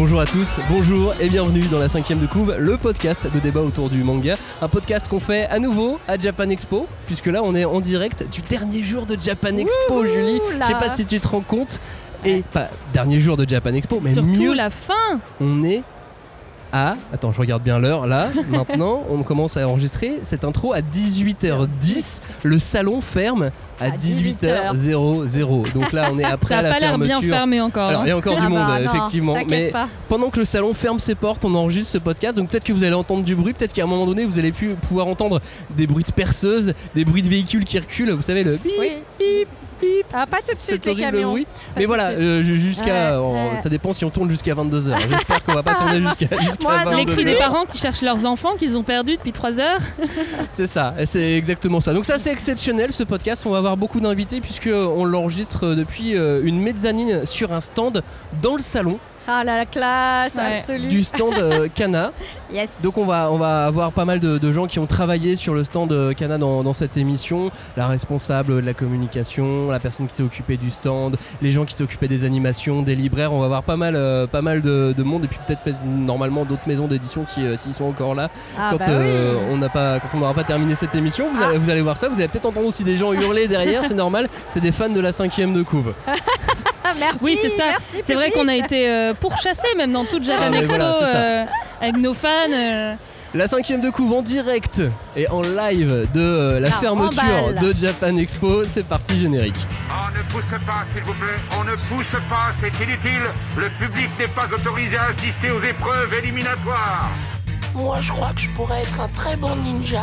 Bonjour à tous, bonjour et bienvenue dans la cinquième de couve, le podcast de débat autour du manga. Un podcast qu'on fait à nouveau à Japan Expo, puisque là on est en direct du dernier jour de Japan Expo, Julie. Je sais pas si tu te rends compte. Et pas dernier jour de Japan Expo, mais Surtout mieux, la fin on est à. Attends, je regarde bien l'heure là. Maintenant, on commence à enregistrer cette intro à 18h10. Le salon ferme à, À 18h00. Donc là, on est après Ça a la pas l'air bien fermé encore. Alors, il y a encore du Ah monde, bah non, effectivement. Mais pas. pendant que le salon ferme ses portes, on enregistre ce podcast. Donc peut-être que vous allez entendre du bruit, peut-être qu'à un moment donné, vous allez pu- pouvoir entendre des bruits de perceuses, des bruits de véhicules qui reculent. Vous savez, le bip, Oui. bip, Ah, pas tout de suite, les camions. Mais voilà, euh, ju- jusqu'à. Ouais, on- ouais. Ça dépend si on tourne jusqu'à 22h. J'espère qu'on va pas tourner jusqu'à non. Les 22h. cris des parents qui cherchent leurs enfants qu'ils ont perdus depuis 3 heures. C'est ça, c'est exactement ça. Donc ça c'est exceptionnel ce podcast, on va avoir beaucoup d'invités puisque on l'enregistre depuis euh, une mezzanine sur un stand dans le salon Ah la classe Ouais. absolue. du stand euh, Cana. Yes. Donc on va, on va avoir pas mal de, de gens qui ont travaillé sur le stand euh, Cana dans, dans cette émission, la responsable de la communication, la personne qui s'est occupée du stand, les gens qui s'occupaient des animations, des libraires, on va avoir pas mal, euh, pas mal de, de monde et puis peut-être peut-être normalement d'autres maisons d'édition si, euh, s'ils sont encore là ah, quand bah euh, oui. on n'a pas quand on n'aura pas terminé cette émission vous, Ah. allez, vous allez voir ça vous allez peut-être entendre aussi des gens hurler derrière c'est normal c'est des fans de la cinquième de couve Ah, merci. Oui, c'est ça. C'est vrai qu'on a été euh, pourchassés même dans toute Japan Ah, Expo voilà, euh, avec nos fans. euh. la cinquième de couve en direct et en live de euh, la Ah, fermeture de Japan Expo c'est parti générique On ne pousse pas, s'il vous plaît. On ne pousse pas, c'est inutile. Le public n'est pas autorisé à assister aux épreuves éliminatoires. Moi, je crois que je pourrais être un très bon ninja.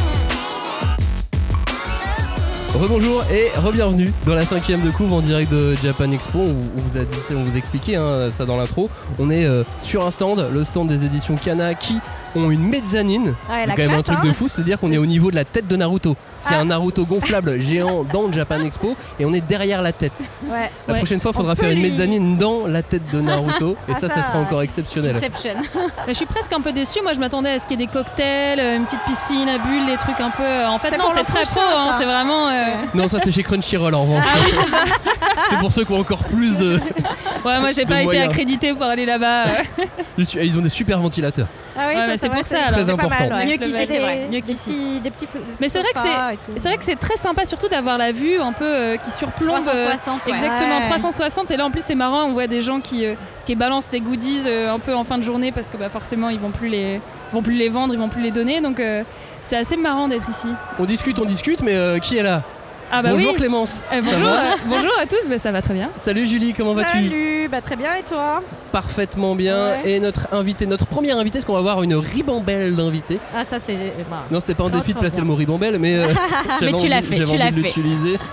Rebonjour et re-bienvenue dans la cinquième de couve en direct de Japan Expo. Vous, on vous a dit, on vous a expliqué hein, ça dans l'intro. On est euh, sur un stand, le stand des éditions Kana qui ont une mezzanine. Ouais, c'est quand même un truc hein. de fou, c'est-à-dire qu'on est au niveau de la tête de Naruto. C'est Ah. un Naruto gonflable géant dans le Japan Expo et on est derrière la tête. Ouais. La Ouais. prochaine fois, il faudra On faire une mezzanine dans la tête de Naruto et Ah, ça, ça ça, sera encore exceptionnel. Inception. Mais je suis presque un peu déçue. Moi, je m'attendais à ce qu'il y ait des cocktails, euh, une petite piscine à bulles, des trucs un peu. euh, En fait, C'est non, c'est très pro. hein. C'est vraiment. euh, Non, ça c'est chez Crunchyroll en revanche. c'est pour ceux qui ont encore plus de. Ouais, moi, j'ai pas été accrédité pour aller là-bas. Ils ont des super ventilateurs. Ah oui, Ouais, ça, mais c'est c'est pour ça, c'est- c'est Très mal, ouais. important. Mieux qu'ici, C'est c'est vrai. Mieux qu'ici, des petits. Mais c'est vrai que tout. C'est vrai que c'est très sympa, surtout d'avoir la vue un peu euh, qui surplombe. euh, 360, ouais. Exactement, Ouais. 360. Et là, en plus, c'est marrant, on voit des gens qui, euh, qui balancent des goodies euh, un peu en fin de journée parce que bah, forcément, ils vont plus les, vont plus les vendre, ils vont plus les donner. Donc, euh, c'est assez marrant d'être ici. On discute, on discute, mais euh, qui est là? Ah bah Bonjour oui. Clémence. Euh, Ça bonjour, euh, bonjour à tous, bah, ça va très bien. Salut Julie, comment vas-tu? Salut, bah très bien et toi? Parfaitement bien. Ouais. Et notre invité, notre premier invité, est-ce qu'on va avoir une ribambelle d'invités? Ah ça c'est. bah, Non, c'était pas un défi de placer bien. le mot ribambelle, mais, euh, Mais tu l'as fait, tu l'as fait. l'utiliser.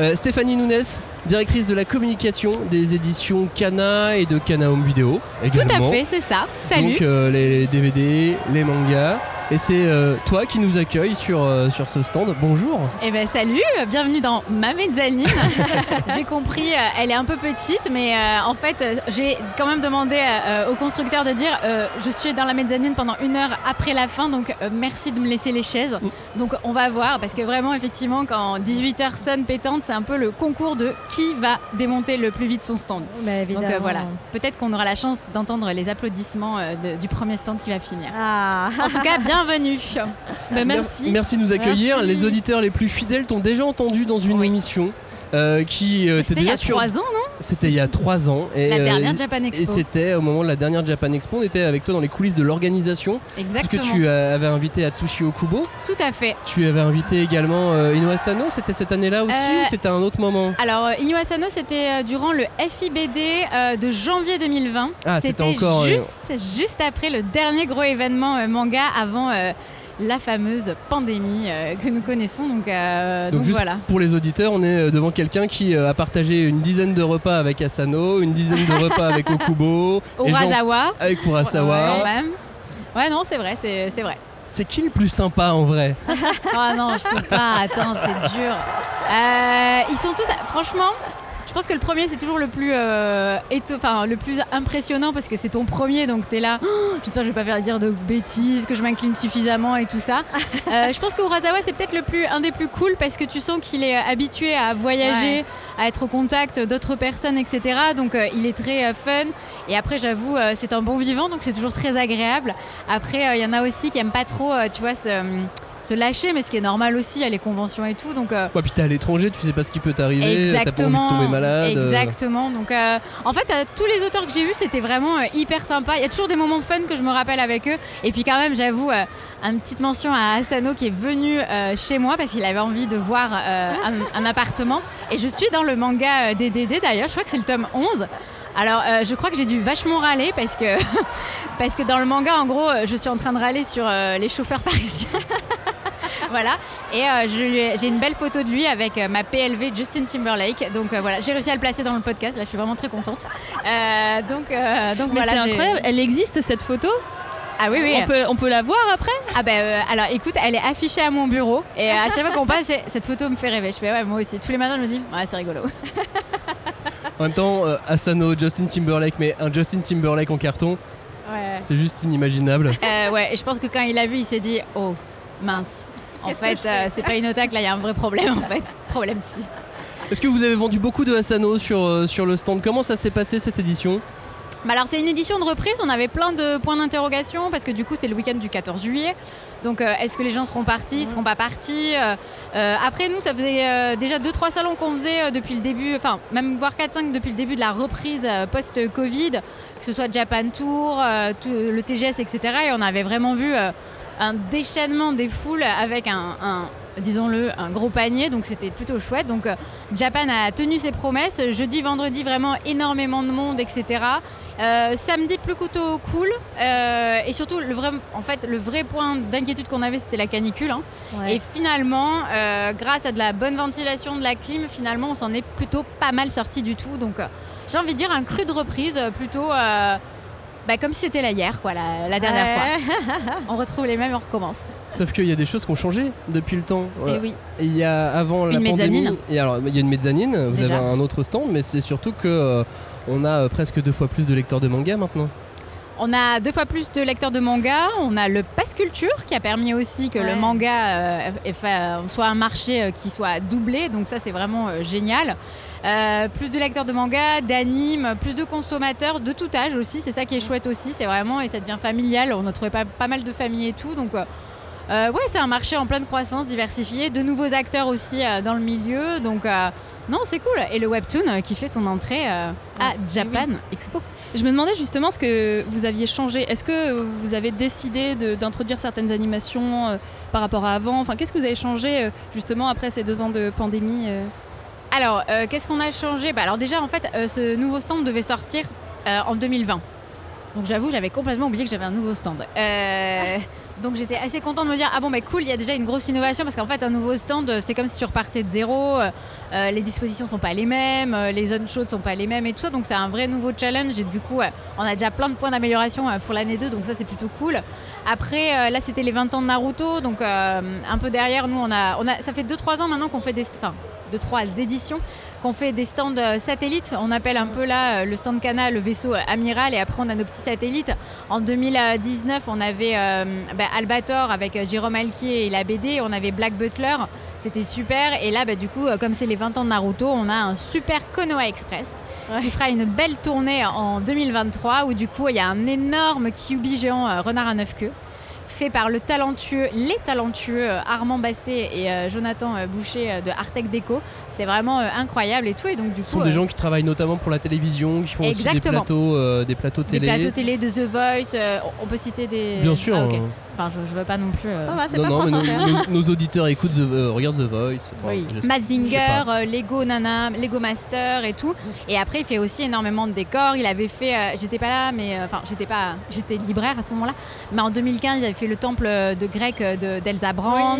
Euh, Stéphanie Nunes, directrice de la communication des éditions Kana et de Kana Home Video. Tout à fait, c'est ça. Salut. Donc euh, les DVD, les mangas. Et c'est euh, toi qui nous accueille sur, euh, sur ce stand. Bonjour. Eh ben salut, bienvenue dans ma mezzanine. j'ai compris, euh, elle est un peu petite, mais euh, en fait, euh, j'ai quand même demandé euh, au constructeur de dire euh, je suis dans la mezzanine pendant une heure après la fin, donc euh, merci de me laisser les chaises. Donc on va voir, parce que vraiment, effectivement, quand 18h sonne pétante, c'est un peu le concours de qui va démonter le plus vite son stand. Bah, Donc évidemment. euh, voilà, peut-être qu'on aura la chance d'entendre les applaudissements euh, de- du premier stand qui va finir. Ah. En tout cas, bienvenue. Bah, merci. Merci de nous accueillir. Merci. Les auditeurs les plus fidèles t'ont déjà entendu dans une Oui. émission. Euh, qui euh, était C'était il y a sur. trois ans, non C'était il y a trois ans. Et, La euh, dernière Japan Et Expo. c'était au moment de la dernière Japan Expo. On était avec toi dans les coulisses de l'organisation. Exactement. Puisque tu euh, avais invité Atsushi Okubo. Tout à fait. Tu avais invité également euh, Inoue Asano. C'était cette année-là aussi ou c'était un autre moment Alors, euh, Inu Asano, c'était durant le FIBD de janvier 2020. Ah, c'était encore, juste, juste après le dernier gros événement manga avant la fameuse pandémie euh, que nous connaissons. Donc, euh, Donc, donc juste voilà. pour les auditeurs, on est euh, devant quelqu'un qui a partagé une dizaine de repas avec Asano, une dizaine de repas avec Okubo, Urasawa. avec Urasawa. Quand même. Ouais, non, c'est vrai, c'est c'est vrai. C'est qui le plus sympa en vrai Oh non, je peux pas. Attends, c'est dur. Ils sont tous, franchement, pense que le premier c'est toujours le plus, euh, enfin, le plus impressionnant parce que c'est ton premier, donc t'es là. Oh, J'espère que je vais pas faire dire de bêtises, que je m'incline suffisamment et tout ça. Euh, je pense que Urasawa c'est peut-être le plus, un des plus cool parce que tu sens qu'il est habitué à voyager, à être au contact d'autres personnes, etc. Donc euh, il est très euh, fun. Et après, j'avoue, euh, c'est un bon vivant, donc c'est toujours très agréable. Après, euh, il y en a aussi qui aiment pas trop, euh, tu vois, se, se lâcher, mais ce qui est normal aussi, il y a les conventions et tout. Donc euh, Ouais, puis t'es à l'étranger, tu sais pas ce qui peut t'arriver, t'as pas envie de tomber malade. euh. Exactement. Donc, euh, en fait, euh, tous les auteurs que j'ai eus, c'était vraiment hyper sympa. Il y a toujours des moments fun que je me rappelle avec eux. Et puis, quand même, j'avoue, une petite mention à Asano qui est venu chez moi parce qu'il avait envie de voir un, un appartement. Et je suis dans le manga DDD d'ailleurs. Je crois que c'est le tome 11. Alors, euh, je crois que j'ai dû vachement râler parce que, parce que dans le manga, en gros, je suis en train de râler sur euh, les chauffeurs parisiens. Voilà. Et euh, j'ai une belle photo de lui avec euh, ma PLV Justin Timberlake. Donc euh, voilà, j'ai réussi à le placer dans le podcast. Là, je suis vraiment très contente. Euh, donc, euh, donc Mais voilà. c'est incroyable, elle existe cette photo? Ah oui, oui. on, peut, on peut la voir après? Ah ben euh, alors écoute, elle est affichée à mon bureau et à chaque fois qu'on passe, cette photo me fait rêver. Je fais ouais, moi aussi. Tous les matins, je me dis, ouais, c'est rigolo. En même temps, euh, Asano, Justin Timberlake, mais un Justin Timberlake en carton, Ouais. c'est juste inimaginable. Euh, ouais, et je pense que quand il a vu, il s'est dit, oh mince. En fait, euh, c'est pas une otaque, là, il y a un vrai problème en fait. Problème si. Est-ce que vous avez vendu beaucoup de Asano sur, euh, sur le stand? Comment ça s'est passé cette édition? Bah alors c'est une édition de reprise, on avait plein de points d'interrogation parce que du coup c'est le week-end du 14 juillet. Donc euh, est-ce que les gens seront partis, seront pas partis Euh, Après nous ça faisait euh, déjà 2-3 salons qu'on faisait euh, depuis le début, enfin même voire 4-5 depuis le début de la reprise euh, post-Covid, que ce soit Japan Tour, euh, tout- le TGS, etc. Et on avait vraiment vu euh, un déchaînement des foules avec un, un- disons-le, un gros panier, donc c'était plutôt chouette. Donc euh, Japan a tenu ses promesses. Jeudi, vendredi, vraiment énormément de monde, etc. Euh, samedi, plus plutôt cool. Euh, et surtout, le vrai, en fait, le vrai point d'inquiétude qu'on avait, c'était la canicule. hein. Et finalement, euh, grâce à de la bonne ventilation, de la clim, finalement, on s'en est plutôt pas mal sorti du tout. Donc, j'ai envie de dire un cru de reprise, plutôt bah, comme si c'était là hier, quoi, la, la dernière fois. On retrouve les mêmes, on recommence. Sauf qu'il y a des choses qui ont changé depuis le temps. Et Euh, oui. Il y a avant la Une pandémie, mezzanine. et alors il y a une mezzanine, vous Déjà. avez un autre stand, mais c'est surtout que euh, on a euh, presque deux fois plus de lecteurs de manga maintenant. On a deux fois plus de lecteurs de manga. On a le Pass Culture qui a permis aussi que Ouais. le manga euh, soit un marché euh, qui soit doublé. Donc ça, c'est vraiment euh, génial. Euh, plus de lecteurs de manga, d'animes, plus de consommateurs de tout âge aussi. C'est ça qui est chouette aussi. C'est vraiment et ça devient familial. On a trouvé pas, pas mal de familles et tout. Donc euh, euh, ouais, c'est un marché en pleine croissance, diversifié. De nouveaux acteurs aussi euh, dans le milieu. Donc non, c'est cool. Et le webtoon qui fait son entrée euh, à Japan Expo. Je me demandais justement ce que vous aviez changé. Est-ce que vous avez décidé d'introduire certaines animations euh, par rapport à avant? Enfin, qu'est-ce que vous avez changé euh, justement après ces deux ans de pandémie Alors, euh, qu'est-ce qu'on a changé bah, Alors déjà, en fait, euh, ce nouveau stand devait sortir euh, en 2020. Donc j'avoue, j'avais complètement oublié que j'avais un nouveau stand. Donc j'étais assez contente de me dire, ah bon, bah cool, il y a déjà une grosse innovation, parce qu'en fait, un nouveau stand, c'est comme si tu repartais de zéro, les dispositions sont pas les mêmes, les zones chaudes sont pas les mêmes et tout ça, donc c'est un vrai nouveau challenge, et du coup, on a déjà plein de points d'amélioration pour l'année 2, donc ça c'est plutôt cool. Après, là, c'était les 20 ans de Naruto, donc un peu derrière, nous, on a, on a ça fait 2-3 ans maintenant qu'on fait des... Enfin, deux, trois éditions qu'on fait des stands euh, satellites. On appelle un peu là euh, le stand Cana le vaisseau euh, amiral et après on a nos petits satellites. En 2019, on avait euh, bah, Albator avec Jérôme Alquier et la BD. On avait Black Butler. C'était super. Et là, bah, du coup, comme c'est les 20 ans de Naruto, on a un super Konoha Express qui fera une belle tournée en 2023 où du coup, il y a un énorme Kyubi géant euh, renard à neuf queues fait par le talentueux, les talentueux euh, Armand Basset et euh, Jonathan euh, Boucher de Artec Déco. C'est vraiment incroyable et tout. Et donc du Ce coup, sont des gens qui travaillent notamment pour la télévision, qui font aussi des plateaux, des plateaux des télé. plateaux télé de The Voice, on peut citer des. Bien sûr. Ah. Hein. Enfin, je, je veux pas non plus. euh, Ça va, c'est pas non, France mais Inter. nos, nos- nos auditeurs écoutent, The, euh, regardent The Voice. Enfin, Oui. je sais- je sais Mazinger, pas. euh, Lego Nana, Lego Master et tout. Et après, il fait aussi énormément de décors. Il avait fait, euh, j'étais pas là, mais euh, enfin, j'étais pas, j'étais libraire à ce moment-là. Mais en 2015, il avait fait le temple de grec euh, de- d'Elsa Brands.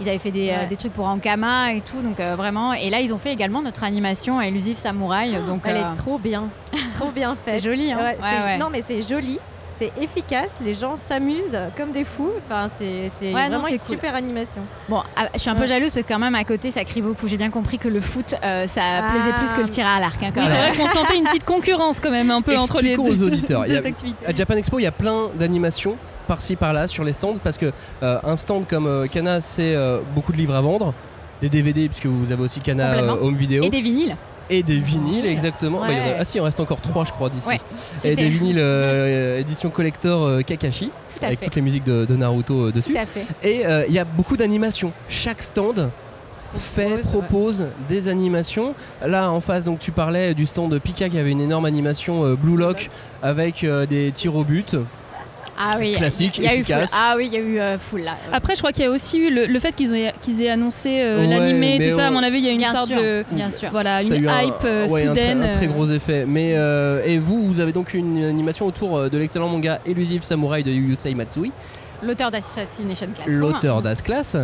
Ils avaient fait des, euh, Ouais. des trucs pour Ankama et tout, donc euh, vraiment. Et là, ils ont fait également notre animation Elusive Samouraï. donc, Elle euh, est trop bien, trop bien faite. c'est joli, hein. Ouais, Ouais, c'est- ouais. Non, mais c'est joli. C'est efficace, les gens s'amusent comme des fous. Enfin, c'est Ouais, vraiment c'est une cool. super animation. Bon, ah, je suis un peu Ouais. jalouse parce que quand même à côté ça crie beaucoup. J'ai bien compris que le foot euh, ça Ah. plaisait plus que le tir à l'arc. hein, Oui, c'est vrai qu'on sentait une petite concurrence quand même un peu entre les deux, aux auditeurs. A-. À Japan Expo, il y a plein d'animations par-ci par-là sur les stands parce que euh, un stand comme euh, Kana, c'est euh, beaucoup de livres à vendre, des DVD puisque vous avez aussi euh, Home Video Et des vinyles. Et des vinyles exactement. Ouais. Bah, il y en a- ah si, il en reste encore trois, je crois d'ici. Ouais, et des vinyles euh, édition collector euh, Kakashi Tout avec fait. toutes les musiques de, de Naruto euh, dessus. Tout à fait. Et il y a beaucoup d'animations. Chaque stand fait, Propose, des animations. Là en face, donc tu parlais du stand de Pika qui avait une énorme animation Blue Lock avec des tirs au but. Ah oui. Classique, il y a eu efficace. full. Ah oui, il y a eu euh, full là. Après, je crois qu'il y a aussi eu le, le fait qu'ils aient, qu'ils aient annoncé euh, Ouais, l'animé, tout ça. À on- mon avis, il y a une Bien sorte sûr, de. bien sûr. Voilà, Ça une eu un- hype euh, ouais, un très- soudaine. Un, très euh, gros effet. Mais euh, et vous, vous avez donc une animation autour euh, de l'excellent manga Elusive Samurai de Yu Yusei Matsui, L'auteur d'Assassination Classroom. l'auteur d'As-Class.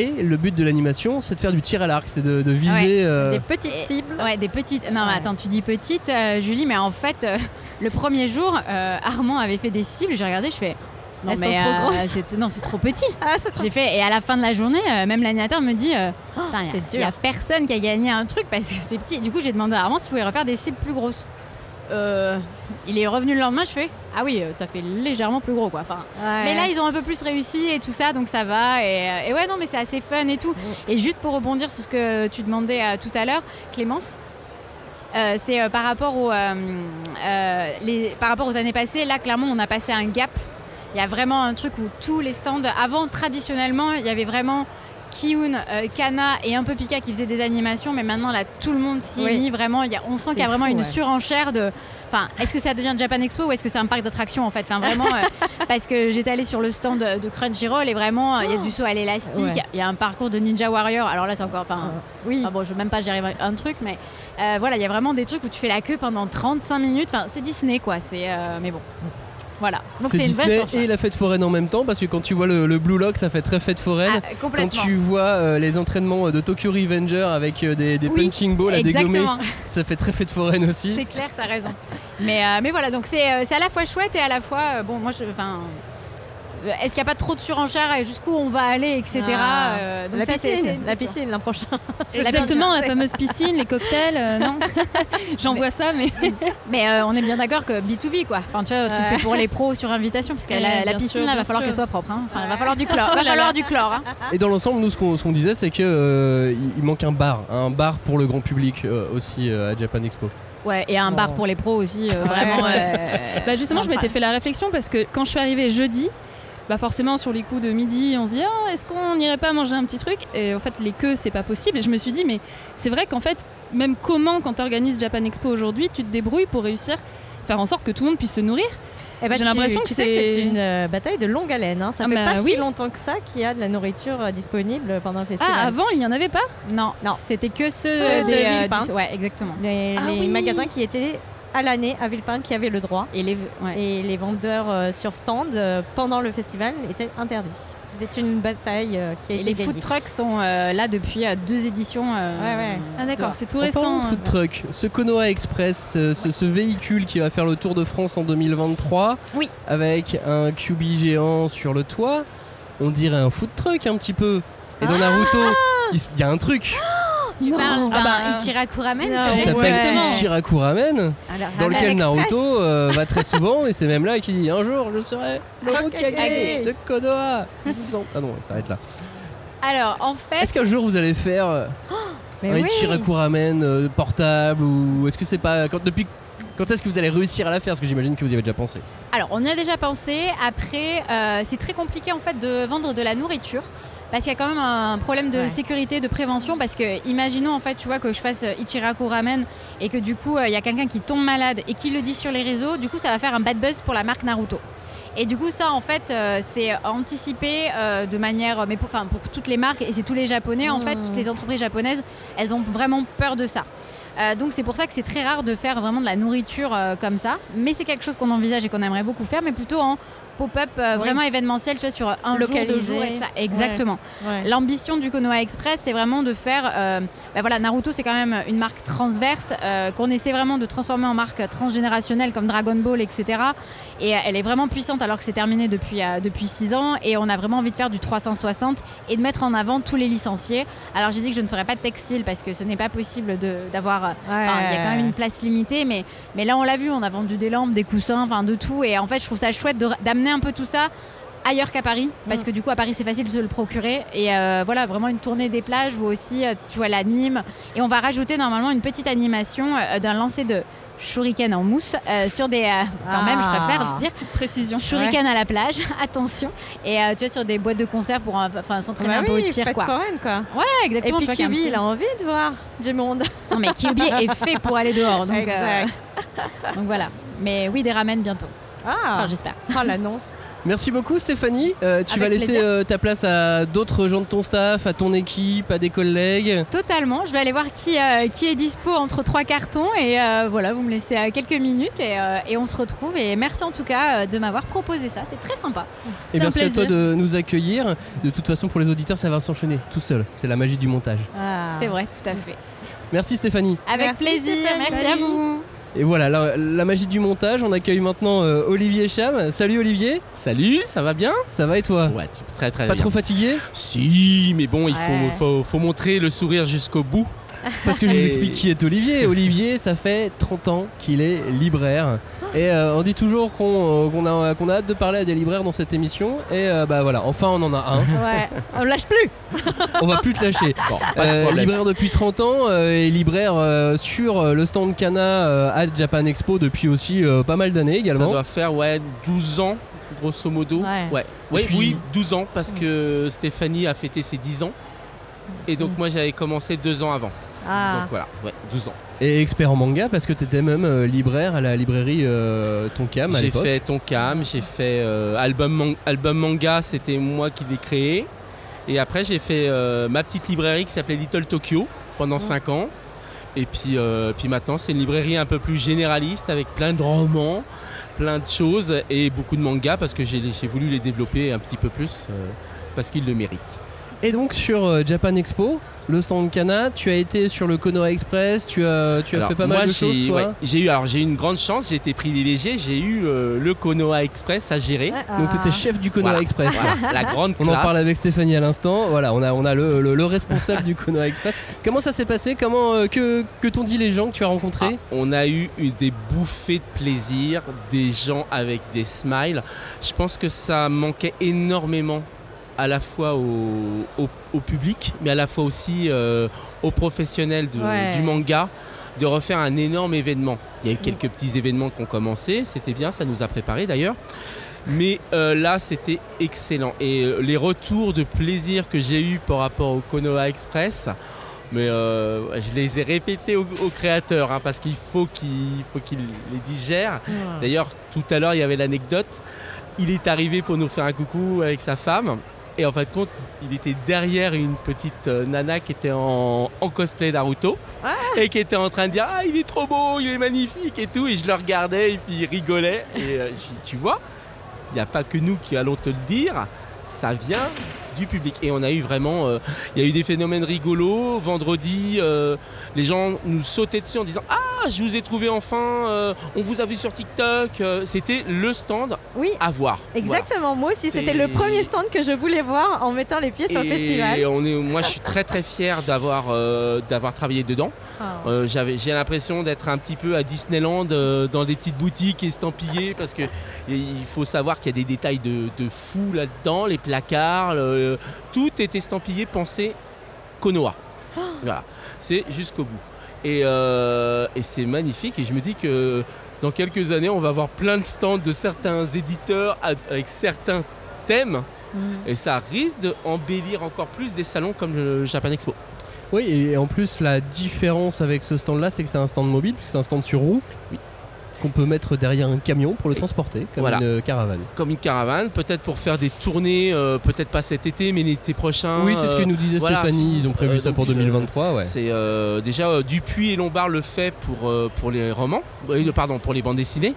Et le but de l'animation, c'est de faire du tir à l'arc, c'est de, de viser. euh, Des petites Et- cibles. Ouais, des petites. Non, mais attends, tu dis petites, euh, Julie, mais en fait, euh, le premier jour, euh, Armand avait fait des cibles. J'ai regardé, je fais. Non, Elles mais sont trop euh, grosses. c'est- Non, c'est trop petit. Ah, trop J'ai fait. Et à la fin de la journée, euh, même l'animateur me dit. euh, Oh, a- Il y a personne qui a gagné un truc parce que c'est petit. Du coup, j'ai demandé à Armand s'il pouvait refaire des cibles plus grosses. Euh, il est revenu le lendemain, je fais Ah oui, euh, t'as fait légèrement plus gros quoi. Enfin, Ouais. mais là, ils ont un peu plus réussi et tout ça, donc ça va. Et, euh, et ouais, non, mais c'est assez fun et tout. Et juste pour rebondir sur ce que tu demandais euh, tout à l'heure, Clémence. euh, c'est euh, par rapport aux les, par rapport aux années passées. Là, clairement, on a passé un gap. Il y a vraiment un truc où tous les stands, avant traditionnellement, il y avait vraiment Kiyun, euh, Kana et un peu Pika qui faisaient des animations, mais maintenant là, tout le monde s'y est Oui. mis. Vraiment, il y a, on sent qu'il y a vraiment fou, une ouais. surenchère de. Enfin, est-ce que ça devient Japan Expo ou est-ce que c'est un parc d'attractions en fait? Enfin, vraiment, euh, parce que j'étais allée sur le stand de de Crunchyroll et vraiment, euh, il y a du saut à l'élastique, Ouais. il y a un parcours de Ninja Warrior. Alors là, c'est encore. Enfin, Oui. ah bon, je veux même pas gérer un truc, mais euh, voilà, il y a vraiment des trucs où tu fais la queue pendant 35 minutes. Enfin, c'est Disney quoi. C'est. mais bon. Voilà. Donc c'est une Disney et la fête foraine en même temps parce que quand tu vois le, le Blue Lock, ça fait très fête foraine. Ah, Quand tu vois euh, les entraînements de Tokyo Revenger avec euh, des, des Oui, punching balls à dégommer, ça fait très fête foraine aussi. C'est clair, t'as raison. Mais, euh, mais voilà, donc c'est euh, à la fois chouette et à la fois, euh, bon, moi, je, euh, est-ce qu'il n'y a pas trop de surenchère et jusqu'où on va aller, etc. Ah. euh, donc la ça, piscine, c'est- la piscine l'an prochain. Exactement, la fameuse piscine, les cocktails, euh, non J'en vois ça, mais. Mais euh, on est bien d'accord que B2B, quoi. Enfin, tu vois, tu le Ouais. fais pour les pros sur invitation, parce que Ouais, la, piscine, sûr, là, va falloir qu'elle soit propre. hein. Enfin, il va falloir du chlore. Oh va là falloir du chlore. hein. Et dans l'ensemble, nous, ce qu'on disait, c'est que euh, il- il manque un bar, un bar pour le grand public euh, aussi euh, à Japan Expo. Ouais, et un bar Oh. pour les pros aussi, euh, vraiment. euh, Bah justement, je m'étais fait la réflexion parce que quand je suis arrivée jeudi, bah forcément sur les coups de midi, on se dit Ah, est-ce qu'on n'irait pas manger un petit truc Et en fait, les queues, c'est pas possible. Et je me suis dit mais c'est vrai qu'en fait, même comment quand tu organises Japan Expo aujourd'hui, tu te débrouilles pour réussir faire en sorte que tout le monde puisse se nourrir. Eh ben, J'ai l'impression que c'est- une euh, bataille de longue haleine. hein. Ça Ah fait bah pas oui. si longtemps que ça qu'il y a de la nourriture euh, disponible pendant le festival. Ah, avant, il n'y en avait pas Non, Non. c'était que ceux, Ceux de des, euh, du- Ouais, exactement. les, Ah les oui. magasins qui étaient à l'année à Villepinte qui avaient le droit. Et les, ouais. Et les vendeurs euh, sur stand euh, pendant le festival étaient interdits. C'est une bataille euh, qui a Et été les gagnée. food trucks sont euh, là depuis euh, deux éditions. euh, Ouais, ouais. Ah d'accord, c'est tout En parlant récent. de food truck, ce Konoha Express, ce, ce- ce véhicule qui va faire le tour de France en 2023, Oui. avec un QB géant sur le toit, on dirait un food truck un petit peu. Et dans Naruto, il s- il y a un truc Tu parles d'un Ah bah, non. j'ai- s'appelle Exactement. Ichiraku Ramen, Alors, dans lequel. Naruto euh, va très souvent, et c'est même là qu'il dit un jour je serai le Hokage Hokage. de Konoha. Ah non, ça s'arrête là. Alors, en fait, Est-ce qu'un jour vous allez faire Mais un oui. Euh, portable ou est-ce que c'est pas quand depuis quand est-ce que vous allez réussir à la faire? Parce que j'imagine que vous y avez déjà pensé. Alors, on y a déjà pensé. Après, euh, c'est très compliqué en fait de vendre de la nourriture. Parce qu'il y a quand même un problème de Ouais. sécurité, de prévention. Parce que, imaginons en fait, tu vois, que je fasse euh, Ichiraku Ramen et que du coup, euh, il y a quelqu'un qui tombe malade et qui le dit sur les réseaux. Du coup, ça va faire un bad buzz pour la marque Naruto. Et du coup, ça, en fait, euh, c'est anticipé euh, de manière, mais pour, toutes les marques et c'est tous les Japonais, en fait, Mmh. toutes les entreprises japonaises, elles ont vraiment peur de ça. Euh, donc c'est pour ça que c'est très rare de faire vraiment de la nourriture comme ça. Mais c'est quelque chose qu'on envisage et qu'on aimerait beaucoup faire, mais plutôt en pop-up euh, Oui. vraiment événementiel, tu vois, sur un Localisé. jour, deux jours. Exactement. Ouais. L'ambition du Konoha Express, c'est vraiment de faire. euh, bah voilà, Naruto, c'est quand même une marque transverse euh, qu'on essaie vraiment de transformer en marque transgénérationnelle comme Dragon Ball, etc. Et euh, elle est vraiment puissante alors que c'est terminé depuis depuis six ans. Et on a vraiment envie de faire du 360 et de mettre en avant tous les licenciés. Alors j'ai dit que je ne ferais pas de textile parce que ce n'est pas possible d'avoir. Il y a quand même une place limitée, mais, mais là on l'a vu, on a vendu des lampes, des coussins, enfin de tout. Et en fait, je trouve ça chouette de- un peu tout ça ailleurs qu'à Paris, parce Mm. que du coup à Paris c'est facile de se le procurer. Et euh, voilà, vraiment une tournée des plages où aussi euh, tu vois l'anime. Et on va rajouter normalement une petite animation euh, d'un lancer de shuriken en mousse euh, sur des. euh, quand même, je Ah. préfère dire. Précision. Shuriken à la plage, attention. Et euh, tu vois, sur des boîtes de conserve pour enfin, s'entraîner Bah un peu oui, au tir, quoi. foraine, quoi. Ouais, Et exactement. puis un Kiwi, petit- il a envie de voir du monde. Non, mais Kyubi est fait pour aller dehors. Donc, donc voilà. Mais oui, des ramen bientôt. Ah, Enfin, j'espère. oh, l'annonce. Merci beaucoup Stéphanie. Euh, tu Avec vas laisser euh, ta place à d'autres gens de ton staff, à ton équipe, à des collègues. Totalement. Je vais aller voir qui, euh, qui est dispo entre trois cartons. Et euh, voilà, vous me laissez quelques minutes et, euh, et on se retrouve. Et merci en tout cas de m'avoir proposé ça. C'est très sympa. Et un merci à toi de nous accueillir. De toute façon, pour les auditeurs, ça va s'enchaîner tout seul. C'est la magie du montage. C'est vrai, tout à fait. Merci Stéphanie. Avec Merci, plaisir. Stéphanie. Merci à vous. Et voilà, la, la magie du montage. On accueille maintenant euh, Olivier Cham. Salut Olivier. Salut, ça va bien? Ça va et toi? Ouais, tu- très très Pas bien. trop fatigué? Si, mais bon, il faut, Ouais. faut, faut montrer le sourire jusqu'au bout. Parce que je vous explique qui est Olivier. Olivier, ça fait 30 ans qu'il est libraire. Et euh, on dit toujours qu'on euh, qu'on a, hâte de parler à des libraires dans cette émission. Et euh, bah voilà, enfin on en a un. Ouais, on lâche plus. on va plus te lâcher. Bon, Euh, libraire depuis 30 ans euh, et libraire euh, sur le stand Cana euh, à Japan Expo depuis aussi euh, pas mal d'années Ça également. doit faire ouais, 12 ans, grosso modo. Ouais. Ouais, puis- Oui, 12 ans, parce que Stéphanie a fêté ses 10 ans. Et donc moi j'avais commencé deux ans avant. Ah, Donc voilà, ouais, 12 ans. Et expert en manga parce que tu étais même euh, libraire à la librairie euh, Tonkam à J'ai l'époque. fait Tonkam, j'ai fait euh, album, man- album manga, c'était moi qui l'ai créé. Et après j'ai fait euh, ma petite librairie qui s'appelait Little Tokyo pendant 5 ans. Et puis, euh, puis maintenant c'est une librairie un peu plus généraliste avec plein de romans, plein de choses et beaucoup de mangas parce que j'ai j'ai voulu les développer un petit peu plus euh, parce qu'ils le méritent. Et donc sur euh, Japan Expo, le stand Cana, tu as été sur le Konoha Express, tu as, tu as Alors, fait pas moi, mal de j'ai- choses toi. ouais, j'ai eu alors j'ai eu une grande chance, j'ai été privilégié, j'ai eu euh, le Konoha Express à gérer. Donc tu étais chef du Konoha Voilà. Express. Voilà, la grande On en parle avec Stéphanie à l'instant. Voilà, on a, on a le, le- le responsable du Konoha Express. Comment ça s'est passé? Comment euh, que, que t'ont dit les gens que tu as rencontrés? Ah, on a eu une- des bouffées de plaisir, des gens avec des smiles. Je pense que ça manquait énormément à la fois au, au- au public, mais à la fois aussi euh, aux professionnels de- Ouais. du manga de refaire un énorme événement. Il y a eu quelques petits événements qui ont commencé, c'était bien, ça nous a préparé d'ailleurs. Mais euh, là, c'était excellent. Et euh, les retours de plaisir que j'ai eu par rapport au Konoha Express, mais euh, je les ai répétés aux, aux créateurs hein, parce qu'il faut qu'ils faut qu'ils les digèrent. D'ailleurs, tout à l'heure, il y avait l'anecdote. Il est arrivé pour nous faire un coucou avec sa femme. Et en fin de compte, il était derrière une petite euh, nana qui était en, en cosplay Naruto. Et qui était en train de dire Ah, il est trop beau, il est magnifique et tout. Et je le regardais et puis il rigolait. Et euh, je lui dis Tu vois, il n'y a pas que nous qui allons te le dire. Ça vient du public. Et on a eu vraiment. euh, Il y a eu des phénomènes rigolos. Vendredi, euh, les gens nous sautaient dessus en disant Ah, je vous ai trouvé enfin. euh, on vous a vu sur TikTok. Euh, C'était le stand Oui, à voir. exactement. Moi aussi, c'était le premier stand que je voulais voir en mettant les pieds sur le Et festival. on est, moi, je suis très très fier d'avoir euh, d'avoir travaillé dedans. Ah. Euh, j'avais, j'ai l'impression d'être un petit peu à Disneyland dans des petites boutiques estampillées parce que il faut savoir qu'il y a des détails de, de fou là-dedans, les placards, le- tout est estampillé, pensé Konoha. Voilà, c'est jusqu'au bout. Et, euh, et c'est magnifique et je me dis que dans quelques années on va avoir plein de stands de certains éditeurs avec certains thèmes Mm. et ça risque d'embellir encore plus des salons comme le Japan Expo. Oui, et en plus, la différence avec ce stand-là, c'est que c'est un stand mobile, puisque c'est un stand sur roue. Oui. Qu'on peut mettre derrière un camion pour le transporter, comme Voilà. une euh, caravane. comme une caravane, peut-être pour faire des tournées, euh, peut-être pas cet été, mais l'été prochain. oui, c'est ce que euh, nous disait voilà. Stéphanie, ils ont prévu Euh, ça pour euh, 2023, ouais. C'est euh, déjà Dupuis et Lombard le fait pour, pour les romans, pardon, pour les bandes dessinées.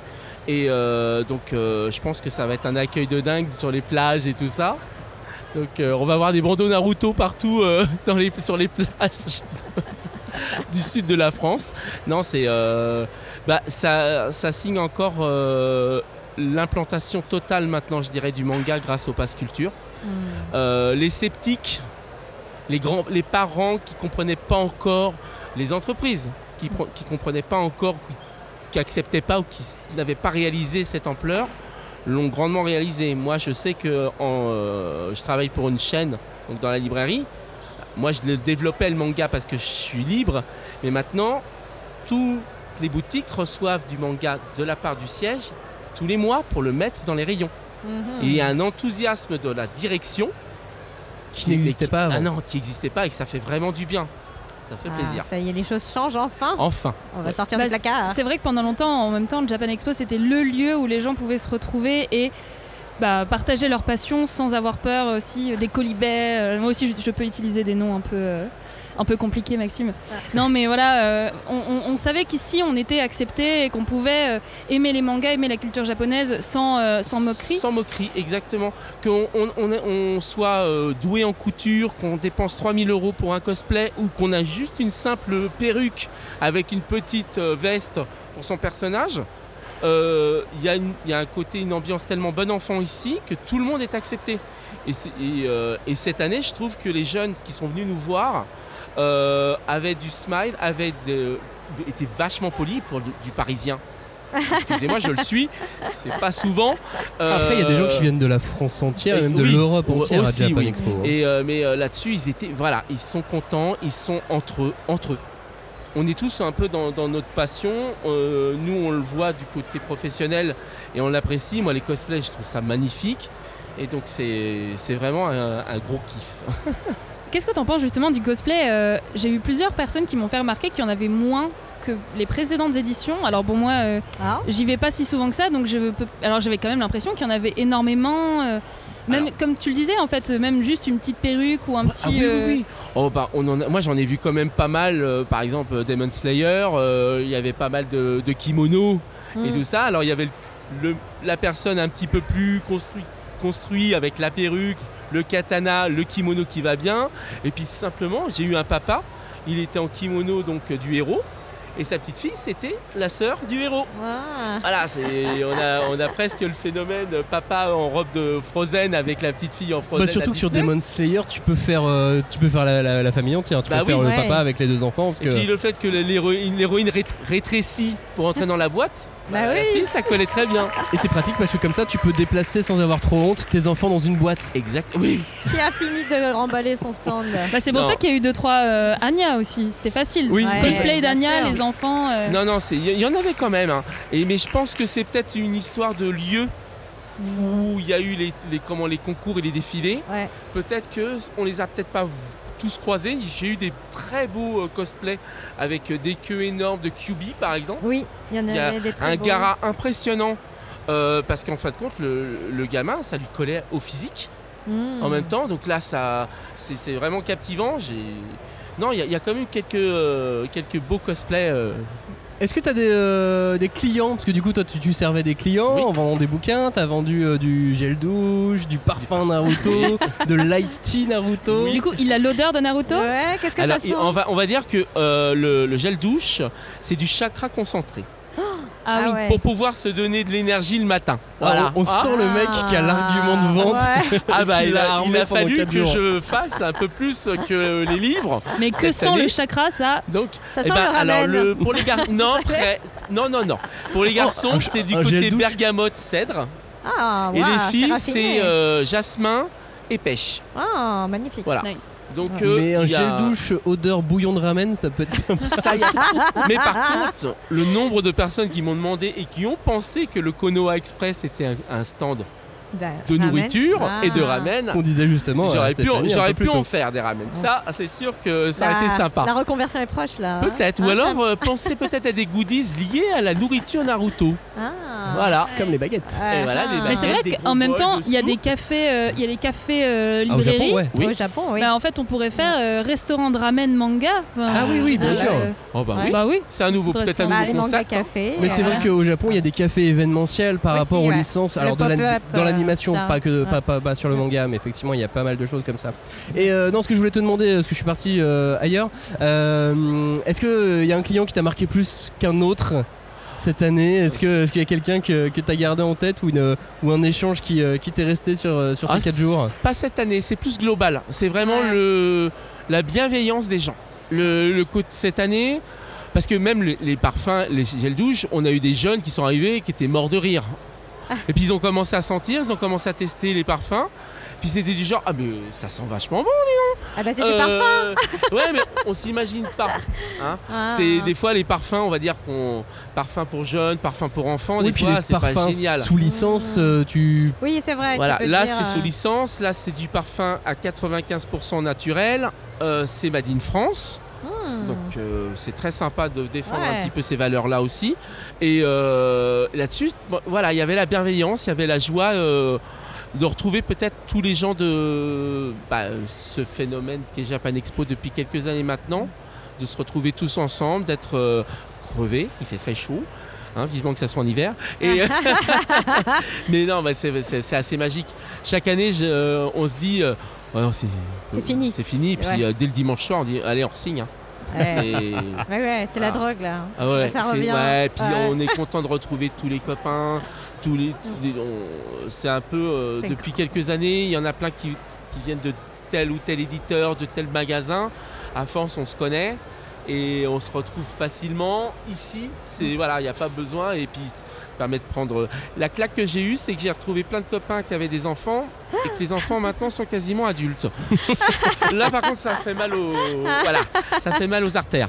Et donc je pense que ça va être un accueil de dingue sur les plages et tout ça. Donc on va avoir des bandeaux Naruto partout dans les, sur les plages du sud de la France. Non, c'est euh, bah, ça, ça signe encore euh, l'implantation totale maintenant, je dirais, du manga grâce au Pass Culture. Euh, les sceptiques, les, grands, les parents qui comprenaient pas encore, les entreprises qui, qui comprenaient pas encore, qui- qui acceptaient pas ou qui n'avaient pas réalisé cette ampleur, l'ont grandement réalisé. Moi, je sais que en, je travaille pour une chaîne, donc dans la librairie. Moi, je le développais le manga parce que je suis libre, mais maintenant, toutes les boutiques reçoivent du manga de la part du siège tous les mois pour le mettre dans les rayons. Mhm. Et il y a un enthousiasme de la direction Qui n'existait pas avant. Ah non, qui n'existait pas et que ça fait vraiment du bien. Ça fait Ah, plaisir. Ça y est, les choses changent enfin. Enfin. On va Ouais. sortir Bah, du placard. C'est vrai que pendant longtemps, en même temps, le Japan Expo, c'était le lieu où les gens pouvaient se retrouver et bah, partager leur passion sans avoir peur aussi des colibets. Euh, moi aussi, je, je peux utiliser des noms un peu, euh, un peu compliqués, Maxime. Non, mais voilà, euh, on, on- on savait qu'ici, on était accepté et qu'on pouvait euh, aimer les mangas, aimer la culture japonaise sans, sans moquerie. Sans moquerie, exactement. Qu'on on, soit doué en couture, qu'on dépense 3000 euros pour un cosplay ou qu'on a juste une simple perruque avec une petite veste pour son personnage. Euh, Il y, a y un côté, une ambiance tellement bon enfant ici que tout le monde est accepté. Et, euh, et cette année, je trouve que les jeunes qui sont venus nous voir euh, avaient du smile, avaient de- étaient vachement polis pour du, du parisien. Excusez-moi, je le suis. C'est pas souvent. Après, il y a des gens qui viennent de la France entière et même de l'Europe entière aussi, à Japan oui. Expo. hein. Et euh, mais euh, là-dessus, ils étaient, voilà, ils sont contents, ils sont entre eux, entre eux. On est tous un peu dans, dans notre passion. Euh, nous, on le voit du côté professionnel et on l'apprécie. Moi, les cosplays, je trouve ça magnifique. Et donc, c'est vraiment un, un gros kiff. Qu'est-ce que tu en penses justement du cosplay Euh, J'ai eu plusieurs personnes qui m'ont fait remarquer qu'il y en avait moins que les précédentes éditions. Alors bon moi, euh, Ah. j'y vais pas si souvent que ça, donc je peux. Alors j'avais quand même l'impression qu'il y en avait énormément. Même comme tu le disais en fait, même juste une petite perruque ou un petit. Ah oui, oui, euh, oui. Oh, bah, on en a- moi, j'en ai vu quand même pas mal. euh, par exemple, euh, Demon Slayer, il y avait pas mal de, de kimonos et Mm. tout ça. Alors, il y avait le- le- la personne un petit peu plus construit, construit avec la perruque, le katana, le kimono qui va bien. Et puis, simplement, j'ai eu un papa. Il était en kimono donc du héros. Et sa petite fille, c'était la sœur du héros. Ah. Voilà, on, a, on a presque le phénomène papa en robe de Frozen avec la petite fille en Frozen. Bah, surtout que sur. Demon Slayer, tu peux faire, euh, tu peux faire la, la- la famille entière. Tu Bah peux faire le papa avec les deux enfants. Parce Et puis que... le fait que l'héroïne, l'héroïne rét- rétrécit pour entrer dans la boîte, Bah la oui. fille, ça collait très bien. Et c'est pratique parce que comme ça, tu peux déplacer sans avoir trop honte tes enfants dans une boîte. Exact. Oui. Qui a fini de remballer son stand Bah, c'est pour Non. ça qu'il y a eu deux trois euh, Anya aussi. C'était facile. Oui. Ouais, Cosplay bien d'Anya, sûr. les enfants. euh, Non, non, c'est- il y, y en avait quand même. hein. Et mais je pense que c'est peut-être une histoire de lieu où il y a eu les, les- comment, les concours et les défilés. Ouais. Peut-être que on les a peut-être pas tous croisés. J'ai eu des très beaux euh, cosplays avec euh, des queues énormes de QB par exemple. Oui, il y en y a des très un beaux. gara impressionnant. euh, parce qu'en fin de compte, le, le gamin, ça lui collait au physique. Mm. en même temps. Donc là, ça, c'est vraiment captivant. J'ai, non, il y, a- il y a quand même quelques, euh, quelques beaux cosplays. euh. Est-ce que tu as des, euh, des clients? Parce que du coup, toi, tu, tu servais des clients Oui. en vendant des bouquins. Tu as vendu euh, du gel douche, du parfum Naruto, de l'ice tea Naruto. Oui. Du coup, il a l'odeur de Naruto? Ouais, qu'est-ce que Alors, ça sent on va, on va dire que euh, le, le gel douche, c'est du chakra concentré Ah, oui. ouais. pour pouvoir se donner de l'énergie le matin. Voilà. On, on Ah. sent le mec qui a l'argument de vente. Ouais. Ah bah il a il a fallu que jours. je fasse un peu plus que les livres. Mais que sent année- le chakra, ça Donc, Ça eh sent ben, le ramen. alors le, pour les garçons, non, non, non, non. Pour les garçons, un- c'est du côté bergamote cèdre. Ah, Et les filles, c'est euh, jasmin et pêche. Ah, magnifique. Voilà. Nice. Donc, Ouais. euh, Mais un il y a- gel douche odeur bouillon de ramen, ça peut être sympa. Ça y. Mais par contre, le nombre de personnes qui m'ont demandé et qui ont pensé que le Konoha Express était un, un stand De nourriture et de Ah. ramen, On disait justement. j'aurais pu, Stéphanie un j'aurais pu en faire des ramen. Ça, c'est sûr que ça aurait La- été sympa. La reconversion est proche là. hein. Peut-être. Ou Un alors euh, pensez peut-être à des goodies liés à la nourriture Naruto. Ah. Voilà. Comme les baguettes. Et voilà, des Mais c'est vrai des qu'en même temps, il y a des cafés, euh, il y a les cafés euh, Ah, au Japon, librairies. ouais. Oui. Au Japon, oui. Bah, en fait, on pourrait faire euh, restaurant de ramen manga. Enfin, Ah oui, oui, bien euh, sûr. Oh bah Ouais. oui. Bah oui. C'est un nouveau, peut-être un Bah, nouveau manga concept. hein. Mais c'est euh, vrai qu'au Japon, il y a des cafés événementiels par rapport aux licences. Alors dans la- euh, l'animation, pas que Ouais. pas, pas- pas sur le manga, mais effectivement, il y a pas mal de choses comme ça. Et euh, non, ce que je voulais te demander, parce que je suis parti euh, ailleurs, euh, est-ce qu'il y a un client qui t'a marqué plus qu'un autre cette année? Est-ce que- est-ce qu'il y a quelqu'un que, que tu as gardé en tête ou, une, ou un échange qui, euh, qui t'est resté sur, euh, sur Ah, ces 4 jours? c'est Pas cette année, c'est plus global. C'est vraiment Ouais. le, la bienveillance des gens. Le, le côté- cette année, parce que même les, les parfums, les gels douche, on a eu des jeunes qui sont arrivés qui étaient morts de rire. Et puis ils ont commencé à sentir, ils ont commencé à tester les parfums. Puis c'était du genre, ah mais ça sent vachement bon. Ah bah c'est du Euh, parfum. Ouais, mais on s'imagine pas. hein. Ah. C'est des fois les parfums, on va dire qu'on parfum pour jeunes, parfum pour enfants. Oui, des puis fois, c'est pas parfums génial. sous licence, euh, tu. Oui, c'est vrai. tu Voilà, peux là dire, c'est euh, sous licence, là c'est du parfum à 95% naturel, euh, c'est Made in France, hmm. donc euh, c'est très sympa de défendre un petit peu ces valeurs-là aussi. Et euh, là-dessus, bon, voilà, il y avait la bienveillance, il y avait la joie euh, de retrouver peut-être tous les gens de bah, ce phénomène qui est Japan Expo depuis quelques années maintenant, de se retrouver tous ensemble, d'être crevés, il fait très chaud. hein, vivement que ça soit en hiver. Et mais non, bah, c'est, assez magique. Chaque année, je- on se dit, Ouais, c'est, C'est fini. C'est fini. Puis Ouais. euh, dès le dimanche soir, on dit, allez, on signe. hein. Ouais. C'est- Ouais, la Ah. drogue là. Ah ouais, Ça revient. puis on est content de retrouver tous les copains, tous les, tous les- on- c'est un peu euh, depuis quelques années, il y en a plein qui, qui viennent de tel ou tel éditeur, de tel magasin. À force, on se connaît et on se retrouve facilement ici. C'est voilà, il n'y a pas besoin et puis permet de prendre. La claque que j'ai eue, c'est que j'ai retrouvé plein de copains qui avaient des enfants et que les enfants maintenant sont quasiment adultes. Là, par contre, ça fait mal aux voilà, ça fait mal aux artères.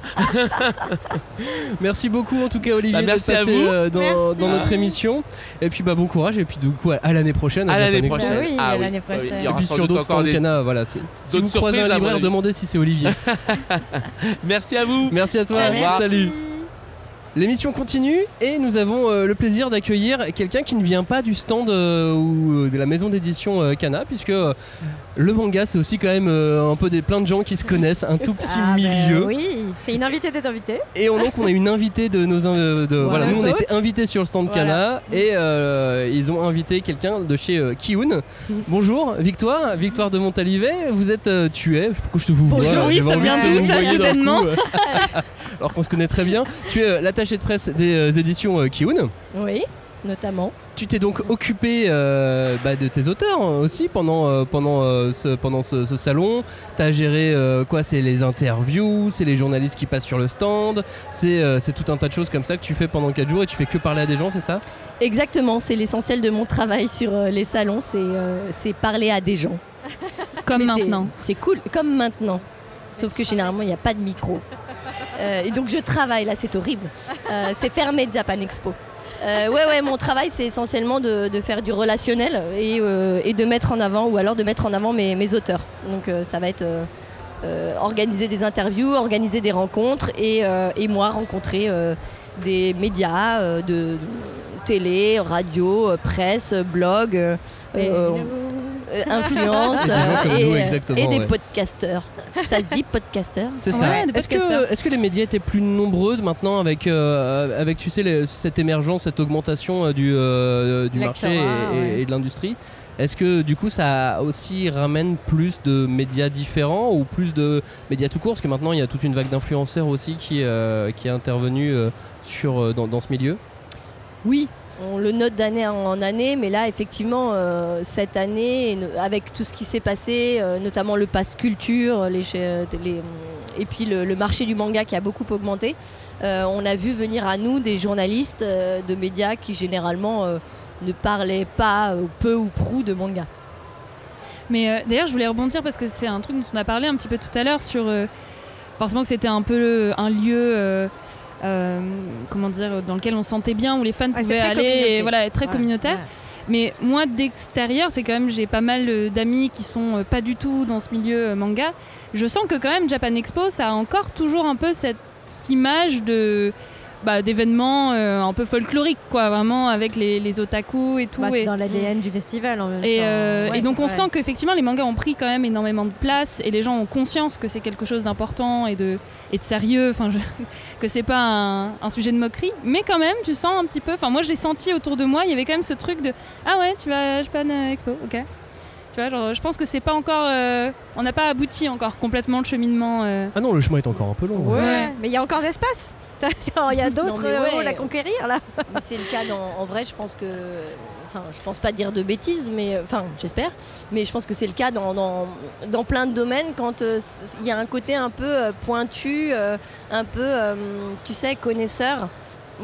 Merci beaucoup en tout cas Olivier Bah, d'être merci à vous. euh, dans, Merci. dans notre émission. Et puis bah bon courage et puis du coup à, l'année prochaine. À l'année prochaine. Bah oui, Ah oui. prochaine. il y Et aura puis sans sur d'autres encore stands des- Cana, voilà. c'est- Si vous croisez un libraire, demandez si c'est Olivier. Merci à vous. Merci à toi. Ah, merci. Salut. L'émission continue et nous avons euh, le plaisir d'accueillir quelqu'un qui ne vient pas du stand euh, ou euh, de la maison d'édition Kana, puisque le manga c'est aussi quand même euh, un peu des plein de gens qui se connaissent, un tout petit Ah, ben milieu. oui, c'est une invitée d'être invitée. Et on, donc on a une invitée de nos de, voilà, Voilà. nous on a Saute. été invités sur le stand Kana et euh, ils ont invité quelqu'un de chez euh, Kiun. Bonjour Victoire, Victoire de Montalivet, vous êtes euh, tu es, pourquoi je te vous vois Bonjour, là, oui, ça vient d'où, ça, soudainement. Alors qu'on se connaît très bien, tu es l'attaché de presse des éditions Kiun. Oui, notamment. Tu t'es donc occupé euh, bah, de tes auteurs hein, aussi pendant, euh, pendant, euh, ce, pendant ce, ce salon. Tu as géré euh, quoi C'est les interviews, c'est les journalistes qui passent sur le stand, c'est euh, c'est tout un tas de choses comme ça que tu fais pendant 4 jours et tu fais que parler à des gens, c'est ça? Exactement, c'est l'essentiel de mon travail sur euh, les salons, c'est euh, c'est parler à des gens. Comme Mais maintenant. C'est cool, comme maintenant. Sauf que généralement, il n'y a pas de micro. Euh, et donc je travaille, là, c'est horrible. Euh, c'est fermé Japan Expo. Euh, ouais, ouais, mon travail, c'est essentiellement de, de faire du relationnel et, euh, et de mettre en avant, ou alors de mettre en avant mes, mes auteurs. Donc euh, ça va être euh, organiser des interviews, organiser des rencontres et, et moi rencontrer des médias de, de télé, radio, presse, blog. Et influence euh, et, nous, euh, exactement, et des ouais. podcasteurs. Ça se dit podcasteurs C'est ça. Est-ce que, est que les médias étaient plus nombreux maintenant avec, euh, avec tu sais, les- cette émergence, cette augmentation euh, du, euh, du marché et, Lectorat, et- ouais. et de l'industrie? Est-ce que du coup ça aussi ramène plus de médias différents ou plus de médias tout court? Parce que maintenant il y a toute une vague d'influenceurs aussi qui, euh, qui est intervenue euh, sur, euh, dans, dans ce milieu. Oui, on le note d'année en année, mais là, effectivement, euh, cette année, avec tout ce qui s'est passé, euh, notamment le pass culture, les- et puis le, marché du manga qui a beaucoup augmenté, euh, on a vu venir à nous des journalistes euh, de médias qui généralement euh, ne parlaient pas euh, peu ou prou de manga. Mais euh, d'ailleurs, je voulais rebondir parce que c'est un truc dont on a parlé un petit peu tout à l'heure sur euh, forcément que c'était un peu un lieu. Euh, comment dire, dans lequel on se sentait bien, où les fans Ouais, pouvaient aller, et voilà, très Ouais, communautaire. ouais. Mais moi, d'extérieur, c'est quand même, j'ai pas mal euh, d'amis qui sont euh, pas du tout dans ce milieu manga. Je sens que quand même Japan Expo, ça a encore toujours un peu cette image de bah, d'événements euh, un peu folkloriques, quoi, vraiment avec les, les otaku et tout. Bah, c'est et, dans l'ADN du festival en même et, temps. euh, Ouais, et donc on ouais. sent qu'effectivement les mangas ont pris quand même énormément de place et les gens ont conscience que c'est quelque chose d'important et de, et de sérieux, enfin je- que c'est pas un, un sujet de moquerie, mais quand même tu sens un petit peu, enfin moi j'ai senti autour de moi il y avait quand même ce truc de ah ouais tu vas à Japan Expo, ok. Tu vois, genre, je pense que c'est pas encore, euh, on n'a pas abouti encore complètement le cheminement. euh. Ah non, le chemin est encore un peu long. Ouais, Ouais. mais il y a encore d'espace. Il y a d'autres ouais. rôles à conquérir là. C'est le cas dans, en vrai, je pense que. Enfin, je pense pas dire de bêtises, mais. Enfin, j'espère. Mais je pense que c'est le cas dans, dans, dans plein de domaines quand euh, il y a un côté un peu euh, pointu, euh, un peu, tu sais, connaisseur.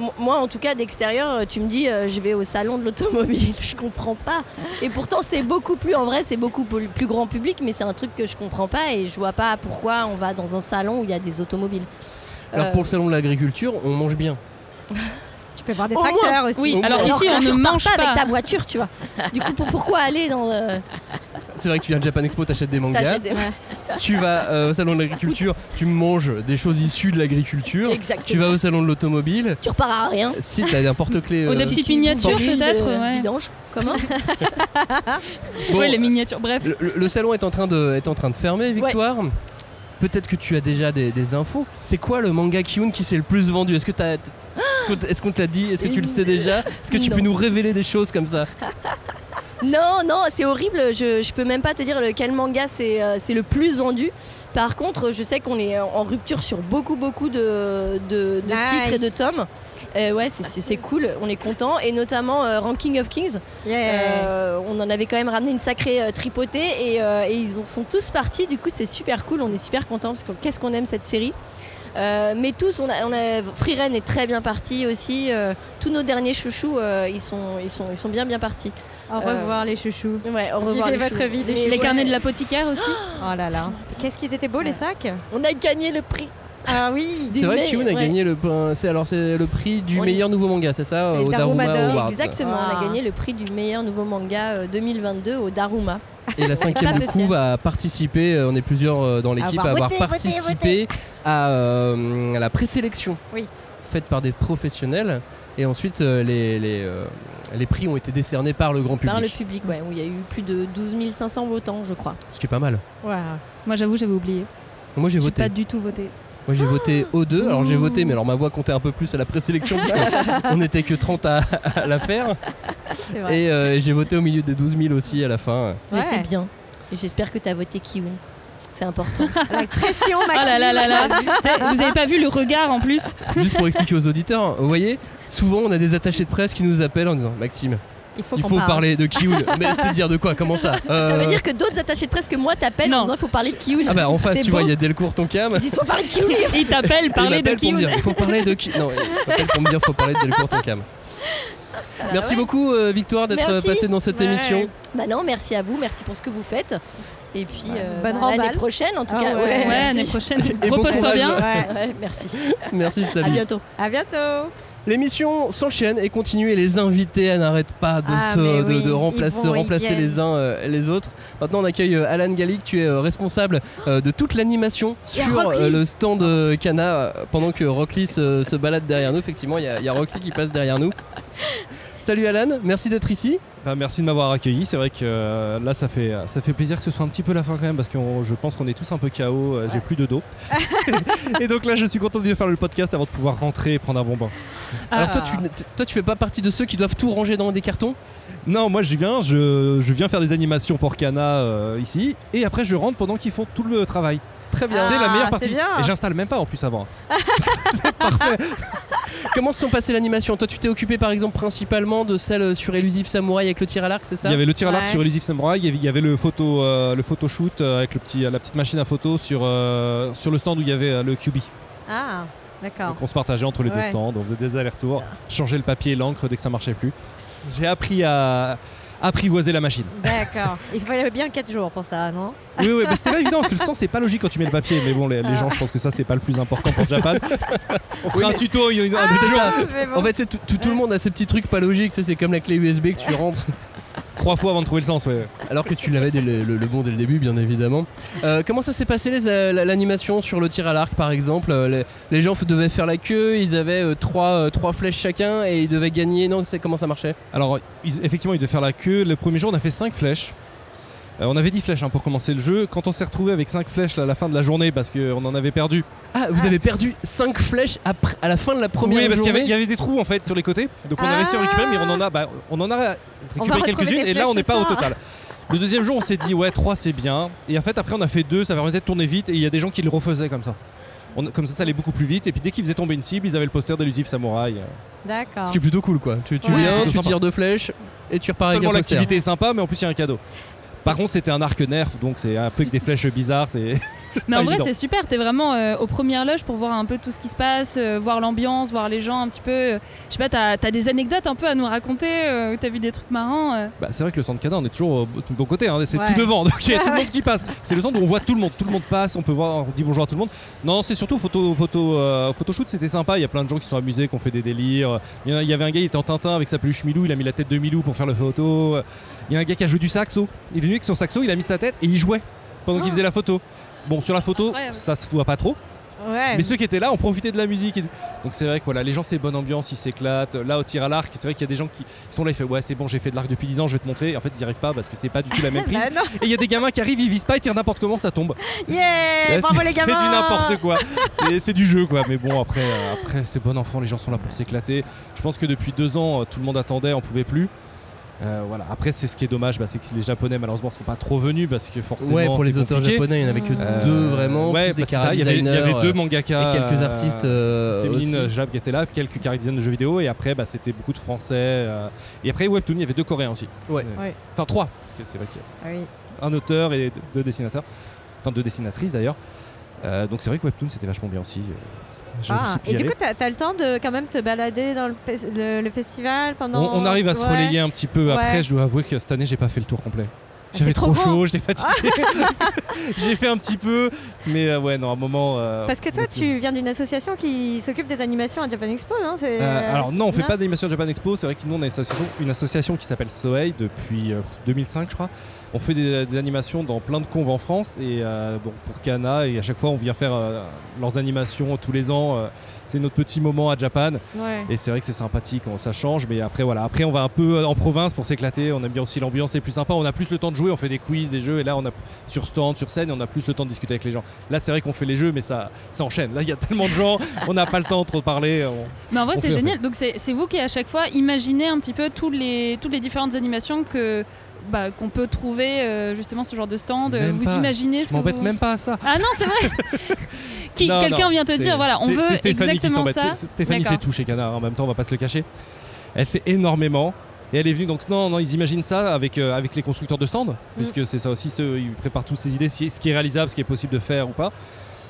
M- Moi, en tout cas, d'extérieur, tu me dis, je vais au salon de l'automobile. Je comprends pas. Et pourtant, c'est beaucoup plus, en vrai, c'est beaucoup plus plus grand public, mais c'est un truc que je comprends pas et je vois pas pourquoi on va dans un salon où il y a des automobiles. Alors Euh, pour le salon de l'agriculture, on mange bien. Tu peux voir des Au moins. tracteurs aussi. Oui, Au alors moins. ici on tu ne repars mange pas pas. avec ta voiture, tu vois. Du coup, pour- pourquoi aller dans. euh, C'est vrai que tu viens de Japan Expo, t'achètes des mangas. t'achètes des- Tu vas euh, au salon de l'agriculture, tu manges des choses issues de l'agriculture. Exactement. Tu vas au salon de l'automobile. Tu repars à rien. Si t'as un porte-clés. Ou des petites tu miniatures, bouges de peut-être, ouais. Vidange. Comment bon, Ouais, les miniatures, bref. le, le- le salon est en train de, est en train de fermer, Victoire. Peut-être que tu as déjà des, des infos. C'est quoi le manga Kiun qui s'est le plus vendu? Est-ce que t'as- est-ce qu'on t- est-ce qu'on te l'a dit? Est-ce que tu le sais déjà? Est-ce que tu peux nous révéler des choses comme ça? Non, non, c'est horrible. Je, je peux même pas te dire lequel manga c'est euh, c'est le plus vendu. Par contre, je sais qu'on est en rupture sur beaucoup, beaucoup de, de- de Nice. titres et de tomes. Euh, ouais, c'est- cool, on est content. Et notamment euh, Ranking of Kings. Yeah. Euh, on en avait quand même ramené une sacrée euh, tripotée et, euh, et ils sont tous partis. Du coup, c'est super cool. On est super contents parce que qu'est-ce qu'on aime cette série. Euh, mais tous, on a, on a Free Ren est très bien parti aussi. Euh, tous nos derniers chouchous, euh, ils sont, ils sont, ils sont bien bien partis. Au revoir les chouchous. Ouais, au Vivez revoir les votre chouchous. vie. Les ouais, carnets de l'apothicaire aussi. Oh là là. Qu'est-ce qu'ils étaient beaux les sacs? On a gagné le prix. Ah oui. Du C'est vrai que Kiun a ouais. gagné le, c'est alors c'est le prix du On est- meilleur nouveau manga, c'est ça Au Daruma. Awards. Exactement, on Ah. a gagné le prix du meilleur nouveau manga euh, 2022 au Daruma. Et la cinquième peu coup fier. va participer, euh, on est plusieurs euh, dans l'équipe à avoir avoir voté, voté, participé à euh, à la présélection Oui. faite par des professionnels. Et ensuite, euh, les, les, euh, les prix ont été décernés par le grand public. Par le public, ouais, où il y a eu plus de 12 500 votants, je crois. Ce qui est pas mal. Moi j'avoue, j'avais oublié. Moi j'ai J'ai voté. pas du tout voté. Moi j'ai voté O2. Alors j'ai voté, mais alors ma voix comptait un peu plus à la présélection parce qu'on n'était que 30 à, à la faire. Vrai. Et euh, j'ai voté au milieu des 12 000 aussi à la fin. Mais Ouais. c'est bien. J'espère que tu as voté Kiun. C'est important. La pression, Oh Maxime. là là là là. Vous avez pas vu le regard en plus Juste pour expliquer aux auditeurs, vous voyez, souvent on a des attachés de presse qui nous appellent en disant Maxime, Il faut il qu'on faut parle. parler de Kiun. mais c'est-à-dire de quoi? Comment ça? Ça Euh, veut dire que d'autres attachés de presse que moi t'appellent en Non. disant il faut parler de Kiun. Ah bah en face, C'est tu vois, il y a Delcourt Tonkam. Ils disent faut parler de Kiun. Il t'appelle Il parler de dire, il faut parler de qui Non, il m'appelle pour me dire, faut parler de Delcourt Tonkam. Merci ouais. beaucoup euh, Victoire d'être Merci. passée dans cette Ouais. émission. Bah non, merci à vous, merci pour ce que vous faites. Et puis euh, Bonne bah, l'année prochaine en tout Ah cas. ouais. Ouais, merci. l'année prochaine. Repose-toi bien. Ouais. Ouais, merci. Merci, À salut. bientôt. À bientôt. L'émission s'enchaîne et continue et les invités n'arrêtent pas de, Ah, se, mais de, oui, de ils remplacer, vont, les uns euh, les autres. Maintenant on accueille euh, Alan Gallic, tu es euh, responsable de toute l'animation sur le stand Cana pendant que Rock Lee se, se balade derrière nous. Effectivement il y a, a Rock Lee qui passe derrière nous. Salut Alan, merci d'être ici. Bah, merci de m'avoir accueilli. C'est vrai que euh, là, ça fait, ça fait plaisir que ce soit un petit peu la fin quand même parce que je pense qu'on est tous un peu KO. euh, J'ai plus de dos. et donc là, je suis content de faire le podcast avant de pouvoir rentrer et prendre un bon bain. Alors toi Ah. tu, toi tu fais pas partie de ceux qui doivent tout ranger dans des cartons? Non, moi je viens, je, je viens faire des animations pour Cana euh, ici et après je rentre pendant qu'ils font tout le travail. Très bien. Ah, c'est la meilleure c'est partie. bien. Et j'installe même pas en plus avant. Comment se sont passées l'animation Toi tu t'es occupé par exemple principalement de celle sur Elusive Samouraï avec le tir à l'arc, c'est ça Il y avait le tir à l'arc Ouais. sur Elusive Samurai, il y avait, il y avait le photo, euh, le photo shoot euh, avec le petit, la petite machine à photo sur, euh, sur le stand où il y avait euh, le QB. Ah, d'accord. Donc on se partageait entre les deux stands, on faisait des allers-retours, changer le papier et l'encre dès que ça marchait plus. J'ai appris à apprivoiser la machine. D'accord. Il fallait bien 4 jours pour ça, non? Oui, oui, mais c'était pas évident parce que le sang c'est pas logique quand tu mets le papier. Mais bon, les, les gens, je pense que ça c'est pas le plus important pour Japan. On fera Oui, un mais- tuto, il y a une- un. Mais bon. En fait, c'est tout, tout- tout le monde a ces petits trucs pas logiques. C'est comme la clé USB que tu rentres. Trois fois avant de trouver le sens, ouais. Alors que tu l'avais le, le- le bon dès le début, bien évidemment. Euh, comment ça s'est passé euh, la- l'animation sur le tir à l'arc, par exemple? Euh, les, les gens devaient faire la queue, ils avaient euh, trois, euh, trois flèches chacun et ils devaient gagner. Non, c'est comment ça marchait? Alors, ils- effectivement, il devait faire la queue. Le premier jour, on a fait 5 flèches. Euh, on avait 10 flèches hein, pour commencer le jeu. Quand on s'est retrouvé avec 5 flèches là, à la fin de la journée parce qu'on en avait perdu. Ah, vous avez perdu 5 flèches après, à la fin de la première oui, parce qu'il y avait, journée il y avait des trous en fait sur les côtés. Donc on a réussi à récupérer, mais on en a, bah, on en a On va récupéré retrouver quelques-unes et là on flèches n'est ce pas au soir. total. Le deuxième jour, on s'est dit ouais, 3 c'est bien. Et en fait, après, on a fait 2, ça permettait de tourner vite et il y a des gens qui le refaisaient comme ça. On- comme ça, ça allait beaucoup plus vite. Et puis dès qu'ils faisaient tomber une cible, ils avaient le poster d'Elusive Samouraï. D'accord. Ce qui est plutôt cool quoi. Tu, tu Ouais. viens, tu sympa. tires deux flèches et tu repars avec Seulement un poster. l'activité est sympa, mais en plus il y a un cadeau. Par contre, c'était un arc nerf, donc c'est un peu avec des flèches bizarres. C'est Mais en vrai, c'est super. T'es vraiment euh, aux premières loges pour voir un peu tout ce qui se passe, euh, voir l'ambiance, voir les gens un petit peu. euh, je sais pas, t'as as des anecdotes un peu à nous raconter. euh, T'as vu des trucs marrants. Bah, c'est vrai que le centre Cadin, on est toujours au bon- côté, hein, c'est Ouais. tout devant, donc il y a tout le monde qui passe. C'est le centre où on voit tout le monde, tout le monde passe, on peut voir, on dit bonjour à tout le monde. Non, c'est surtout photo, photo, euh, photoshoot, c'était sympa. Il y a plein de gens qui sont amusés, qui ont fait des délires. Il y avait un gars, il était en Tintin avec sa peluche Milou, il a mis la tête de Milou pour faire la photo. Il y a un gars qui a joué du saxo. Il est venu avec son saxo, il a mis sa tête et il jouait pendant qu'il faisait la photo. Bon, sur la photo, Incroyable. ça se voit pas trop. Ouais. Mais ceux qui étaient là ont profité de la musique. et- Donc c'est vrai que voilà, les gens c'est bonne ambiance, ils s'éclatent. Là au tir à l'arc, c'est vrai qu'il y a des gens qui sont là, ils font ouais c'est bon, j'ai fait de l'arc depuis 10 ans, je vais te montrer. En fait ils n'y arrivent pas parce que c'est pas du tout la même prise. Bah et il y a des gamins qui arrivent, ils visent pas, ils tirent n'importe comment, ça tombe. Yeah Là, Bravo c'est- les gamins C'est du n'importe quoi. C'est- c'est du jeu quoi. Mais bon après, euh, après c'est bon enfant, les gens sont là pour s'éclater. Je pense que depuis deux ans, euh, tout le monde attendait, on pouvait plus. Euh, voilà. Après, c'est ce qui est dommage, bah, c'est que les Japonais malheureusement sont pas trop venus parce que forcément. Ouais, pour les auteurs compliqué. japonais, il n'y en avait que Euh, deux vraiment. Ouais, bah, il y avait, y deux euh, mangaka et quelques artistes euh, féminines. Jap qui étaient là, quelques carrés de jeux vidéo et après bah, c'était beaucoup de français. euh, et après Webtoon, il y avait deux coréens aussi. Ouais. Ouais. Enfin trois, parce que c'est vrai qu'il y Ah oui. a un auteur et deux dessinateurs, enfin deux dessinatrices d'ailleurs. Euh, donc c'est vrai que Webtoon c'était vachement bien aussi. Ah, et du coup, t'as as le temps de quand même te balader dans le, pe- le- le festival pendant. on, on arrive à se Ouais. relayer un petit peu. Ouais. Après, je dois avouer que cette année, j'ai pas fait le tour complet. c'est J'avais trop trop chaud, j'étais fatigué. j'ai fait un petit peu, mais euh, ouais, non, à un moment. euh, Parce que toi, tu viens d'une association qui s'occupe des animations à Japan Expo, non? Euh, alors non, on fait pas d'animation Japan Expo. C'est vrai que nous on a une association, une association qui s'appelle Soei depuis euh, 2005, je crois. On fait des, des animations dans plein de conves en France et euh, bon, pour Kana et à chaque fois on vient faire euh, leurs animations tous les ans. euh, c'est notre petit moment à Japan Ouais. et c'est vrai que c'est sympathique, on- ça change. Mais après voilà, après on va un peu en province pour s'éclater. On aime bien aussi l'ambiance, c'est plus sympa. On a plus le temps de jouer, on fait des quiz, des jeux et là on a sur stand, sur scène, et on a plus le temps de discuter avec les gens. Là c'est vrai qu'on fait les jeux, mais ça, ça enchaîne. Là il y a tellement de gens, on n'a pas le temps de trop parler. on- Mais en vrai, c'est génial. Donc, c'est c'est vous qui, à chaque fois, imaginez un petit peu tous les, toutes les différentes animations que. Bah, qu'on peut trouver euh, justement ce genre de stand. Même vous pas. imaginez Je ce que m'embête vous- même pas à ça. Ah non, c'est vrai. Quelqu'un vient te dire voilà, on veut exactement ça. Stéphanie fait tout chez Canard, en même temps, on va pas se le cacher. Elle fait énormément. Et elle est venue, donc non, non, ils imaginent ça avec, euh, avec les constructeurs de stands, Mm. puisque c'est ça aussi, ils préparent toutes ces idées, ce qui est réalisable, ce qui est possible de faire ou pas.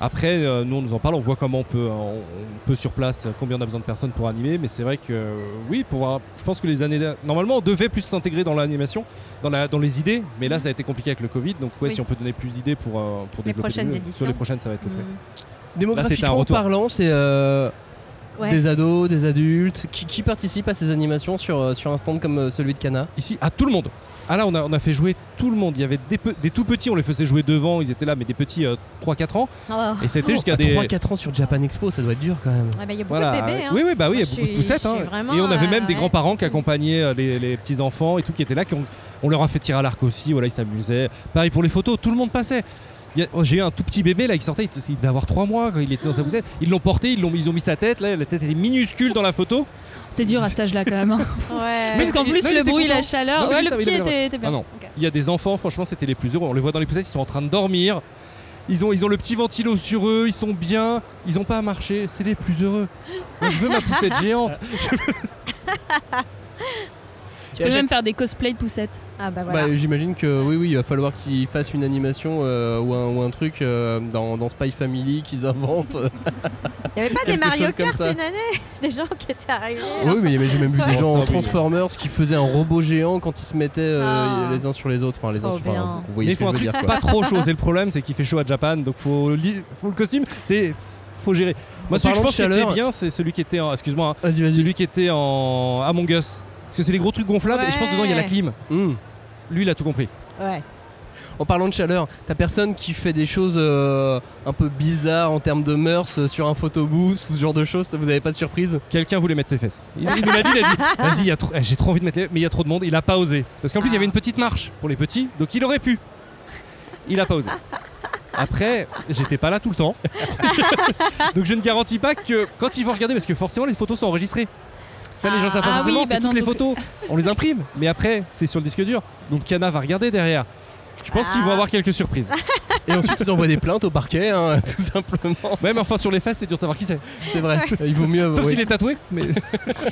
Après, euh, nous on nous en parle, on voit comment on peut, on, on peut sur place, combien on a besoin de personnes pour animer, mais c'est vrai que euh, oui, pour, avoir- je pense que les années, normalement on devait plus s'intégrer dans l'animation, dans, la, dans les idées, mais là ça a été compliqué avec le Covid, donc ouais, Oui. si on peut donner plus d'idées pour, euh, pour Les développer prochaines éditions. sur les prochaines ça va être le fait. Mm. Démographiquement parlant, c'est euh, Ouais. des ados, des adultes qui, qui participent à ces animations sur, euh, sur un stand comme euh, celui de Cana. Ici, à tout le monde. Ah là, on a, on a fait jouer tout le monde. Il y avait des, des tout petits, on les faisait jouer devant, ils étaient là, mais des petits euh, 3-4 ans. Oh. Et c'était jusqu'à à des. 3-4 ans sur Japan Expo, ça doit être dur quand même. Ouais, bah, il y a beaucoup Voilà. de bébés. Hein. Oui, oui, bah oui, il y a beaucoup de poussettes. hein. vraiment, Et on avait même euh, des ouais. grands-parents qui accompagnaient euh, les, les petits-enfants et tout, qui étaient là, qui ont- on leur a fait tirer à l'arc aussi, voilà, ils s'amusaient. Pareil pour les photos, tout le monde passait. Oh, J'ai eu un tout petit bébé là, il sortait, il, il devait avoir 3 mois quand il était dans sa poussette. Ils l'ont porté, ils, l'ont, ils ont mis sa tête, là, la tête était minuscule dans la photo. C'est dur à cet âge-là quand même. hein. Ouais. Parce qu'en il- plus, non, le bruit, la chaleur. Non, mais ouais, lui, le ça, il petit était, bien. Ah non. Il y a des enfants, franchement, c'était les plus heureux. On les voit dans les poussettes, ils sont en train de dormir. Ils ont, ils ont le petit ventilo sur eux, ils sont bien, ils ont pas à marcher, c'est les plus heureux. Moi, je veux ma poussette géante. Tu peux même faire des cosplays de poussettes. Ah bah voilà. Bah, J'imagine que oui, oui, il va falloir qu'ils fassent une animation euh, ou, un, ou un truc euh, dans, dans Spy Family qu'ils inventent. Il y avait pas des Mario Kart une année Des gens qui étaient arrivés. oui, mais j'ai même vu des gens en. Transformers qui faisaient un robot géant quand ils se mettaient euh, Ah. les uns sur les autres. Enfin, les uns sur enfin, bien. Vous Mais voyez il ce que faut je un veux truc dire. quoi. pas trop chaud. C'est le problème, c'est qu'il fait chaud à Japan, donc faut, li- faut le costume. C'est faut gérer. Moi, celui que je pense qui était bien, c'est celui qui était en. Excuse-moi, hein, Vas-y, vas-y. celui qui était en Among Us. Parce que c'est les gros trucs gonflables et je pense que dedans il y a la clim. Mmh. Lui, il a tout compris. Ouais. En parlant de chaleur, t'as personne qui fait des choses euh, un peu bizarres en termes de mœurs euh, sur un photobooth ou ce genre de choses Vous avez pas de surprise? Quelqu'un voulait mettre ses fesses. Il, il nous l'a dit, il a dit Vas-y, trop- eh, j'ai trop envie de mettre les... Mais il y a trop de monde, il a pas osé. Parce qu'en plus, il y avait une petite marche pour les petits, donc il aurait pu. Il a pas osé. Après, j'étais pas là tout le temps. donc je ne garantis pas que quand ils vont regarder, parce que forcément les photos sont enregistrées. Ça, les gens savent pas Ah forcément, oui, c'est bah toutes les photos. On les imprime, mais après, c'est sur le disque dur. Donc Kana va regarder derrière. Je pense qu'ils vont Ah. avoir quelques surprises. Et ensuite, ils envoient des plaintes au parquet, hein, tout simplement. Même enfin sur les fesses, c'est dur de savoir qui c'est. C'est vrai, il vaut mieux. Sauf oui. s'il est tatoué. Mais...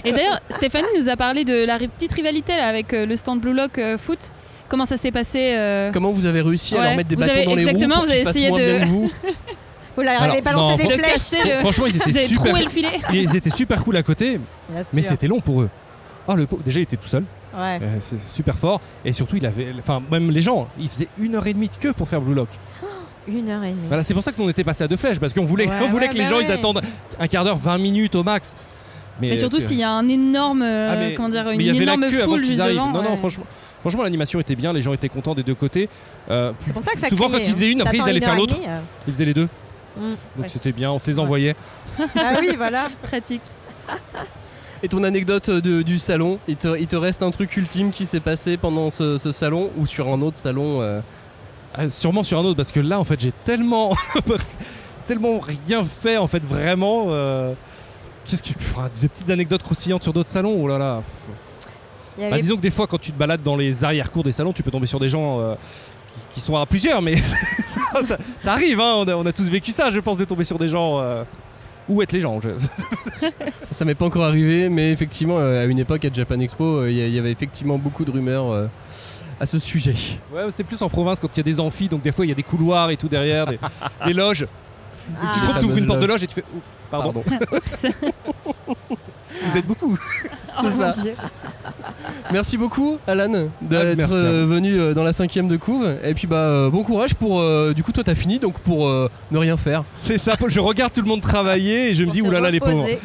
Et d'ailleurs, Stéphanie nous a parlé de la petite rivalité là, avec euh, le stand Blue Lock euh, Foot. Comment ça s'est passé euh, Comment vous avez réussi à Ouais. leur mettre des Vous bâtons avez- dans les roues exactement, pour vous qu'ils avez essayé de- leur Alors, non, des flèches. le- Franchement, ils étaient avez super. troué le filet Ils étaient super cool à côté, Bien mais sûr. c'était long pour eux. Oh, le pauvre- déjà, il était tout seul. Ouais. Euh, c'est super fort. Et surtout, il avait. Enfin, même les gens, ils faisaient une heure et demie de queue pour faire Blue Lock. Une heure et demie. Voilà, c'est pour ça que nous on était passé à deux flèches, parce qu'on voulait, Ouais, on voulait ouais, que les bah gens ils ouais. attendent un quart d'heure, 20 minutes au max. Mais surtout c'est- s'il y a un énorme, euh, Ah, mais- comment dire, mais une il y avait la énorme queue avant foule qu'ils juste arrivent. devant. non, non, ouais. franchement, franchement, l'animation était bien, les gens étaient contents des deux côtés. Euh, C'est pour ça que ça souvent, criait, quand ils faisaient une, hein. après, ils T'attends allaient faire heure et l'autre. demie, euh. Ils faisaient les deux. Donc ouais. c'était bien, on se les envoyait. Ah oui, voilà. Pratique. Et ton anecdote de- du salon, il te, il te reste un truc ultime qui s'est passé pendant ce, ce salon ou sur un autre salon euh, Ah, sûrement sur un autre, parce que là, en fait, j'ai tellement. tellement rien fait, en fait, vraiment. euh, Qu'est-ce que. enfin, des petites anecdotes croustillantes sur d'autres salons, oh là là. Bah, disons que des fois, quand tu te balades dans les arrière-cours des salons, tu peux tomber sur des gens euh, qui, qui sont à plusieurs, mais ça, ça- ça arrive, hein, on, a, on a tous vécu ça, je pense, de tomber sur des gens. euh, Où être les gens je- Ça m'est pas encore arrivé, mais effectivement, euh, à une époque à Japan Expo, euh, il y, avait effectivement beaucoup de rumeurs euh, à ce sujet. Ouais, c'était plus en province quand il y a des amphis, donc des fois il y a des couloirs et tout derrière, des, des loges. Ah. tu te trouves, tu ouvres une porte de loge et tu fais. oh, pardon. Oups. Vous êtes beaucoup. Oh ça. Dieu. Merci beaucoup, Alan, d'être euh, venu euh, dans la cinquième de couve. Et puis bah euh, bon courage pour. euh, du coup, toi, t'as fini, donc pour euh, ne rien faire. C'est ça, je regarde tout le monde travailler et je me dis, oulala les pauvres.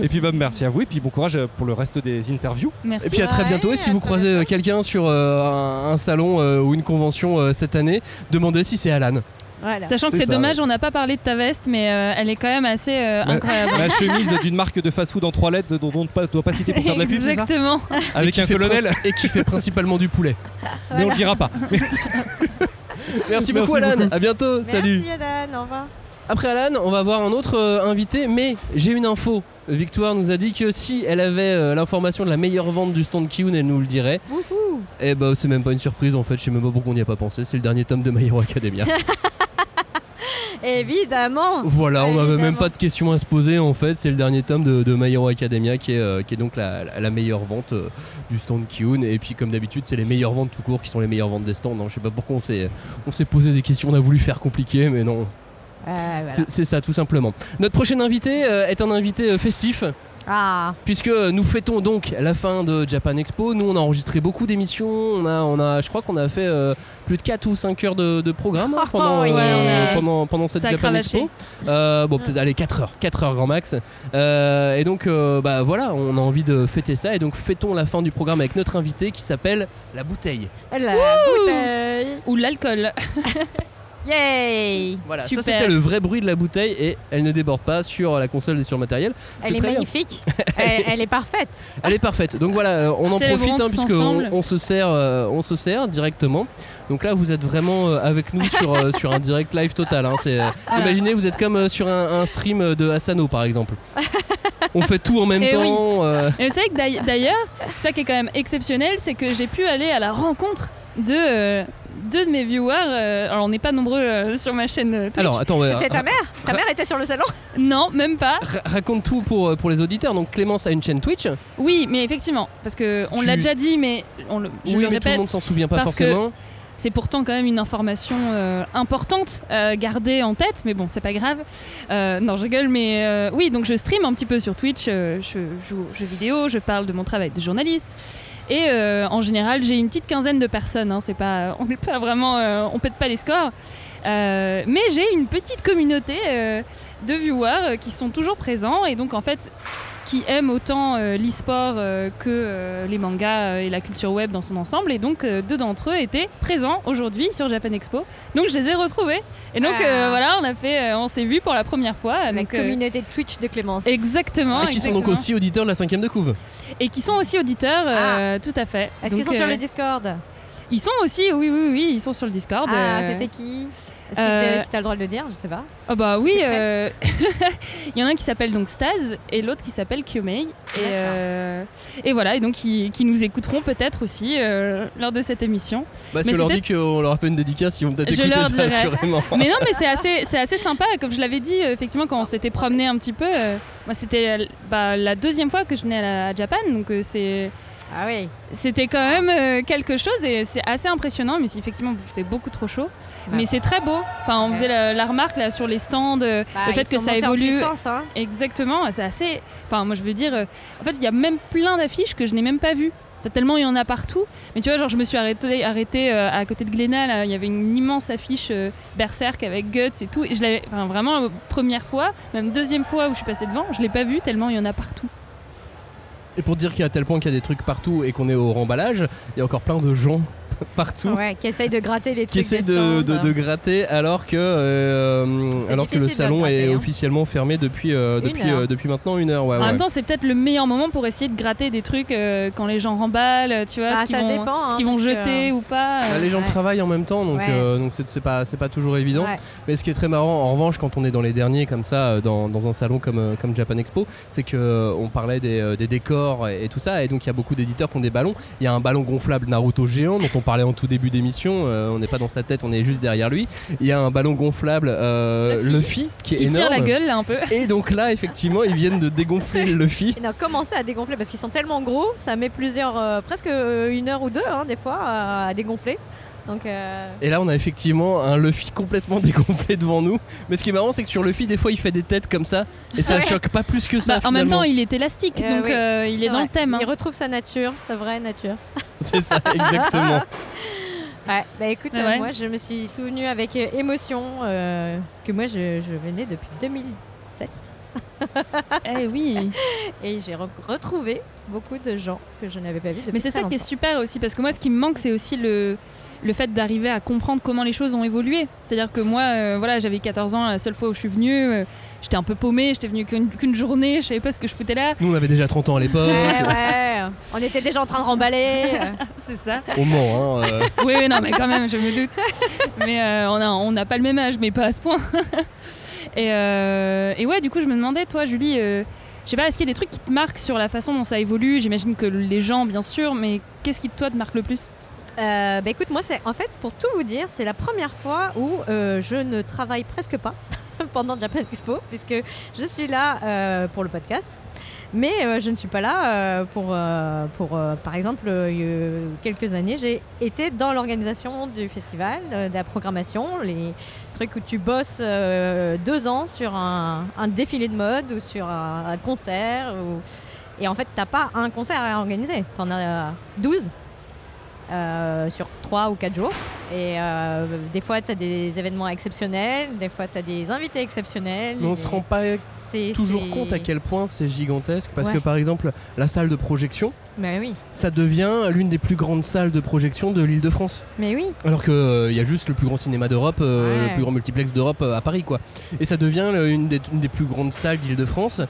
Et puis bah, merci à vous et puis bon courage pour le reste des interviews. Merci. Et puis à très Ouais, bientôt. Et si vous croisez quelqu'un sur euh, un, un salon euh, ou une convention euh, cette année, demandez si c'est Alan. Voilà. Sachant que C'est dommage, on n'a pas parlé de ta veste, mais euh, elle est quand même assez euh, Ma- incroyable. La chemise d'une marque de fast-food en trois lettres dont on ne doit pas citer pour faire de la pub, Exactement. Avec qui un fait colonel, Et qui fait principalement du poulet. mais on le dira pas. Mais- Merci beaucoup, Merci Alan. beaucoup. À bientôt. Salut. Merci Adan, au revoir. Après Alan, on va avoir un autre euh, invité, mais j'ai une info. Victoire nous a dit que si elle avait euh, l'information de la meilleure vente du stand Kiun, elle nous le dirait. Wouhou. Et bah c'est même pas une surprise en fait, je sais même pas pourquoi on n'y a pas pensé, c'est le dernier tome de My Hero Academia. Évidemment. voilà, on n'avait même pas de questions à se poser en fait, c'est le dernier tome de, de My Hero Academia qui est, euh, qui est donc la, la- la meilleure vente euh, du stand Kiun. Et puis comme d'habitude, c'est les meilleures ventes tout court qui sont les meilleures ventes des stands. Non, je sais pas pourquoi on s'est, posé des questions, on a voulu faire compliqué, mais non, voilà. c'est, ça tout simplement. Notre prochain invité euh, est un invité euh, festif. Ah, Puisque nous fêtons donc la fin de Japan Expo, nous on a enregistré beaucoup d'émissions, on a, on a, je crois qu'on a fait euh, plus de 4 ou 5 heures de, de programme hein, pendant, Oh, euh, yeah. pendant, pendant cette Ça Japan cravaché. Expo. Euh, bon peut-être allez 4 heures, 4 heures grand max. Euh, et donc euh, bah voilà, on a envie de fêter ça et donc fêtons la fin du programme avec notre invité qui s'appelle La Bouteille. la bouteille. Ou l'alcool. Yay. Voilà, Super. ça c'était le vrai bruit de la bouteille et elle ne déborde pas sur la console et sur le matériel. C'est Elle est magnifique. elle, elle est parfaite. Elle est parfaite. Donc voilà, euh, on en profite hein, puisque on, on se sert, euh, on se sert directement. Donc là, vous êtes vraiment euh, avec nous sur, euh, sur un direct live total. hein. C'est, Voilà. Imaginez, vous êtes comme sur un, un stream de Asano par exemple. On fait tout en même Eh temps. Et vous savez que d'ail- d'ailleurs, ça qui est quand même exceptionnel, c'est que j'ai pu aller à la rencontre de deux de mes viewers. euh, alors on n'est pas nombreux euh, sur ma chaîne euh, Twitch. Alors attends, ouais, C'était ta mère Ta mère était sur le salon Non, même pas. ra- raconte tout pour, euh, pour les auditeurs. Donc Clémence a une chaîne Twitch. Oui, mais effectivement, parce que on Tu- l'a déjà dit, mais on le, je oui, le mais tout le répète, monde s'en souvient pas parce que- forcément. c'est pourtant quand même une information euh, importante à garder en tête, mais bon, c'est pas grave. Euh, non, je rigole, mais euh, oui, donc je stream un petit peu sur Twitch, euh, je joue aux jeux vidéo, je parle de mon travail de journaliste. Et euh, en général, j'ai une petite quinzaine de personnes. hein, on n'est vraiment, euh, on pète pas les scores. Euh, mais j'ai une petite communauté de viewers qui sont toujours présents et donc en fait qui aiment autant euh, l'e-sport euh, que euh, les mangas et la culture web dans son ensemble. Et donc, euh, deux d'entre eux étaient présents aujourd'hui sur Japan Expo. Donc, je les ai retrouvés. Et donc, Ah. euh, voilà, on a fait, euh, on s'est vus pour la première fois. La donc, euh, communauté Twitch de Clémence. Exactement. Et qui sont donc aussi auditeurs de la cinquième de couve. Et qui sont aussi auditeurs, euh, tout à fait. Est-ce qu'ils sont sur le Discord? Ils sont aussi, oui, oui, oui, ils sont sur le Discord. Ah, euh, c'était qui? Si, euh, si t'as le droit de le dire, je sais pas. Ah bah oui, euh, il y en a un qui s'appelle donc Staz et l'autre qui s'appelle Kyomei. Et, euh, et voilà, et donc qui, qui nous écouteront peut-être aussi euh, lors de cette émission. Bah, si Mais on leur dit qu'on leur a fait une dédicace, ils vont peut-être Je écouter leur ça dirai. assurément. Mais non, mais c'est assez, c'est assez sympa. Comme je l'avais dit, effectivement, quand on s'était promené un petit peu, euh, moi c'était bah, la deuxième fois que je venais à, la, à Japan, donc euh, c'est. Ah oui. C'était quand même euh, quelque chose et c'est assez impressionnant, mais effectivement il fait beaucoup trop chaud. mais c'est très beau. Enfin, on faisait la, la remarque là sur les stands, euh, Bah, le fait que ça en évolue. puissance, hein. Exactement, c'est assez. Enfin, moi je veux dire, euh, en fait, il y a même plein d'affiches que je n'ai même pas vues. Tellement il y en a partout. Mais tu vois, genre, je me suis arrêtée arrêtée, à côté de Glénat, là, il y avait une immense affiche Berserk avec Guts et tout. Et je l'avais, vraiment, la première fois, même deuxième fois où je suis passée devant, je l'ai pas vue tellement il y en a partout. Et pour dire qu'il y a à tel point qu'il y a des trucs partout et qu'on est au remballage, il y a encore plein de gens partout Ouais, qui essaye de gratter les qui trucs. essaient des de, stands. de- de gratter alors que, euh, alors que le salon gratter, est hein. officiellement fermé depuis, euh, depuis, euh, depuis maintenant une heure. Ouais, en ouais. même temps, c'est peut-être le meilleur moment pour essayer de gratter des trucs euh, quand les gens remballent, tu vois, Bah, ce qu'ils ça vont, dépend, ce hein, qu'ils vont jeter ou pas. Bah, les gens Ouais. travaillent en même temps, donc Ouais. euh, donc c'est c'est pas c'est pas toujours évident. Ouais. Mais ce qui est très marrant, en revanche, quand on est dans les derniers comme ça, dans, dans un salon comme comme Japan Expo, c'est que euh, on parlait des, des décors et, et tout ça, et donc il y a beaucoup d'éditeurs qui ont des ballons. Il y a un ballon gonflable Naruto géant dont on parlait en tout début d'émission. euh, on n'est pas dans sa tête, on est juste derrière lui. Il y a un ballon gonflable euh, Luffy qui est Qui tire la gueule là un peu. Et donc là, effectivement, ils viennent de dégonfler le Luffy. Et non, commencer à dégonfler parce qu'ils sont tellement gros, ça met plusieurs, euh, presque une heure ou deux hein, des fois à dégonfler. Donc euh, Et là, on a effectivement un Luffy complètement dégonflé devant nous. Mais ce qui est marrant, c'est que sur Luffy, des fois, il fait des têtes comme ça. Et ça ne Ouais. choque pas plus que ça. Bah, en même temps, il est élastique, euh, donc oui, euh, il est dans le thème. hein. Il retrouve sa nature, sa vraie nature. C'est ça, exactement. Ouais, bah écoute, Ouais, euh, ouais. moi je me suis souvenu avec émotion euh, que moi je, je venais depuis 2007 Eh oui. et j'ai re- retrouvé beaucoup de gens que je n'avais pas vus depuis Mais c'est très ça qui est super aussi, parce que moi, ce qui me manque, c'est aussi le, le fait d'arriver à comprendre comment les choses ont évolué. C'est-à-dire que moi, euh, voilà, j'avais 14 ans la seule fois où je suis venue, euh, j'étais un peu paumée, j'étais venue qu'une journée, je savais pas ce que je foutais là. Nous, on avait déjà 30 ans à l'époque. Ouais, ouais, on était déjà en train de remballer. C'est ça. Au Mans, hein. euh. Oui, oui, non, mais quand même, je me doute. Mais euh, on n'a on n'a pas le même âge, mais pas à ce point. et, euh, et ouais, du coup, je me demandais, toi, Julie, euh, je sais pas, est-ce qu'il y a des trucs qui te marquent sur la façon dont ça évolue? J'imagine que les gens, bien sûr, mais qu'est-ce qui, toi, te marque le plus? Euh, bah écoute, moi, c'est en fait, pour tout vous dire, c'est la première fois où euh, je ne travaille presque pas pendant Japan Expo, puisque je suis là euh, pour le podcast. Mais je ne suis pas là pour, pour par exemple, quelques années, j'ai été dans l'organisation du festival, de la programmation, les trucs où tu bosses deux ans sur un, défilé de mode ou sur un, concert. Et en fait, t'as pas un concert à organiser, t'en as 12 euh, sur 3 ou 4 jours. Et euh, des fois, tu as des événements exceptionnels, des fois, tu as des invités exceptionnels. Mais on Et se rend pas toujours compte à quel point c'est gigantesque. Parce Ouais. que, par exemple, la salle de projection, Mais oui, ça devient l'une des plus grandes salles de projection de l'île de France. mais oui. Alors qu'il y a juste le plus grand cinéma d'Europe, euh, Ouais. le plus grand multiplex d'Europe euh, à Paris, quoi. Et ça devient une des, une des plus grandes salles d'Île-de-France.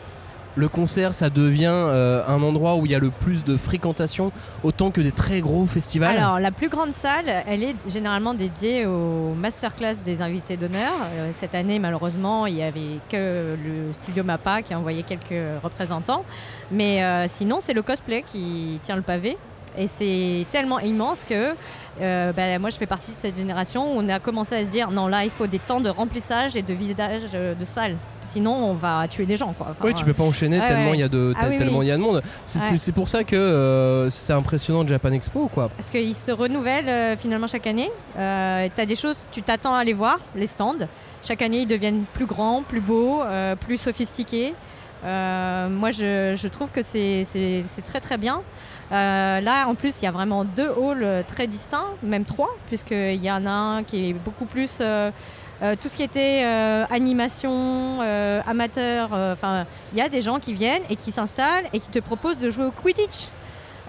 Le concert, ça devient euh, un endroit où il y a le plus de fréquentation, autant que des très gros festivals. Alors, la plus grande salle, elle est généralement dédiée aux masterclass des invités d'honneur. Euh, cette année, malheureusement, il n'y avait que le Studio Mappa qui a envoyé quelques représentants. Mais euh, sinon, c'est le cosplay qui tient le pavé. Et c'est tellement immense que euh, bah, moi, je fais partie de cette génération où on a commencé à se dire non, là, il faut des temps de remplissage et de vidage euh, de salle. Sinon, on va tuer des gens. Quoi. Enfin, oui, tu peux pas enchaîner ouais, tellement ouais. il y a de Ah oui, tellement oui. il y a de monde. C'est Ouais. pour ça que euh, c'est impressionnant de Japan Expo, quoi. Parce qu'ils se renouvellent euh, finalement chaque année. Euh, tu as des choses, tu t'attends à les voir, les stands. Chaque année, ils deviennent plus grands, plus beaux, euh, plus sophistiqués. Euh, moi, je, trouve que c'est très très bien. Euh, là, en plus, il y a vraiment deux halls euh, très distincts, même trois, puisqu'il y en a un qui est beaucoup plus tout ce qui était animation, amateur, enfin, il y a des gens qui viennent et qui s'installent et qui te proposent de jouer au Quidditch.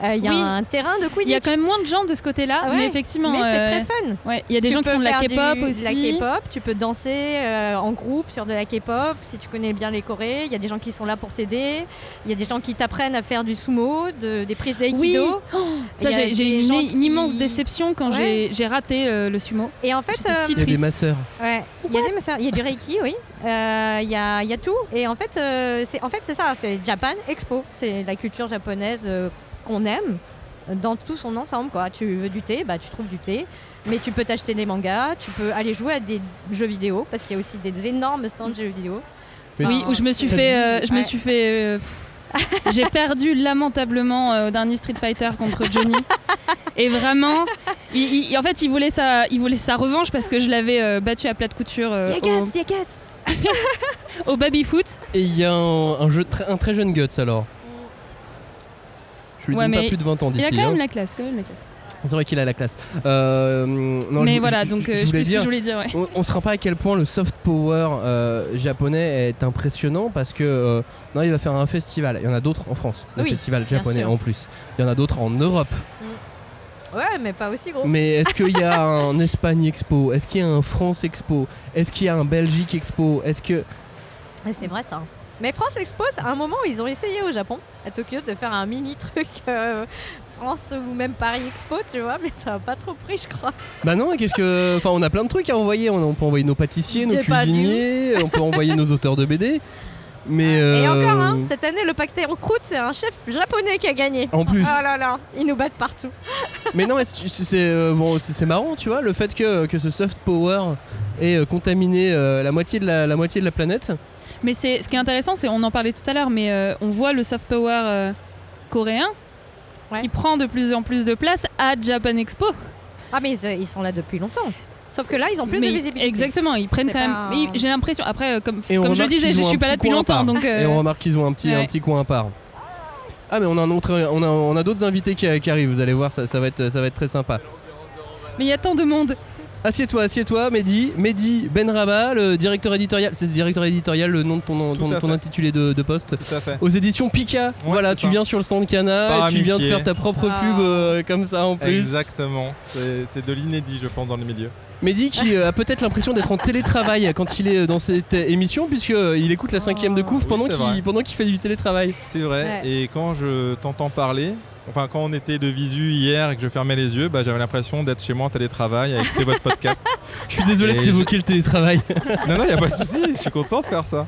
Euh, Il y a Oui. un terrain de Quidditch. Il y a quand même moins de gens de ce côté-là, Ah ouais, mais effectivement. mais c'est euh, très fun. Ouais, il y a des Tu gens qui font de la K-pop aussi. de la K-pop, tu peux danser euh, en groupe sur de la K-pop si tu connais bien les Corées. Il y a des gens qui sont là pour t'aider. Il y a des gens qui t'apprennent à faire du sumo, de- des prises Oui, d'aïkido. Oh, ça j'ai une, qui- immense déception quand Ouais. j'ai- raté euh, le sumo. Et en fait, euh, Il y a des masseurs. Ouais, il y a des masseurs, il y a du reiki, oui. Euh, Il y, a, il y a tout. Et en fait, euh, c'est en fait c'est ça, c'est Japan Expo. C'est la culture japonaise euh, qu'on aime dans tout son ensemble. Quoi. Tu veux du thé, bah tu trouves du thé. Mais tu peux t'acheter des mangas, tu peux aller jouer à des jeux vidéo parce qu'il y a aussi des énormes stands de jeux vidéo. Oui, où je me suis fait, euh, je me suis fait. euh, j'ai perdu lamentablement euh, au dernier Street Fighter contre Johnny. Et vraiment, il- il- en fait, il voulait sa, il voulait sa revanche parce que je l'avais euh, battu à plat de couture euh, au, au baby foot. Et il y a un, un jeu un très jeune Guts alors. Je Ouais, pas plus de 20 ans Il a quand même hein. la classe, quand même la classe. C'est vrai qu'il a la classe. Euh, non, Mais je- voilà, je- donc je euh, je voulais plus ce que dire, je voulais dire. Ouais. on, on se rend pas à quel point le soft power euh, japonais est impressionnant parce que euh, non, il va faire un festival. Il y en a d'autres en France, le Oui, festival japonais en plus. Il y en a d'autres en Europe. Ouais, mais pas aussi gros. Mais est-ce qu'il y a un Espagne Expo? Est-ce qu'il y a un France Expo? Est-ce qu'il y a un Belgique Expo? Est-ce que Ouais, c'est vrai ça. Mais France Expo, à un moment, ils ont essayé au Japon, à Tokyo, de faire un mini truc euh, France ou même Paris Expo, tu vois, mais ça a pas trop pris, je crois. Bah non, qu'est-ce que. Enfin, on a plein de trucs à envoyer. On, peut envoyer nos pâtissiers, nos cuisiniers, on peut envoyer nos auteurs de BD. Mais. Et euh, encore, hein, cette année, le pacté en croûte, c'est un chef japonais qui a gagné. En plus. Oh là là, ils nous battent partout. Mais non, c'est euh, bon, marrant, tu vois, le fait que, que ce soft power ait euh, contaminé euh, la, moitié de la, la moitié de la planète. Mais c'est ce qui est intéressant, c'est on en parlait tout à l'heure, mais euh, on voit le soft power euh, coréen qui prend de plus en plus de place à Japan Expo. Ah, mais ils, ils sont là depuis longtemps. Sauf que là, ils ont plus Mais de visibilité. Exactement, ils prennent quand même. J'ai l'impression. Après, euh, comme, comme je disais, je suis pas là depuis longtemps, donc. euh, Et on remarque qu'ils ont un petit, un petit coin à part. Ah mais on a un autre, on a, on a d'autres invités qui, qui arrivent. Vous allez voir, ça, ça va être, ça va être très sympa. Mais il y a tant de monde. Assieds-toi, assieds-toi, Mehdi. Mehdi Benraba, le directeur éditorial. C'est le directeur éditorial, le nom de ton, ton, ton intitulé de, de poste. Tout à fait. Aux éditions Pika. voilà, tu ça. viens sur le stand Cana Par et tu viens de faire ta propre Ah. pub euh, comme ça en plus. Exactement, c'est c'est de l'inédit, je pense, dans le milieu. Mehdi qui euh, a peut-être l'impression d'être en télétravail quand il est euh, dans cette euh, émission puisqu'il écoute la cinquième de couvre Oui, pendant qu'il pendant qu'il fait du télétravail. C'est vrai, Ouais. et quand je t'entends parler, enfin quand on était de visu hier et que je fermais les yeux, bah, j'avais l'impression d'être chez moi en télétravail à écouter votre podcast. Je suis désolé de t'évoquer le télétravail. Non, non, il a pas de souci, je suis content de faire ça.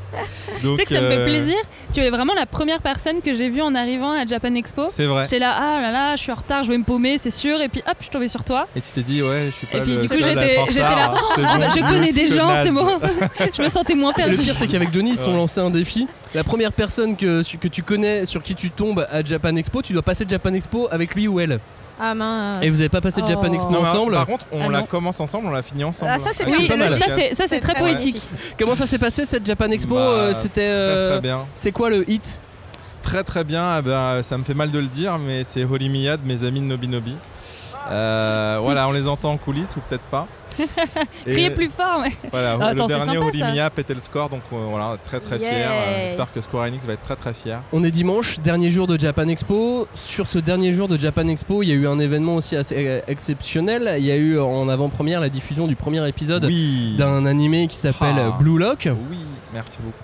Tu sais que ça me fait euh, plaisir. Tu es vraiment la première personne que j'ai vue en arrivant à Japan Expo. C'est vrai. J'étais là, ah là là, je suis en retard, je vais me paumer, c'est sûr. Et puis hop, je suis tombée sur toi. Et tu t'es dit, ouais, je suis pas Et puis le du coup, j'étais là, oh, ah, bah, bon, je connais des gens, c'est bon. je me sentais moins Et le perdue. pire c'est qu'avec Johnny ils se sont lancés un défi. La première personne que, que tu connais sur qui tu tombes à Japan Expo, tu dois passer Japan Expo avec lui ou elle. Ah mince. Et vous avez pas passé Japan Oh. Expo Non, mais ensemble Par contre, on Ah la non. commence ensemble, on la finit ensemble. Ah, ça, c'est Oui, ça c'est très très poétique. Comment ça s'est passé cette Japan Expo Bah, Euh, C'était. Très, euh, très bien. C'est quoi le hit? Très très bien, Ah ben, ça me fait mal de le dire, mais c'est Holy Miyad, mes amis de Nobi Nobi. Euh, voilà, on les entend en coulisses ou peut-être pas. Criez plus fort, mais. Voilà, Ah, attends, le dernier sympa, Holy ça. Miyad pétait le score, donc euh, voilà, très très fier. Yeah. Euh, J'espère que Square Enix va être très très fier. On est dimanche, dernier jour de Japan Expo. Sur ce dernier jour de Japan Expo, il y a eu un événement aussi assez euh, exceptionnel. Il y a eu en avant-première la diffusion du premier épisode Oui. d'un animé qui s'appelle Ah. Blue Lock. Oui, merci beaucoup.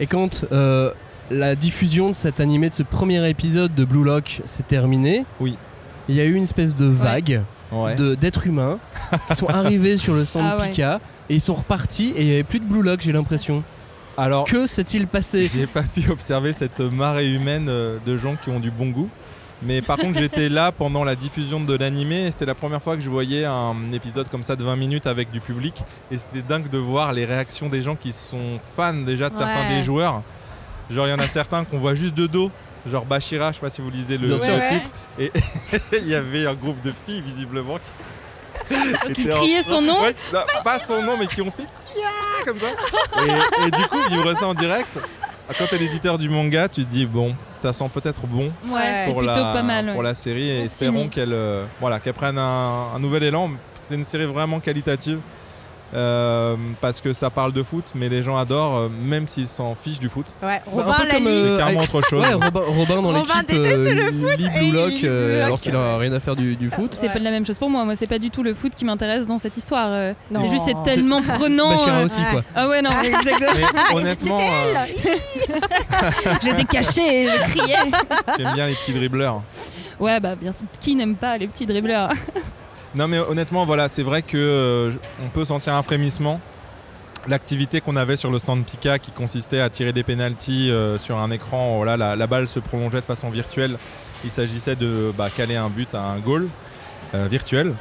Et quand euh, la diffusion de cet animé, de ce premier épisode de Blue Lock s'est terminée, Oui. il y a eu une espèce de vague Ouais. De- d'êtres humains qui sont arrivés sur le stand Ah ouais. Pika et ils sont repartis et il n'y avait plus de Blue Lock, j'ai l'impression. Alors, Que s'est-il passé? j'ai pas pu observer cette marée humaine euh, de gens qui ont du bon goût. Mais par contre, j'étais là pendant la diffusion de l'animé et c'était la première fois que je voyais un épisode comme ça de 20 minutes avec du public. Et c'était dingue de voir les réactions des gens qui sont fans déjà de certains des joueurs. Genre, il y en a certains qu'on voit juste de dos. Genre Bashira, je sais pas si vous lisez le, titre. Et il y avait un groupe de filles visiblement qui, Qui en- son nom Ouais, non, Pas son nom, mais qui ont fait Kia comme ça. Et, et du coup, vivre ça en direct, quand t'es l'éditeur du manga, tu te dis bon, ça sent peut-être bon Ouais, pour, la, pas mal. ouais. pour la série et espérons qu'elle euh, voilà, qu'elle prenne un, un nouvel élan. C'est une série vraiment qualitative. Euh, parce que ça parle de foot, mais les gens adorent, euh, même s'ils s'en fichent du foot. Ouais, Bah, Robin un peu l'a comme, dit. euh, carrément autre chose. Ouais, Robin, Robin dans Robin l'équipe déteste le euh, Blue Lock euh, alors qu'il a rien à faire du, du foot. C'est pas la même chose pour moi. Moi, c'est pas du tout le foot qui m'intéresse dans cette histoire. euh. C'est juste, c'est tellement prenant. Euh, aussi quoi. Ah ouais, non, exactement. Mais honnêtement, J'étais cachée et je criais. j'aime bien les petits dribbleurs. Ouais, bah bien sûr. Qui n'aime pas les petits dribbleurs? Non mais honnêtement voilà c'est vrai que euh, on peut sentir un frémissement. L'activité qu'on avait sur le stand Pika qui consistait à tirer des pénalties euh, sur un écran, la, la balle se prolongeait de façon virtuelle. Il s'agissait de bah, caler un but à un goal euh, virtuel.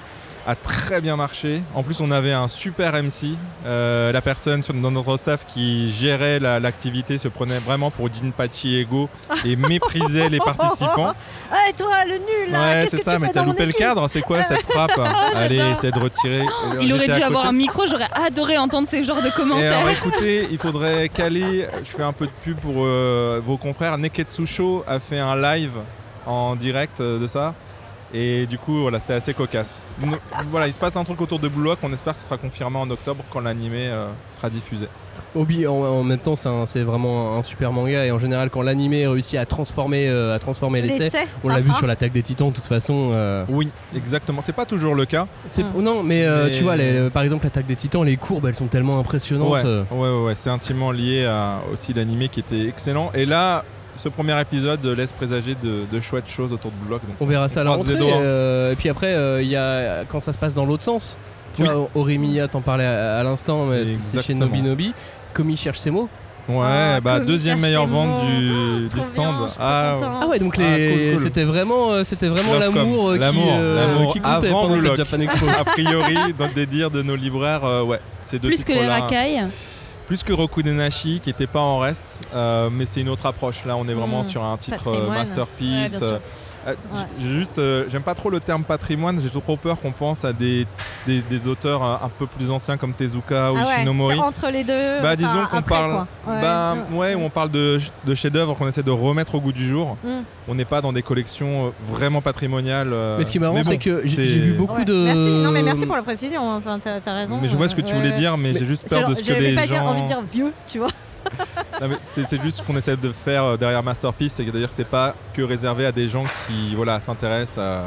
A très bien marché. En plus on avait un super MC. Euh, la personne sur- dans notre staff qui gérait la- l'activité se prenait vraiment pour Jinpachi Ego et méprisait les participants. Ouais, toi, le nul, là, Ouais, c'est ça, mais t'as loupé le cadre, c'est quoi cette frappe Allez, j'adore. essaie de retirer. Il aurait dû avoir un micro, j'aurais adoré entendre ces genres de Et commentaires. alors écoutez, il faudrait caler, je fais un peu de pub pour euh, vos confrères, Neketsu Show a fait un live en direct euh, de ça. Et du coup, voilà, c'était assez cocasse. No- voilà, il se passe un truc autour de Blue Lock, on espère que ce sera confirmé en octobre quand l'animé euh, sera diffusé. Obi, en, en même temps, c'est vraiment un super manga et en général, quand l'animé réussit à transformer, euh, à transformer l'essai, on l'a Ah, vu ah. sur l'attaque des Titans de toute façon. euh, Oui, exactement. C'est pas toujours le cas. c'est- Mm. Non, mais, euh, Mais- tu vois, les- par exemple, l'attaque des Titans, les courbes, elles sont tellement impressionnantes. Ouais, ouais, ouais, ouais, c'est intimement lié à aussi l'animé qui était excellent. Et là, ce premier épisode laisse présager de, de chouettes choses autour de Blue Lock. donc On verra ça à la rentrée. euh, et puis après, euh, il y a quand ça se passe dans l'autre sens. Tu Oui. vois, t'en parlait à, à l'instant, mais c'est chez. Nobi Nobi. Komi cherche ses mots. Ouais, Ah, bah deuxième meilleure vente du, du stand. bien, Ah. Ah ouais, donc Ah, les... cool, cool. c'était vraiment, euh, c'était vraiment Love l'amour euh, qui, L'amour, euh, l'amour qui comptait avant pendant cette. Japan Expo. a priori, dans des dires de nos libraires, euh, ouais, ces deux Plus que les racailles. Plus que Rokudenashi, qui n'était pas en reste, euh, mais c'est une autre approche. Là, on est vraiment Mm. sur un titre euh, masterpiece. Ouais, j- Juste, euh, j'aime pas trop le terme patrimoine, j'ai trop peur qu'on pense à des, des, des auteurs euh, un peu plus anciens comme Tezuka ou Ah ouais, Ishinomori. c'est entre les deux. Bah, disons qu'on parle. Ouais. bah, ouais, où on parle de, de chefs-d'œuvre qu'on essaie de remettre au goût du jour. Mm. On n'est pas dans des collections euh, vraiment patrimoniales. euh, Mais ce qui est marrant, bon, c'est que j'ai vu beaucoup Ouais. de. Merci, non mais merci pour la précision. Enfin, t'as as raison. Mais je vois ce que tu voulais ouais. dire, mais, Mais j'ai juste peur de ce que J'avais pas gens. dire, envie de dire vieux, tu vois. C'est juste ce qu'on essaie de faire euh, derrière Masterpiece, c'est que d'ailleurs c'est pas que réservé à des gens qui voilà s'intéressent à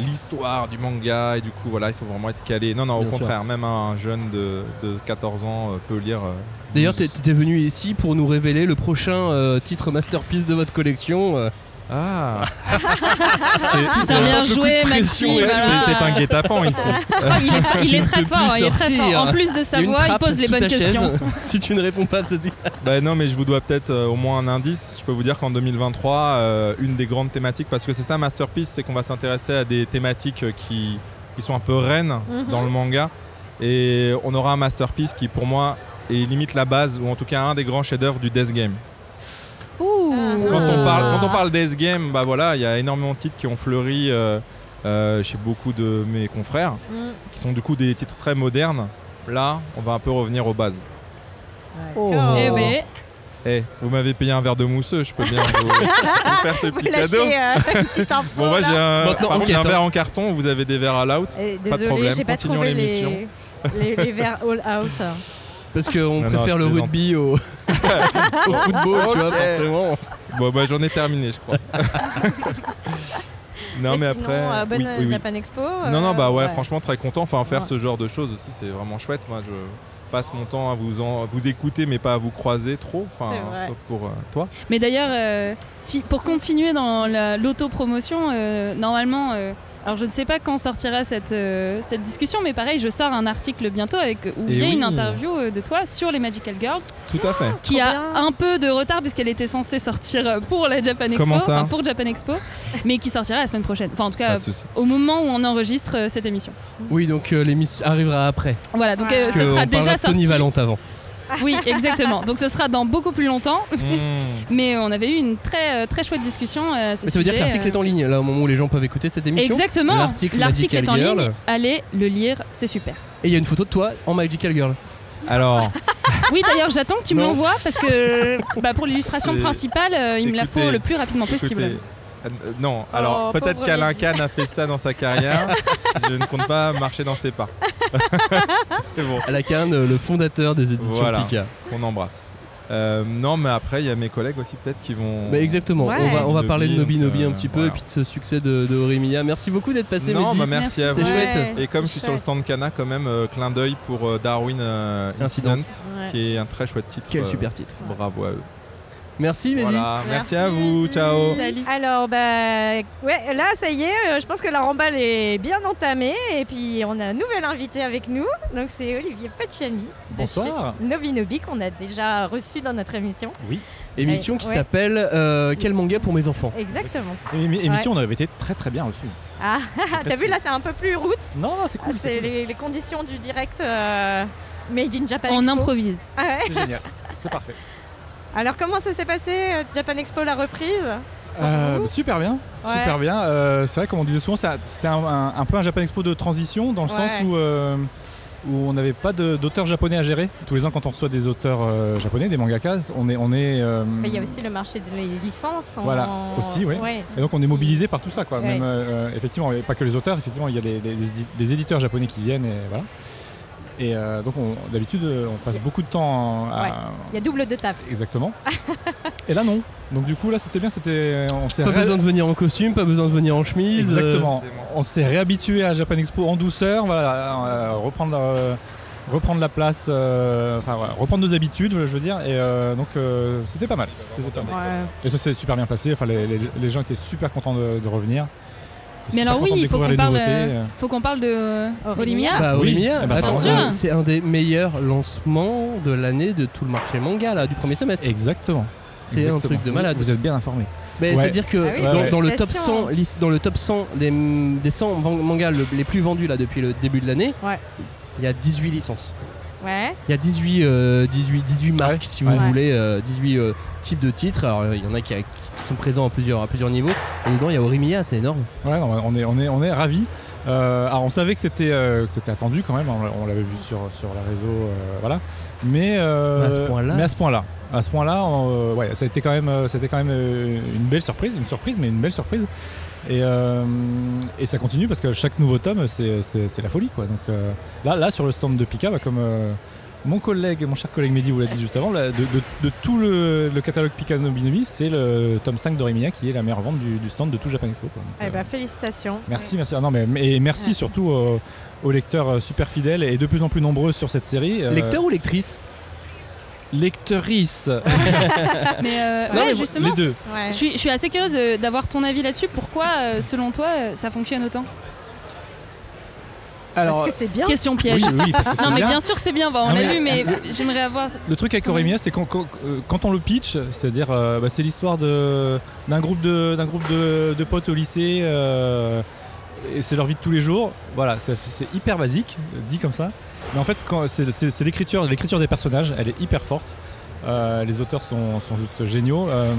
l'histoire du manga et du coup voilà il faut vraiment être calé. Non non au Bien sûr. contraire même un jeune de, de 14 ans euh, peut lire. euh, D'ailleurs, 12. t'es t'es venu ici pour nous révéler le prochain euh, titre masterpiece de votre collection. Ah c'est- bien joué, Maxime. Voilà. c'est un guet-apens ici. Il est, il est très fort, il est très fort. En plus de sa voix, il pose les bonnes questions. si tu ne réponds pas, c'est dit. Bah non, mais je vous dois peut-être euh, au moins un indice. Je peux vous dire qu'en 2023, euh, une des grandes thématiques, parce que c'est ça Masterpiece, c'est qu'on va s'intéresser à des thématiques euh, qui, qui sont un peu reines Mhm. dans le manga. Et on aura un Masterpiece qui, pour moi, est limite la base, ou en tout cas un des grands chefs-d'œuvre du Death Game. Ouh. Quand, on parle, quand on parle Death Game, bah voilà, il y a énormément de titres qui ont fleuri euh, euh, chez beaucoup de mes confrères, Mm. qui sont du coup des titres très modernes. Là, on va un peu revenir aux bases. Oh. Eh ben, Eh, vous m'avez payé un verre de mousseux, je peux bien vous, vous faire ce petit cadeau. Euh, une petite info, Bon, moi j'ai un, Maintenant, par contre, j'ai un enquête, verre hein. en carton, vous avez des verres à l'out. Eh, Pas de Désolé, problème, j'ai pas continuons trouvé l'émission. les, les, les verres all out. Parce qu'on non, préfère le plaisante. rugby au, au football, tu vois, forcément. Bon, bah j'en ai terminé, je crois. non, mais, sinon, après. euh, bonne oui, oui, oui. Japan Expo. Non, non, euh, bah ouais, franchement, très content. Enfin, faire Ouais. ce genre de choses aussi, c'est vraiment chouette. Moi, je passe mon temps à vous, en, vous écouter, mais pas à vous croiser trop. Enfin, sauf pour euh, toi. Mais d'ailleurs, euh, si, pour continuer dans la- l'autopromotion, euh, normalement, euh, alors je ne sais pas quand sortira cette, euh, cette discussion, mais pareil, je sors un article bientôt avec, où Et il y a oui. une interview euh, de toi sur les Magical Girls, Tout à fait. qui Trop a bien. un peu de retard puisqu'elle était censée sortir euh, pour la Japan Expo, Comment ça enfin, pour Japan Expo, mais qui sortira la semaine prochaine. Enfin, en tout cas, au moment où on enregistre euh, cette émission. Oui, donc euh, l'émission arrivera après. Voilà, donc Ouais. euh, Parce ce que sera déjà de Tony sorti. Valente avant. Oui, exactement. Donc ce sera dans beaucoup plus longtemps. Mmh. Mais on avait eu une très, euh, très chouette discussion euh, à ce Mais ça veut dire que l'article euh. est en ligne, là, au moment où les gens peuvent écouter cette émission. Exactement. L'article L'article est en ligne. Allez le lire, c'est super. Et il y a une photo de toi en Magical Girl. Alors, Oui, d'ailleurs, j'attends que tu me l'envoies parce que bah, pour l'illustration principale, euh, il me la faut le plus rapidement possible. écoutez, Euh, non, alors Oh, peut-être qu'Alain. Kahn a fait ça dans sa carrière. je ne compte pas marcher dans ses pas. Bon. Alain Kahn, le fondateur des éditions Voilà, Pika. qu'on embrasse. Euh, non, mais après, il y a mes collègues aussi peut-être qui vont. Bah exactement, Ouais. on va, on va parler de Nobi Nobi euh, un petit peu voilà. et puis de ce succès de, de Orimiya. Merci beaucoup d'être passé, Non, Mehdi. bah merci, à vous. C'était chouette. Ouais. Et comme je suis sur le stand Cana, quand même, euh, clin d'œil pour euh, Darwin euh, Incident, Incident. Ouais. qui est un très chouette titre. Quel euh, super titre. Bravo à eux. Merci, Mehdi. Voilà, merci, Merci, à vous, Mehdi. ciao. Salut. Alors, bah, ouais, là, ça y est, euh, je pense que la remballe est bien entamée. Et puis, on a un nouvel invité avec nous. Donc, c'est Olivier Pacciani. de Bonsoir. chez Nobi Nobi, qu'on a déjà reçu dans notre émission. Oui. Émission Ouais. qui Ouais. s'appelle euh, Quel manga pour mes enfants? Exactement. Émission, on avait été très très bien reçus. Ah, t'as vu, là, c'est un peu plus roots. Non, non, c'est cool. Ah, c'est les, les conditions du direct euh, Made in Japan On Expo. improvise. Ah ouais. C'est génial. C'est parfait. Alors, comment ça s'est passé, euh, Japan Expo, la reprise Euh, super bien, Ouais. super bien. Euh, c'est vrai, comme on disait souvent, c'était un, un- un peu un Japan Expo de transition dans le Ouais. sens où, euh, où on n'avait pas d'auteurs japonais à gérer. Tous les ans, quand on reçoit des auteurs japonais, des mangakas, on est, on est. Mais il y a aussi le marché des licences. en- Voilà, aussi, oui. Ouais. Et donc on est mobilisé par tout ça, quoi. Même, effectivement, pas que les auteurs, effectivement, il y a des éditeurs japonais qui viennent, et voilà. Et euh, donc on- d'habitude, euh, on passe beaucoup de temps à. Ouais. Il y a double de taf. Exactement. et là, non. Donc du coup, là, c'était bien. C'était. On s'est Pas ré- besoin de venir en costume, pas besoin de venir en chemise. euh, Exactement. On s'est réhabitué à Japan Expo en douceur, voilà, euh, reprendre, euh, reprendre la place, euh, enfin voilà, reprendre nos habitudes, je veux dire. Et euh, donc euh, c'était pas mal. C'était pas mal. Ouais. Et ça s'est super bien passé. Enfin, les, les- les gens étaient super contents de, de revenir. Mais alors oui, de il faut qu'on parle, nouveautés. euh, faut qu'on parle de Orimiya. Bah, Oui. Orimiya, Eh ben, attends, bien c'est- un des meilleurs lancements de l'année de tout le marché manga là, du premier semestre. Exactement. C'est un truc de malade. Vous, vous êtes bien informé. Ouais. C'est-à-dire que Ah oui, dans, ouais. dans le top Félicitations. 100, lis- dans le top 100 des, des 100 man- mangas le- les plus vendus là depuis le début de l'année, Ouais. il y a 18 licences. Ouais. Il y a 18, euh, 18, 18 marques, Ouais. si vous Ouais. voulez, euh, 18 euh, types de titres. Alors, euh, il y en a qui, qui sont présents à plusieurs, à plusieurs niveaux. Et dedans, il y a Orimiya, c'est énorme. Ouais, non, on est, on est, on est ravis. Euh, alors on savait que c'était, euh, que c'était attendu quand même. On, on l'avait vu sur, sur les réseaux, euh, voilà. Mais, euh, Mais à ce point-là à ce point-là, euh, ouais, ça a été quand même, euh, a été quand même euh, une belle surprise, une surprise, mais une belle surprise. Et, euh, et ça continue parce que chaque nouveau tome, c'est, la folie, quoi. Donc euh, là, là, sur le stand de Pika, bah, comme euh, mon collègue, mon cher collègue Mehdi vous l'a dit juste avant, là, de, de- de tout le, le catalogue Pika Nobinomi, c'est le tome 5 d'Orimiya qui est la meilleure vente du, du stand de tout Japan Expo. quoi. Donc, Eh euh, ben, félicitations. Merci, merci. Ah non, mais, et merci Ouais. surtout euh, aux lecteurs euh, super fidèles et de plus en plus nombreux sur cette série. Euh, Lecteur ou lectrice Lecteurice. Mais euh, Non, ouais, mais justement, les deux. Ouais. je suis, je suis assez curieuse euh, d'avoir ton avis là-dessus. Pourquoi, euh, selon toi, euh, ça fonctionne autant? Alors, Parce que c'est bien. Question piège. oui, oui, parce que non, c'est mais bien. bien sûr, c'est bien. bah, on Non, l'a lu, mais j'aimerais avoir. Le truc avec Oremia, c'est quand, quand, euh, quand on le pitch, c'est-à-dire, euh, bah, c'est l'histoire d'un groupe de d'un groupe de, de potes au lycée. euh, et c'est leur vie de tous les jours. Voilà, c'est hyper basique, dit comme ça. Mais en fait, c'est l'écriture, l'écriture des personnages, elle est hyper forte. Euh, les auteurs sont, sont juste géniaux. Euh,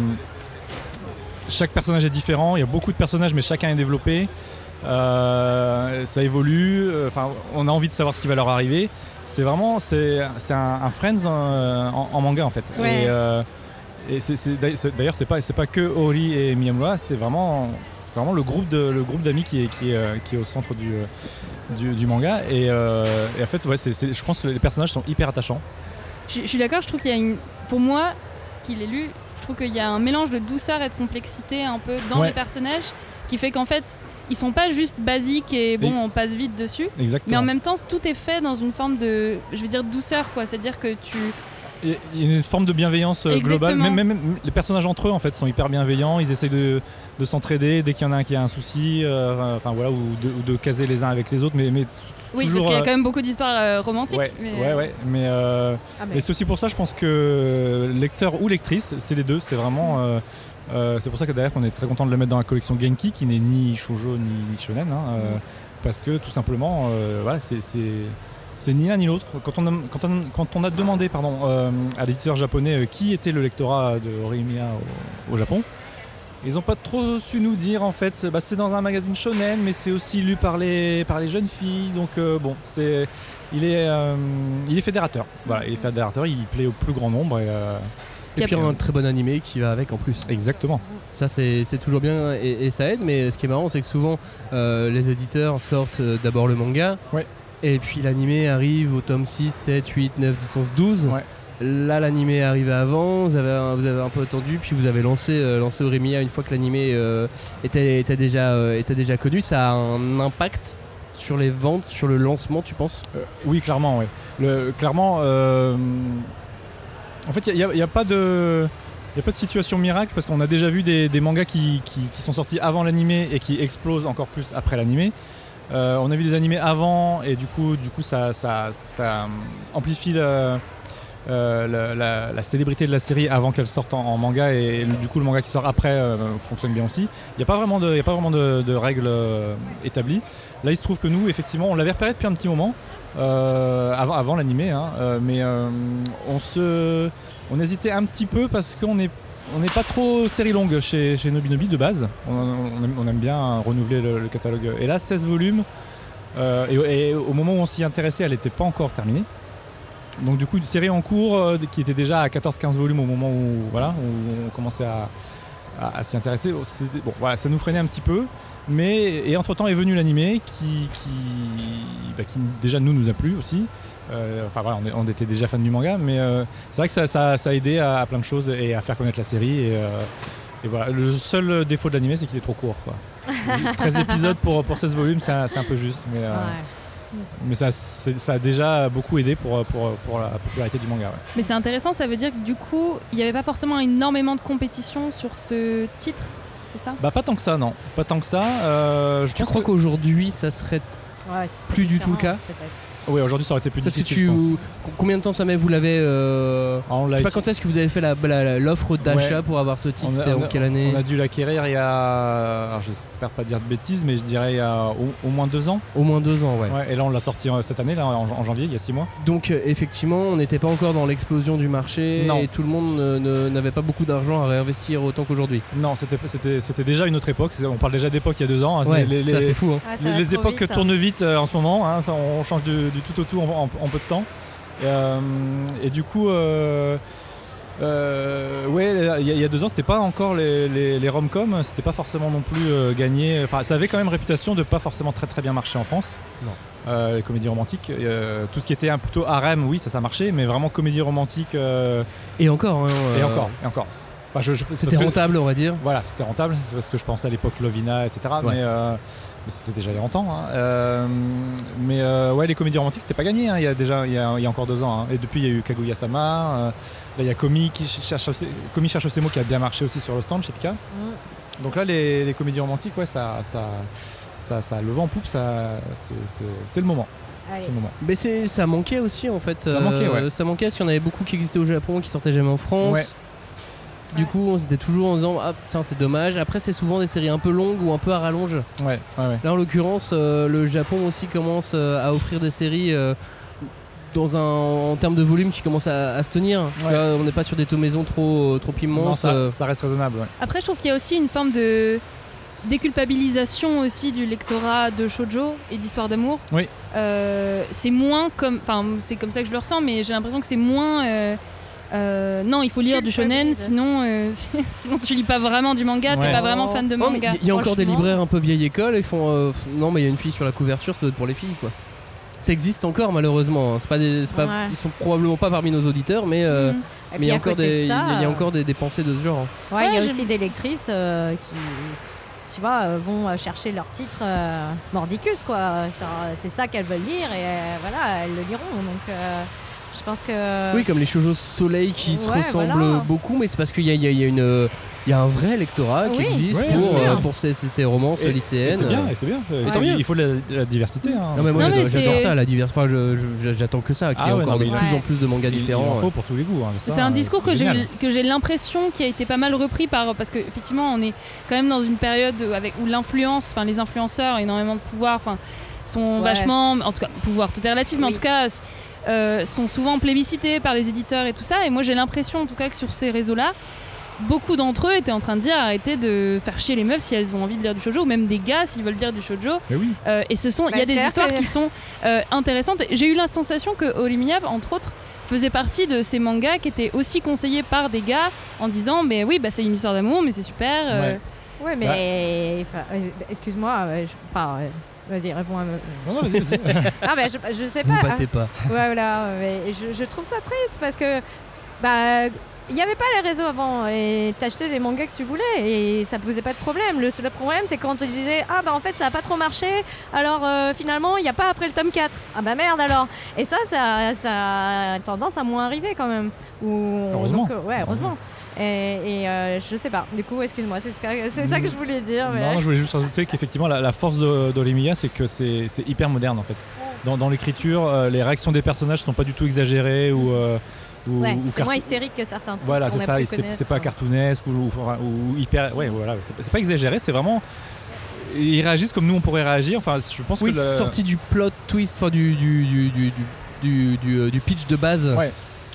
chaque personnage est différent. Il y a beaucoup de personnages, mais chacun est développé. Euh, ça évolue. euh, Enfin, on a envie de savoir ce qui va leur arriver. C'est vraiment, c'est c'est un, un Friends en, en- en manga en fait. Ouais. Et, euh, d'ailleurs, c'est- pas, c'est pas que Ori et Miyamura, c'est vraiment, c'est vraiment le groupe de, le groupe d'amis qui est, qui est, euh, qui est au centre du, euh, du, du manga. Et, euh, et en fait, ouais, c'est- je pense que les personnages sont hyper attachants. Je, je suis d'accord, je trouve qu'il y a une. Pour moi, qui l'ai lu, je trouve qu'il y a un mélange de douceur et de complexité un peu dans Ouais. les personnages qui fait qu'en fait, ils sont pas juste basiques et bon, Et- on passe vite dessus. Exactement. Mais en même temps, tout est fait dans une forme de, je veux dire, douceur, quoi. C'est-à-dire que tu. Il y a une forme de bienveillance euh, globale. Même, même- même les personnages entre eux en fait sont hyper bienveillants. Ils essayent de, de s'entraider dès qu'il y en a un qui a un souci, euh, enfin voilà, ou de, ou de caser les uns avec les autres. Mais, mais Oui, toujours, parce qu'il y a euh, quand même beaucoup d'histoires euh, romantiques. Ouais, mais, ouais, ouais. Mais, euh, Ah, mais- et c'est aussi pour ça, je pense que lecteur ou lectrice, c'est les deux. C'est vraiment. C'est pour ça que d'ailleurs, on est très content de le mettre dans la collection Genki, qui n'est ni shoujo ni, shonen, hein, euh, parce que tout simplement, euh, c'est. ni l'un ni l'autre. Quand on a, demandé pardon, euh, à l'éditeur japonais euh, qui était le lectorat de Horimiya au, Japon, ils n'ont pas trop su nous dire en fait. C'est- bah, c'est dans un magazine shonen, mais c'est aussi lu par les, par les jeunes filles. Donc euh, bon, c'est, il, est, euh, fédérateur. Il est fédérateur, il plaît au plus grand nombre. Euh, Et puis un très bon animé qui va avec en plus. Exactement. Ça c'est c'est toujours bien et, et ça aide, mais ce qui est marrant c'est que souvent euh, les éditeurs sortent euh, d'abord le manga. Ouais. Et puis l'animé arrive au tome 6, 7, 8, 9, 10, 11, 12. Ouais. Là l'animé est arrivé avant, vous avez, un, vous avez un peu attendu, puis vous avez lancé, euh, lancé Oremia une fois que l'animé euh, était, était, déjà, euh, était déjà connu. Ça a un impact sur les ventes, sur le lancement tu penses? Euh, oui, clairement, oui. Le, clairement, euh, en fait, il n'y a, pas de. Situation miracle parce qu'on a déjà vu des, mangas qui, sont sortis avant l'animé et qui explosent encore plus après l'animé. Euh, on a vu des animés avant et du coup, ça, amplifie euh, la, célébrité de la série avant qu'elle sorte en, manga et du coup le manga qui sort après euh, fonctionne bien aussi. Il n'y a pas vraiment de, de, règles établies. Là il se trouve que nous effectivement on l'avait repéré depuis un petit moment avant, avant l'animé hein, euh, mais euh, on se on hésitait un petit peu parce qu'on est on n'est pas trop série longue chez, chez Nobinobi de base. On, aime, bien renouveler le, catalogue. Et là, 16 volumes. euh, et, au moment où on s'y intéressait, elle n'était pas encore terminée. Donc du coup, une série en cours euh, qui était déjà à 14-15 volumes au moment où, voilà, on commençait à, à- s'y intéresser. Bon, voilà, ça nous freinait un petit peu. Mais et entre-temps est venu l'animé qui, qui, bah, qui déjà nous nous a plu aussi. Euh, enfin voilà, on, est- on était déjà fan du manga, mais euh, c'est vrai que ça, ça- ça a aidé à, à plein de choses et à faire connaître la série. Et, euh, et voilà, le seul défaut de l'animé, c'est qu'il est trop court. Quoi. 13 épisodes pour, pour 16 volumes, c'est un, c'est un peu juste, mais, euh, mais ça, c'est- ça a déjà beaucoup aidé pour, pour, pour la popularité du manga. ouais. Mais c'est intéressant, ça veut dire que du coup, il n'y avait pas forcément énormément de compétition sur ce titre, c'est ça Bah pas tant que ça, non. Pas tant que ça. euh, je Tu crois qu'aujourd'hui ça serait Ouais, plus du tout le cas peut-être. Oui, aujourd'hui ça aurait été plus Parce que difficile, tu... je pense. Combien de temps ça met Vous l'avez... euh, On Je sais pas quand est-ce que vous avez fait l'offre d'achat Ouais. pour avoir ce titre On a- C'était en quelle année On a dû l'acquérir il y a. Alors j'espère pas dire de bêtises, mais je dirais il y a au, au moins deux ans. Au moins deux ans, ouais. et là on l'a sorti euh, cette année, là, en, en janvier, il y a six mois. Donc euh, effectivement, on n'était pas encore dans l'explosion du marché Non. et tout le monde n'avait pas beaucoup d'argent à réinvestir autant qu'aujourd'hui. Non, c'était déjà une autre époque. On parle déjà d'époque il y a deux ans. hein. Ouais, les, ça, c'est fou, hein. Ah, ça les- époques vite, tournent vite euh, en ce moment. hein. Ça, on change du, du tout au tout en, en- en peu de temps. Et, euh, et du coup, euh, euh, ouais, il y, a- il y a deux ans, c'était pas encore les, les, les rom-com. C'était pas forcément non plus euh, gagné. Enfin, ça avait quand même réputation de pas forcément très très bien marcher en France. Non. Euh, les comédies romantiques. Tout ce qui était un plutôt harem, oui, ça, ça marchait, mais vraiment comédie romantique. euh, Et encore, hein, et encore, et encore. Enfin, C'était que- rentable, on va dire. Voilà, c'était rentable, parce que je pensais à l'époque Lovina, etc. Ouais. Mais, mais c'était déjà il y a longtemps. hein. Euh, mais euh, ouais, les comédies romantiques, c'était pas gagné, hein, il y a déjà il y a, il y a encore deux ans. hein. Et depuis, il y a eu Kaguya-sama. euh, là, il y a Komi qui ch- cherche, aussi- Komi cherche au mots qui a bien marché aussi sur le stand chez Pika. Mm. Donc là, les, les comédies romantiques, ouais, ça, ça, ça, ça a le vent en poupe, ça, c'est, c'est- c'est le moment. C'est le moment. Mais c'est, ça manquait aussi en fait. Ça manquait, ouais. Ça manquait parce qu'il y en avait beaucoup qui existaient au Japon, qui sortaient jamais en France. Ouais. Du coup, on s'était toujours en disant Ah putain, c'est dommage. Après, c'est souvent des séries un peu longues ou un peu à rallonge. Ouais, ouais, ouais. Là, en l'occurrence, euh, le Japon aussi commence euh, à offrir des séries euh, dans un, en termes de volume qui commence à, à se tenir. Ouais. on n'est pas sur des taux maison trop, trop Non, immenses. ça, ça reste raisonnable. ouais. Après, je trouve qu'il y a aussi une forme de déculpabilisation aussi du lectorat de shoujo et d'histoire d'amour. Oui. Euh, c'est moins comme, enfin, c'est comme ça que je le ressens, mais j'ai l'impression que c'est moins. Euh, non, il faut lire du shonen, sinon, euh, sinon tu lis pas vraiment du manga, t'es pas vraiment fan de Oh, manga. Il y a encore des libraires un peu vieille école et font euh, non mais il y a une fille sur la couverture, ça doit être pour les filles quoi. Ça existe encore malheureusement. hein. C'est pas des, c'est pas- Ouais. ils sont probablement pas parmi nos auditeurs, mais euh, Mhm. Mais il y a encore des, il y a- y encore des, des pensées de ce genre. hein. Ouais, il y a aussi des lectrices euh, qui, tu vois, euh, vont chercher leur titre euh, mordicus, quoi. C'est ça qu'elles veulent lire et euh, voilà, elles le liront. Donc, euh, pense que. Oui, comme les shoujo soleil qui se ressemblent voilà. beaucoup, mais c'est parce qu'il y a, il y a- il y a une, euh, il y a un vrai lectorat qui Oui. existe Ouais, pour, euh, pour ces, ces- ces romances Et- lycéennes. Et c'est bien, c'est bien. Et tant il, mieux. il faut de la, de la diversité. hein. Non mais moi j'adore ça, la diversité. Enfin, j'attends que ça, qu'il y ait Ah ouais, encore non, de plus il- en plus de mangas il- il différents. en ouais. faut pour tous les goûts. hein, C'est un discours que j'ai génial. que j'ai l'impression qui a été pas mal repris par parce que effectivement on est quand même dans une période avec où l'influence, enfin les influenceurs énormément de pouvoir, enfin sont Ouais. vachement, en tout cas pouvoir tout est relatif, mais en tout cas euh, sont souvent plébiscités par les éditeurs et tout ça. Et moi j'ai l'impression en tout cas que sur ces réseaux-là, beaucoup d'entre eux étaient en train de dire arrêtez de faire chier les meufs si elles ont envie de lire du shoujo, ou même des gars s'ils veulent lire du shoujo. Oui. Euh, et ce sont, il y a des histoires qui sont euh, intéressantes. J'ai eu la sensation que Olimiya, entre autres, faisait partie de ces mangas qui étaient aussi conseillés par des gars en disant mais oui bah c'est une histoire d'amour mais c'est super. euh, Ouais, mais enfin, euh, excuse-moi, euh, je- enfin, euh, vas-y, réponds à me. Non, non, vas-y, vas-y. ah ben je, je sais Vous pas. battez pas. Ouais, voilà, mais je, je trouve ça triste parce que bah il n'y avait pas les réseaux avant et t'achetais des mangas que tu voulais et ça posait pas de problème. Le seul problème c'est quand on te disait ah bah en fait ça a pas trop marché alors euh, finalement il n'y a pas après le tome 4. Ah bah merde alors. Et ça ça, ça a tendance à moins arriver quand même. Ou, Heureusement. donc, ouais heureusement. Et, et, euh, je sais pas. Du coup excuse-moi c'est ce que- c'est ça que je voulais dire. Mais... Non, je voulais juste rajouter qu'effectivement, la, la force de- d'Olemiya, c'est que c'est c'est hyper moderne en fait. Dans, dans l'écriture, euh, les réactions des personnages sont pas du tout exagérées ou. euh, ou, Ouais, ou c'est moins hystérique que certains Voilà, c'est ça. C'est pas cartoonesque ou, ou- ou hyper. Ouais, voilà. C'est pas- exagéré, c'est vraiment. Ils réagissent comme nous on pourrait réagir. Enfin, je pense Oui, que. le- sorti du plot twist, enfin du, du, du, du, du, du, du pitch de base,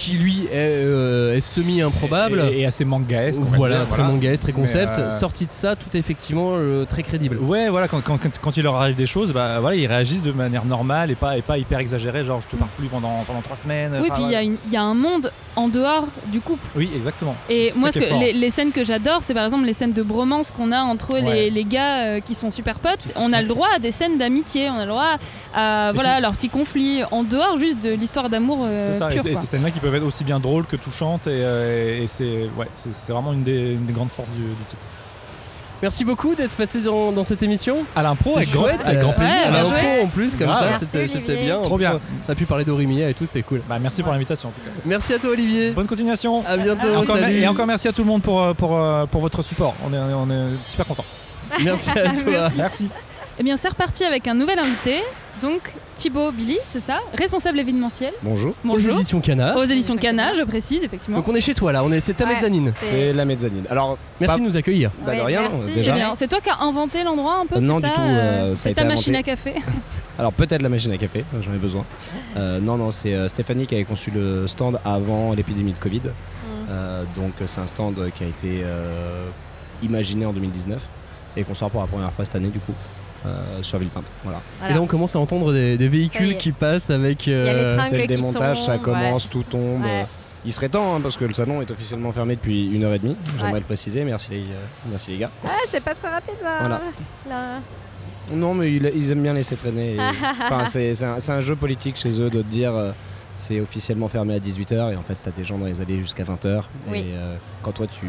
qui lui est, euh, est semi-improbable. Et, et assez mangaesque. Voilà, dire, très mangaesque, très concept. euh, Sorti de ça, tout est effectivement euh, très crédible. Ouais, voilà, quand, quand, quand- quand il leur arrive des choses, bah, voilà, ils réagissent de manière normale et pas, et pas hyper exagérée, genre je te parle plus pendant, pendant trois semaines. Oui, puis il y, a voilà. une- il y a un monde en dehors du couple. Oui, exactement. Et moi, ce qui que, les, les scènes que j'adore, c'est par exemple les scènes de bromance qu'on a entre les, Ouais. les gars euh, qui sont super potes. On a le droit à des scènes d'amitié, on a le droit à voilà, leurs petits conflits en dehors juste de l'histoire d'amour euh, C'est ça, et pure. et ces scènes-là qui peuvent être aussi bien drôles que touchantes, et, euh, et c'est ouais, vraiment une des, une des grandes forces du, du titre. Merci beaucoup d'être passé dans, dans cette émission. À l'impro, avec, grand- Chouette. avec grand plaisir. À bah l'impro ouais. en plus, comme ça, Merci, c'était bien. Trop bien. On a pu parler d'Orimiya et tout, c'était cool. Bah, merci pour l'invitation en tout cas. Merci à toi, Olivier. Bonne continuation. À bientôt. Et encore, salut. et encore merci à tout le monde pour, euh, pour, euh, pour votre support. On est, on est super contents. Merci à toi. Merci. Eh bien, c'est reparti avec un nouvel invité. Donc, Thibaut Billy, c'est ça, responsable événementiel. Bonjour. Aux Bonjour. éditions Cana. Aux éditions Cana, je précise, effectivement. Donc on est chez toi là, on est c'est ta Ouais, mezzanine. c'est- la mezzanine. Alors, Merci pas- de nous accueillir. bah, de Ouais, rien, merci. euh, C'est déjà. bien. C'est toi qui as inventé l'endroit un peu, Euh, c'est non, ça du tout, euh, ça a C'est ta machine à café. Alors peut-être la machine à café, j'en ai besoin. Euh, non, non, c'est euh, Stéphanie qui avait conçu le stand avant l'épidémie de Covid. Euh, donc euh, c'est un stand qui a été euh, imaginé en 2019 et qu'on sort pour la première fois cette année du coup euh, sur Villepinte. Voilà. Et là on commence à entendre des, véhicules qui passent avec. euh. C'est le démontage, ça ouais. commence, tout tombe. Ouais. Il serait temps hein, parce que le salon est officiellement fermé depuis une heure et demie. J'aimerais Ouais. le préciser. Merci les, euh, merci les gars. Ah, c'est pas très rapide. Voilà. là. Non, mais ils, ils aiment bien laisser traîner. et- Enfin, c'est un, jeu politique chez eux de te dire euh, c'est officiellement fermé à 18h et en fait, t'as des gens dans les allées jusqu'à 20h. Oui. Et euh, quand toi, tu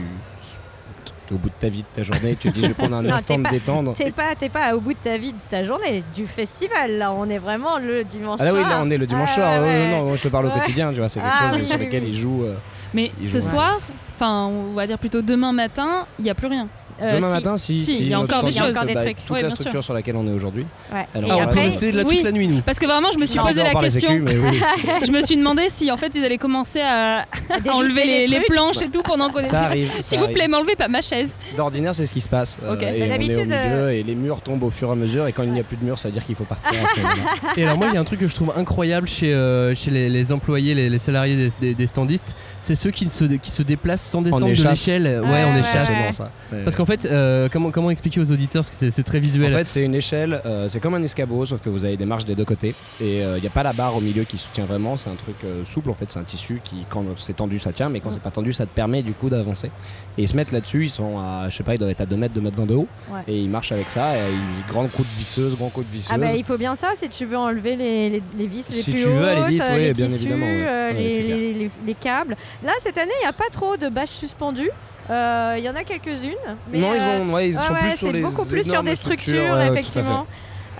au bout de ta vie, de ta journée, tu te dis je vais prendre un Non, instant de détendre. T'es pas, t'es pas au bout de ta vie, de ta journée, du festival. Là, on est vraiment le dimanche Ah là oui, soir. là on est le dimanche Ah, soir. Ouais, ouais. non, moi, je te parle au Ouais. quotidien, tu vois, c'est quelque Ah, chose oui, sur oui, lequel oui. ils jouent. euh, Mais Ils ce jouent. soir, enfin, on va dire plutôt demain matin, il n'y a plus rien. Euh, Demain si. matin, si, Si, si, il y a encore des choses. bah, des Toute trucs. Ouais, la bien sûr. structure sur laquelle on est aujourd'hui. Ouais. Elle Et on après, rester là Oui. toute la nuit nous. Parce que vraiment, je me suis Non, posé la question. sécu, mais oui. je me suis demandé si en fait ils allaient commencer à, à enlever les, les planches et tout pendant qu'on arrive. S'il vous plaît, m'enlevez pas ma chaise. D'ordinaire, c'est ce qui se passe. euh, et on est au d'habitude, milieu euh, et les murs tombent au fur et à mesure. Et quand il n'y a plus de murs, ça veut dire qu'il faut partir à ce moment-là. Et alors moi il y a un truc que je trouve incroyable chez, euh, chez les, employés, les, salariés des, standistes, c'est ceux qui se, qui se déplacent sans descendre de l'échelle. Ouais, on. Ouais. Parce qu'en fait, euh, comment, comment expliquer aux auditeurs parce que c'est très En visuel. fait, c'est une échelle, euh, c'est comme un escabeau, sauf que vous avez des marches des deux côtés. Et il n'y a pas la barre au milieu qui soutient vraiment. C'est un truc euh, souple, en fait. C'est un tissu qui, quand c'est tendu, ça tient, mais quand c'est pas tendu, ça te permet du coup d'avancer. Et ils se mettent là-dessus, ils sont à, je sais pas, ils doivent être à 2 mètres, 2 mètres 20 de haut. Ouais. Et ils marchent avec ça. Et ils, grands coups de visseuse, grands coups de visseuse. Ah bah il faut bien ça si tu veux enlever les, les, les vis les Si plus tu veux aller vite, euh, ouais, les bien tissus, évidemment, ouais. euh, Ouais, les, c'est clair. les- les- les câbles. Là cette année il n'y a pas trop de bâches suspendues. Euh, Il y en a quelques-unes. mais, non, ils, euh, ont, ouais, ils ouais, sont ouais, plus sur c'est les beaucoup plus sur des structures, effectivement.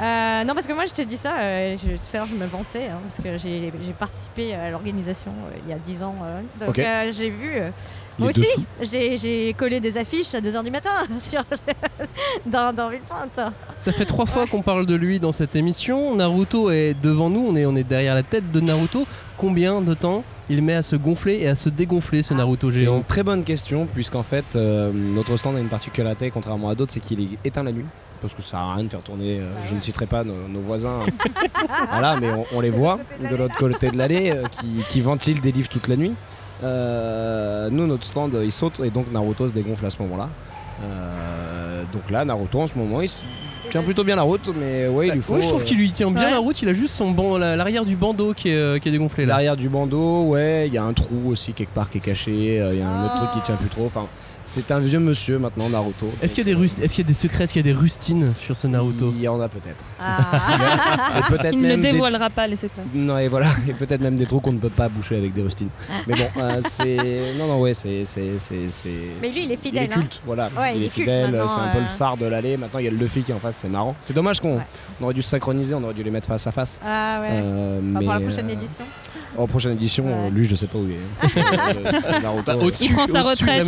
Euh, non, parce que moi je te dis ça, euh, je, tout à l'heure je me vantais, hein, parce que j'ai j'ai participé à l'organisation euh, il y a 10 ans. euh, donc euh, j'ai vu. euh, moi aussi, j'ai j'ai collé des affiches à 2h du matin sur, dans, dans Villepinte. Ça fait trois fois qu'on parle de lui dans cette émission. Naruto est devant nous, on est, on est derrière la tête de Naruto. Combien de temps il met à se gonfler et à se dégonfler ce Naruto C'est géant une très bonne question, puisqu'en fait, euh, notre stand a une particularité, contrairement à d'autres, c'est qu'il est éteint la nuit. Parce que ça sert à rien de faire tourner, euh, je ne citerai pas nos, nos voisins, voilà, mais on, on les voit de l'autre côté de l'allée, euh, qui, qui ventilent des livres toute la nuit. Euh, nous, notre stand, il saute et donc Naruto se dégonfle à ce moment-là. Euh, donc là, Naruto en ce moment, il tient plutôt bien la route, mais ouais, il lui faut. Oui, je trouve euh, qu'il lui tient bien Ouais. la route. Il a juste son ban- la- l'arrière du bandeau qui est, euh, qui est dégonflé là. L'arrière du bandeau, ouais, il y a un trou aussi quelque part qui est caché, euh, il y a un autre truc qui tient plus trop. Enfin, c'est un vieux monsieur maintenant, Naruto. Est-ce qu'il y a des rust- est-ce qu'il y a des secrets, est-ce qu'il y a des rustines sur ce Naruto? Il y en a peut-être. Ah. Et peut-être Il ne même des- dévoilera pas les secrets. Non et voilà, et peut-être même des trous qu'on ne peut pas boucher avec des rustines. Mais bon, euh, c'est non non ouais, c'est c'est c'est c'est. Mais lui, il est fidèle, Il est culte, hein. voilà. Ouais, il, il est est culte fidèle, c'est un peu euh. le phare de l'allée. Maintenant, il y a le Luffy qui est en face, c'est marrant. C'est dommage qu'on on aurait dû se synchroniser, on aurait dû les mettre face à face. Ah ouais. Euh, Bah, pour la mais, prochaine euh, édition. En prochaine édition, euh, lui, je sais pas où il est. Euh, Naruto, Bah, euh, Il prend sa retraite.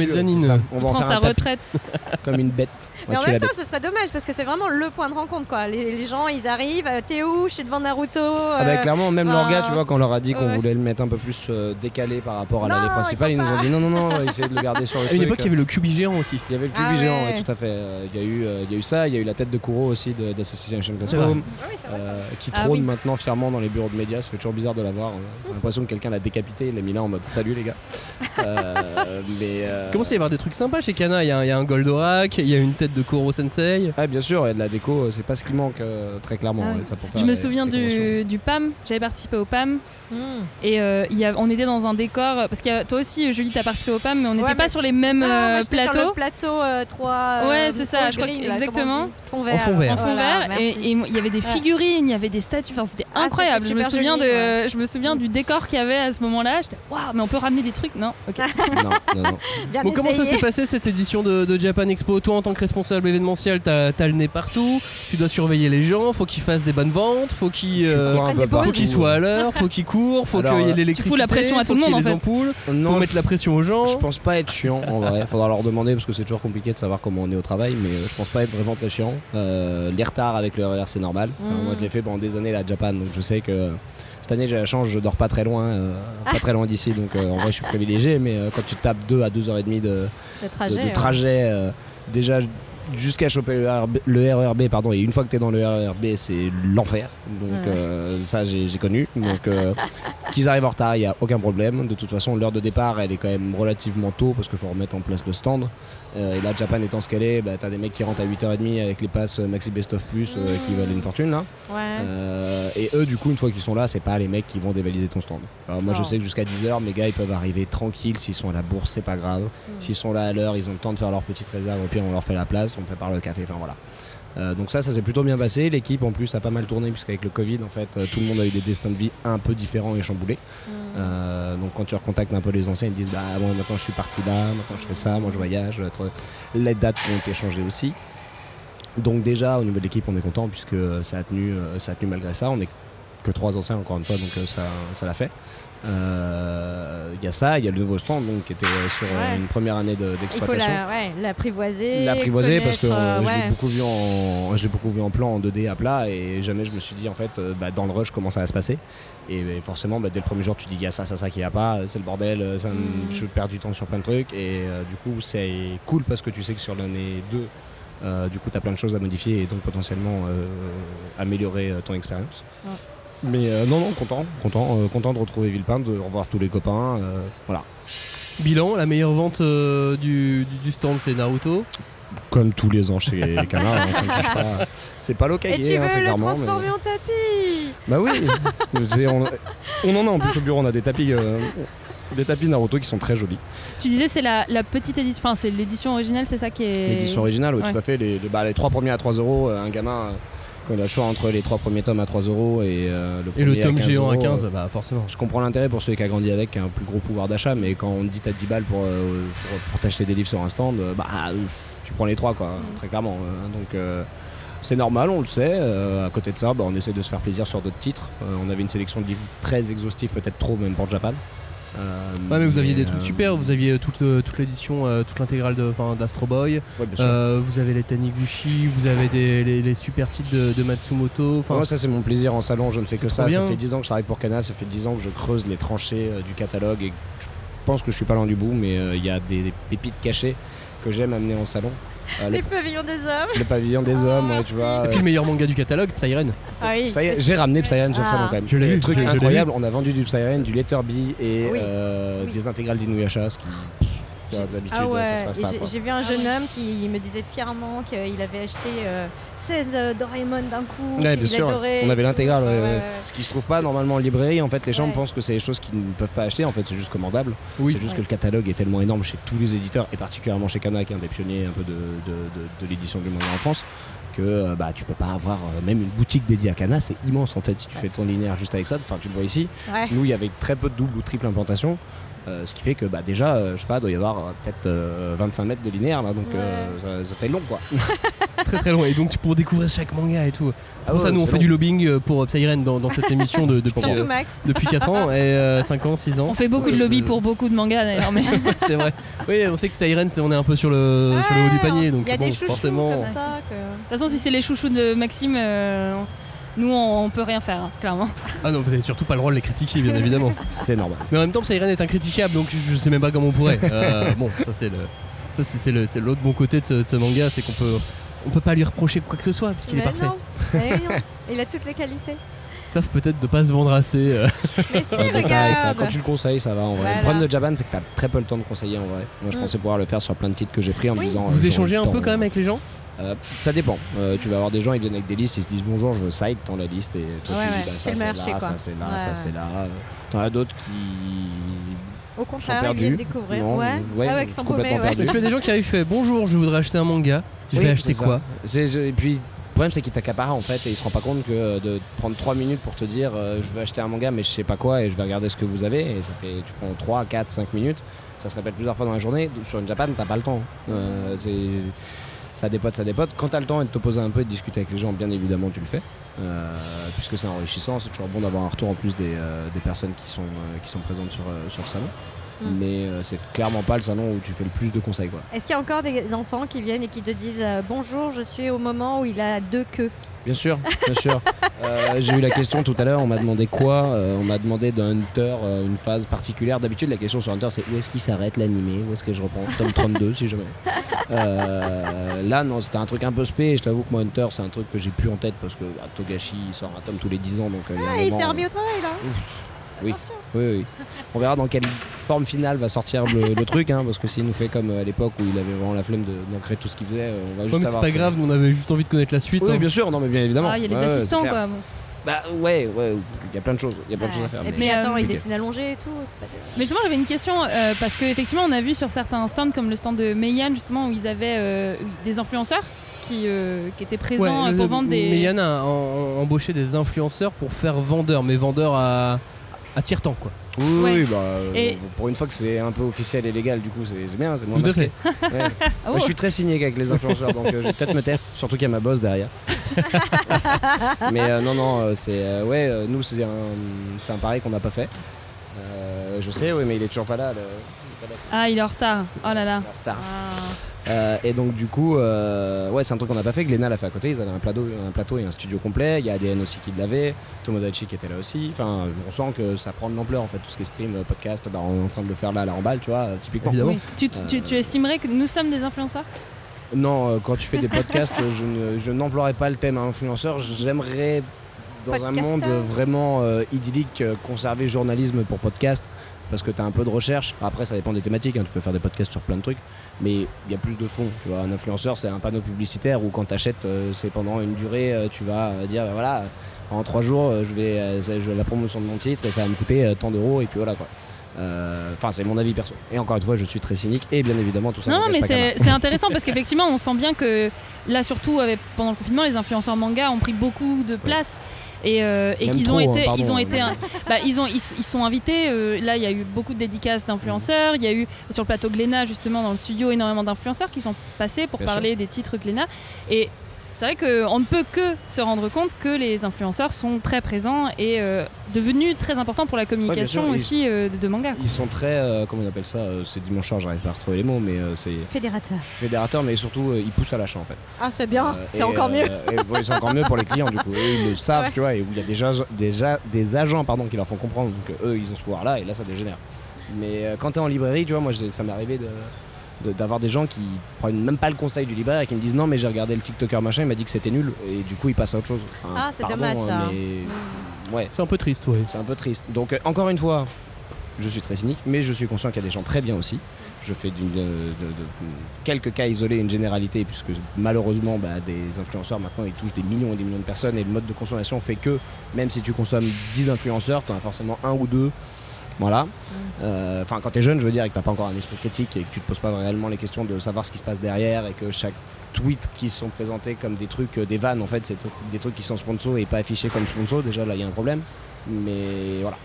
On Il va en prend faire sa un tapis, retraite. comme une bête. Mais en même temps, ce serait dommage parce que c'est vraiment le point de rencontre quoi. Les, les gens, ils arrivent, euh, t'es où Je suis devant Naruto. Ah bah euh, clairement même leur gars ah. tu vois quand on leur a dit qu'on Ouais. voulait le mettre un peu plus euh, décalé par rapport à il principale ils nous ont dit non non non essayez de le garder sur le À une époque, il y avait le cubi géant aussi. Il y avait le Ah cubi géant, ouais. ouais, tout à fait. Il y, a eu, il y a eu ça, il y a eu la tête de Kuro aussi d'Assassination C'est. Classroom, Ah c'est euh, qui Ah trône maintenant fièrement dans les bureaux de médias. Ça fait toujours bizarre de la voir. On a l'impression que quelqu'un l'a décapité, il l'a mis là en mode salut les gars. Euh, mais, euh, Commence à y avoir des trucs sympas chez Kana? Il y, a un- il y a un Goldorak, il y a une tête de Koro Sensei. Ouais, bien sûr, et de la déco, euh, c'est pas ce qui manque euh, très clairement. Ah ouais, oui. ça, pour faire Je me les- souviens du, du PAM, j'avais participé au PAM Hmm. et euh, il y a- on était dans un décor, parce que toi aussi Julie t'as participé au PAM mais on n'était Ouais, pas mais- sur les mêmes moi, euh, j'étais sur plateaux. le plateau euh, 3. Ouais, c'est ça, je crois exactement. Fond En fond vert. En fond vert et il y avait des figurines, il y avait des statues, enfin c'était Ah, incroyable. Je me souviens joli, de, ouais. je me souviens du décor qu'il y avait à ce moment-là. J'étais waouh, mais on peut ramener des trucs? Non, ok. Non, non, non. Bien Bon, comment ça s'est passé cette édition de, de Japan Expo? Toi, en tant que responsable événementiel, t'as as le nez partout. Tu dois surveiller les gens. Faut qu'ils fassent des bonnes ventes. Faut qu'ils euh, pauses. faut qu'ils soient à l'heure. Faut qu'ils courent. Faut qu'il y ait euh, l'électricité. fous la pression à faut tout le qu'il y ait monde, les en fait. ampoules. Non, Faut mettre la pression aux gens. Je pense pas être chiant en vrai. Faudra leur demander parce que c'est toujours compliqué de savoir comment on est au travail, mais euh, je pense pas être vraiment très chiant. Euh, les retards avec le RER c'est normal. Enfin, Mm. moi je l'ai fait pendant des années là à Japan, donc je sais que cette année j'ai la chance, je dors pas très loin, euh, pas très loin d'ici, donc euh, en vrai je suis privilégié. Mais euh, quand tu tapes 2 à 2h30 de, trajet. de trajet, euh, déjà jusqu'à choper le RERB, le RERB, pardon, et une fois que tu es dans le RERB, c'est l'enfer. Donc Ouais. euh, ça, j'ai j'ai connu. Donc euh, qu'ils arrivent en retard, il n'y a aucun problème. De toute façon, l'heure de départ, elle est quand même relativement tôt parce qu'il faut remettre en place le stand. Euh, et là, Japan étant ce qu'elle est, bah, t'as des mecs qui rentrent à 8h30 avec les passes Maxi Best of Plus euh, qui valent une fortune là. Ouais. Euh, et eux, du coup, une fois qu'ils sont là, c'est pas les mecs qui vont dévaliser ton stand. Alors, moi, je sais que jusqu'à 10h, mes gars, ils peuvent arriver tranquilles. S'ils sont à la bourse, c'est pas grave. S'ils sont là à l'heure, ils ont le temps de faire leur petite réserve. Au pire, on leur fait la place, on prépare le café. Enfin voilà. Euh, donc ça, ça s'est plutôt bien passé. L'équipe, en plus, a pas mal tourné puisqu'avec le Covid, en fait, euh, tout le monde a eu des destins de vie un peu différents et chamboulés. Euh, donc quand tu recontactes un peu les anciens, ils te disent bah moi maintenant je suis parti là, maintenant je fais ça, moi je voyage. Les dates ont été changées aussi. Donc déjà au niveau de l'équipe on est content puisque ça a tenu, ça a tenu malgré ça. On est que trois anciens encore une fois donc ça, ça l'a fait. Euh, Il y a ça, il y a le nouveau stand donc, qui était euh, sur euh, Ouais. une première année de- Il faut d'exploitation. la- ouais, l'apprivoiser. L'apprivoiser parce que euh, je l'ai beaucoup vu en je beaucoup vu en plan en 2D à plat et jamais je me suis dit en fait bah, dans le rush comment ça va se passer et bah, forcément bah, dès le premier jour tu dis il y a ça ça ça qui va pas c'est le bordel ça Mm. je perds du temps sur plein de trucs et euh, du coup c'est cool parce que tu sais que sur l'année 2 euh, du coup tu as plein de choses à modifier et donc potentiellement améliorer ton expérience. Mais euh, non non content content euh, content de retrouver Villepin de revoir tous les copains euh, voilà Bilan, la meilleure vente euh, du, du- du stand, c'est Naruto. comme tous les ans chez Canard, hein, ça ne change pas. C'est pas Et tu hein, veux très le clairement. mais- transformer en tapis? Bah oui, C'est- on, on en a en plus au bureau, on a des tapis, euh, des tapis Naruto qui sont très jolis. Tu disais c'est la, la petite édition, enfin c'est l'édition originale, c'est ça qui est. L'édition originale, oui, Ouais. tout à fait. Les, les- bah, les trois premiers à 3 euros, euh, un gamin, euh, quand il a le choix entre les trois premiers tomes à 3 euros et euh, le Et le premier tome 15 géant à euros, 15, euh, bah forcément. Je comprends l'intérêt pour celui qui a grandi avec, qui a un plus gros pouvoir d'achat, mais quand on te dit t'as 10 balles pour, euh, pour, pour t'acheter des livres sur un stand, euh, bah tu prends les trois, quoi, très clairement. euh, donc euh, c'est normal, on le sait. Euh, à côté de ça, bah, on essaie de se faire plaisir sur d'autres titres. Euh, on avait une sélection de livres très exhaustive, peut-être trop, même pour Japan. Euh, Ouais, mais vous aviez des trucs euh, super. Vous aviez toute, le- toute l'édition, euh, toute l'intégrale d'Astro Boy. Ouais. Euh, vous avez les Taniguchi, vous avez des, les, les super titres de, de Matsumoto. Enfin, Moi, ça, c'est mon plaisir en salon. Je ne fais que ça. bien. Ça fait 10 ans que je travaille pour Cana. Ça fait 10 ans que je creuse les tranchées euh, du catalogue. Et je pense que je suis pas loin du bout, mais euh, il y a des, des pépites cachées que j'aime amener en salon. Euh, Les le, pavillons des hommes. le pavillon des hommes, ouais, tu vois. Et puis le meilleur manga du catalogue, Psyren. Ah oui. Ça y est, j'ai ramené Psyren sur le Ah. salon quand même. Je l'ai Et vu, Truc incroyable, on a vendu du Psyren, du Letterby et Oui. euh, Oui. des intégrales d'Inuyasha, ce qui d'habitude Ah ouais, ça se passe et pas. j'ai- vu un jeune homme qui me disait fièrement qu'il avait acheté euh, 16 euh, Doraemon d'un coup. Ouais, bien sûr. adorait On avait l'intégrale. ouais, Ouais. Ce qui se trouve pas normalement en librairie. En fait, les gens Ouais. pensent que c'est des choses qu'ils ne peuvent pas acheter. En fait, c'est juste commandable. Oui. C'est juste que le catalogue est tellement énorme chez tous les éditeurs et particulièrement chez Kana, qui est un des pionniers un peu de, de- de- de l'édition du manga en France. Que euh, bah, tu peux pas avoir euh, même une boutique dédiée à Kana, c'est immense en fait si tu fais ton linéaire juste avec ça. Enfin, tu le vois ici. Ouais. Nous, il y avait très peu de double ou triple implantation. Euh, ce qui fait que bah, déjà, euh, je sais pas, doit y avoir euh, peut-être euh, 25 mètres de linéaire là, donc euh, ça, ça fait long quoi. Très très long. Et donc tu pourras découvrir chaque manga et tout. C'est Ah pour ça nous on c'est fait long. du lobbying pour Psyren dans, dans cette émission de, depuis, Surtout euh, Max. depuis 4 ans et 5 ans, 6 ans. On fait beaucoup de lobby pour beaucoup de mangas d'ailleurs. Mais... C'est vrai. Oui, on sait que c'est on est un peu sur le, sur le haut du panier, donc Il y a bon, des chouchous forcément. comme ça. Que... De toute façon, si c'est les chouchous de Maxime, euh, nous on, on peut rien faire, hein, clairement. Ah non, vous avez surtout pas le droit de les critiquer, bien évidemment. C'est normal. Mais en même temps, Siren est incritiquable, donc je, sais même pas comment on pourrait. Euh, bon, ça c'est le, ça c'est, c'est le, c'est l'autre bon côté de ce, de ce manga, c'est qu'on peut, on peut pas lui reprocher quoi que ce soit puisqu'il est parfait. non. Mais non. Il a toutes les qualités. Sauf peut-être de pas se vendre assez. euh. Mais si, En détail, ça, regarde. quand tu le conseilles, ça va en vrai. Voilà. Le problème de Japan, c'est que t'as très peu le temps de conseiller en vrai. Moi, je Mm. pensais pouvoir le faire sur plein de titres que j'ai pris en me disant. Vous euh, échangez un peu quand même avec les gens Euh, Ça dépend. Euh, tu vas avoir des gens, ils viennent avec des listes, ils se disent bonjour, je veux ça, ils te tendent la liste et toi Ouais, tu ouais. dis bah, ça c'est là, quoi. ça c'est là, Ouais, ça ouais. c'est là. T'en as d'autres qui. Au contraire, perdus. ils viennent découvrir. Non, ouais. ouais, ah sont ouais. tu as des gens qui arrivent fait bonjour, je voudrais acheter un manga. Je Oui, vais acheter quoi je- Et puis, le problème, c'est qu'il t'accapare en fait et il se rend pas compte que euh, de prendre 3 minutes pour te dire euh, je veux acheter un manga mais je sais pas quoi et je vais regarder ce que vous avez et ça fait tu prends 3, 4, 5 minutes, ça se répète plusieurs fois dans la journée. Sur une Japan, t'as pas le temps. Euh, c'est- ça dépote, ça dépote. Quand t'as le temps et de te poser un peu et de discuter avec les gens, bien évidemment, tu le fais. Euh, puisque c'est enrichissant, c'est toujours bon d'avoir un retour en plus des, euh, personnes qui sont, euh, qui sont présentes sur le salon. Mm. Mais euh, c'est clairement pas le salon où tu fais le plus de conseils. Quoi. Est-ce qu'il y a encore des enfants qui viennent et qui te disent euh, bonjour, je suis au moment où il a deux queues Bien sûr, bien sûr. Euh, J'ai eu la question tout à l'heure, on m'a demandé quoi Euh, On m'a demandé d'un Hunter euh, une phase particulière. D'habitude, la question sur Hunter, c'est où est-ce qu'il s'arrête l'animé? Où est-ce que je reprends? Tome 32, si jamais. Là, non, c'était un truc un peu spé. et Je t'avoue que moi, Hunter, c'est un truc que j'ai plus en tête parce que ah, Togashi il sort un tome tous les 10 ans. Donc, Ah, il s'est remis au travail là Ouf. Oui. oui, oui. On verra dans quelle forme finale va sortir le, le truc, hein, parce que s'il nous fait comme euh, à l'époque où il avait vraiment la flemme de- d'ancrer tout ce qu'il faisait, on va juste mais c'est avoir pas ça. grave, nous on avait juste envie de connaître la suite. Oui, hein. bien sûr, non, mais bien évidemment. Ah, il y a les Ouais, assistants quoi. Bah ouais, ouais, il y a plein de choses, il y a plein de choses à faire. Mais- attends, il Ok. dessine allongé et tout. c'est pas Mais justement, j'avais une question euh, parce qu'effectivement, on a vu sur certains stands, comme le stand de Meian, justement, où ils avaient euh, des influenceurs qui, euh, qui étaient présents Ouais, le- pour vendre des. Mais a en- embauché des influenceurs pour faire vendeurs, mais vendeurs à, à tiers-temps quoi. Oui, Ouais. oui, bah, euh, Et- pour une fois que c'est un peu officiel et légal, du coup, c'est bien, c'est moins Tout masqué. Ouais. Moi, bon je suis très cynique avec les influenceurs, donc euh, je vais peut-être me taire, surtout qu'il y a ma boss derrière. Mais euh, non, non, c'est. euh, ouais, euh, nous, c'est un, c'est un pari qu'on n'a pas fait. Euh, je sais, oui, mais il est toujours pas là. le-. Ah, il est en retard. Oh là là. Il est en retard. Ah. Euh, et donc du coup, euh, ouais, c'est un truc qu'on n'a pas fait. Glénat l'a fait à côté. Ils avaient un plateau, un plateau et un studio complet. Il y a ADN aussi qui l'avait. Tomodachi qui était là aussi. Enfin, on sent que ça prend de l'ampleur en fait. Tout ce qui est stream, euh, podcast, bah, on est en train de le faire là à la remballe, tu vois, euh, typiquement. Oui. Tu, tu, tu estimerais que nous sommes des influenceurs? Non, euh, quand tu fais des podcasts, euh, je ne- je n'emploierais pas le thème influenceur. J'aimerais dans un monde vraiment euh, idyllique euh, conserver journalisme pour podcast parce que tu as un peu de recherche. Après, ça dépend des thématiques. hein, Tu peux faire des podcasts sur plein de trucs, mais il y a plus de fond. Tu vois, un influenceur, c'est un panneau publicitaire où quand tu achètes, c'est pendant une durée, euh, tu vas euh, dire voilà, en trois jours, euh, je vais, euh, ça- je vais à la promotion de mon titre et ça va me coûter euh, tant d'euros et puis voilà quoi. Euh, Enfin, c'est mon avis perso. Et encore une fois, je suis très cynique et bien évidemment tout ça. Non, non, mais c'est intéressant parce qu'effectivement, on sent bien que là, surtout avec, pendant le confinement, les influenceurs manga ont pris beaucoup de place. Et, euh, et qu'ils ont hein, été, ils ont été, bah, ils ont, ils, ils sont invités. euh, là, il y a eu beaucoup de dédicaces d'influenceurs. Il y a eu sur le plateau Glénat justement dans le studio énormément d'influenceurs qui sont passés pour Bien parler des titres Glénat. Et c'est vrai qu'on ne peut que se rendre compte que les influenceurs sont très présents et euh, devenus très importants pour la communication sûr, ils- aussi euh, de, manga. Ils sont très, euh, comment on appelle ça euh, C'est dimanche soir, j'arrive pas à retrouver les mots, mais euh, c'est Fédérateur. fédérateur, mais surtout euh, ils poussent à l'achat en fait. Ah, c'est bien, Euh, c'est encore euh, mieux. ouais, c'est encore mieux pour les clients du coup. Eux, ils le savent, Ouais. tu vois, et où il y a déjà, déjà des agents pardon, qui leur font comprendre que eux ils ont ce pouvoir là, et là ça dégénère. Mais euh, quand tu es en librairie, tu vois, moi ça m'est arrivé de, de- d'avoir des gens qui prennent même pas le conseil du libraire et qui me disent non mais j'ai regardé le TikToker machin, il m'a dit que c'était nul et du coup il passe à autre chose. Enfin, Ah, c'est dommage, ça. mais- Ouais. C'est un peu triste, ouais. C'est un peu triste. Donc euh, encore une fois, je suis très cynique, mais je suis conscient qu'il y a des gens très bien aussi. Je fais d'une, euh, de, de- quelques cas isolés une généralité, puisque malheureusement, bah, des influenceurs maintenant ils touchent des millions et des millions de personnes et le mode de consommation fait que même si tu consommes 10 influenceurs, tu en as forcément un ou deux. Voilà. Euh, Enfin, quand tu es jeune, je veux dire, et que tu pas encore un esprit critique et que tu te poses pas réellement les questions de savoir ce qui se passe derrière et que chaque tweet qui sont présentés comme des trucs, euh, des vannes, en fait, c'est des trucs qui sont sponsors et pas affichés comme sponsors. Déjà, là, il y a un problème. Mais voilà.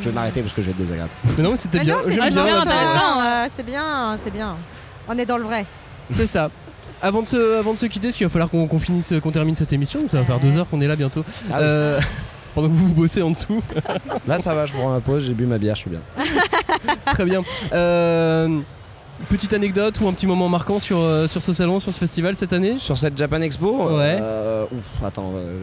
Je vais m'arrêter parce que je vais être désagréable. Mais non, mais c'était bien. c'est intéressant, euh, c'est bien, c'est bien. On est dans le vrai. C'est ça. Avant de, se, avant de se quitter, parce qu'il va falloir qu'on finisse, qu'on termine cette émission, ça va faire deux heures qu'on est là bientôt. Ah oui. Euh, pendant que vous vous bossez en dessous. Là, ça va, je prends ma pause, j'ai bu ma bière, je suis bien. Très bien. Euh, petite anecdote ou un petit moment marquant sur, euh, sur ce salon, sur ce festival cette année? Sur cette Japan Expo? Ouais. euh, ouf, attends. euh,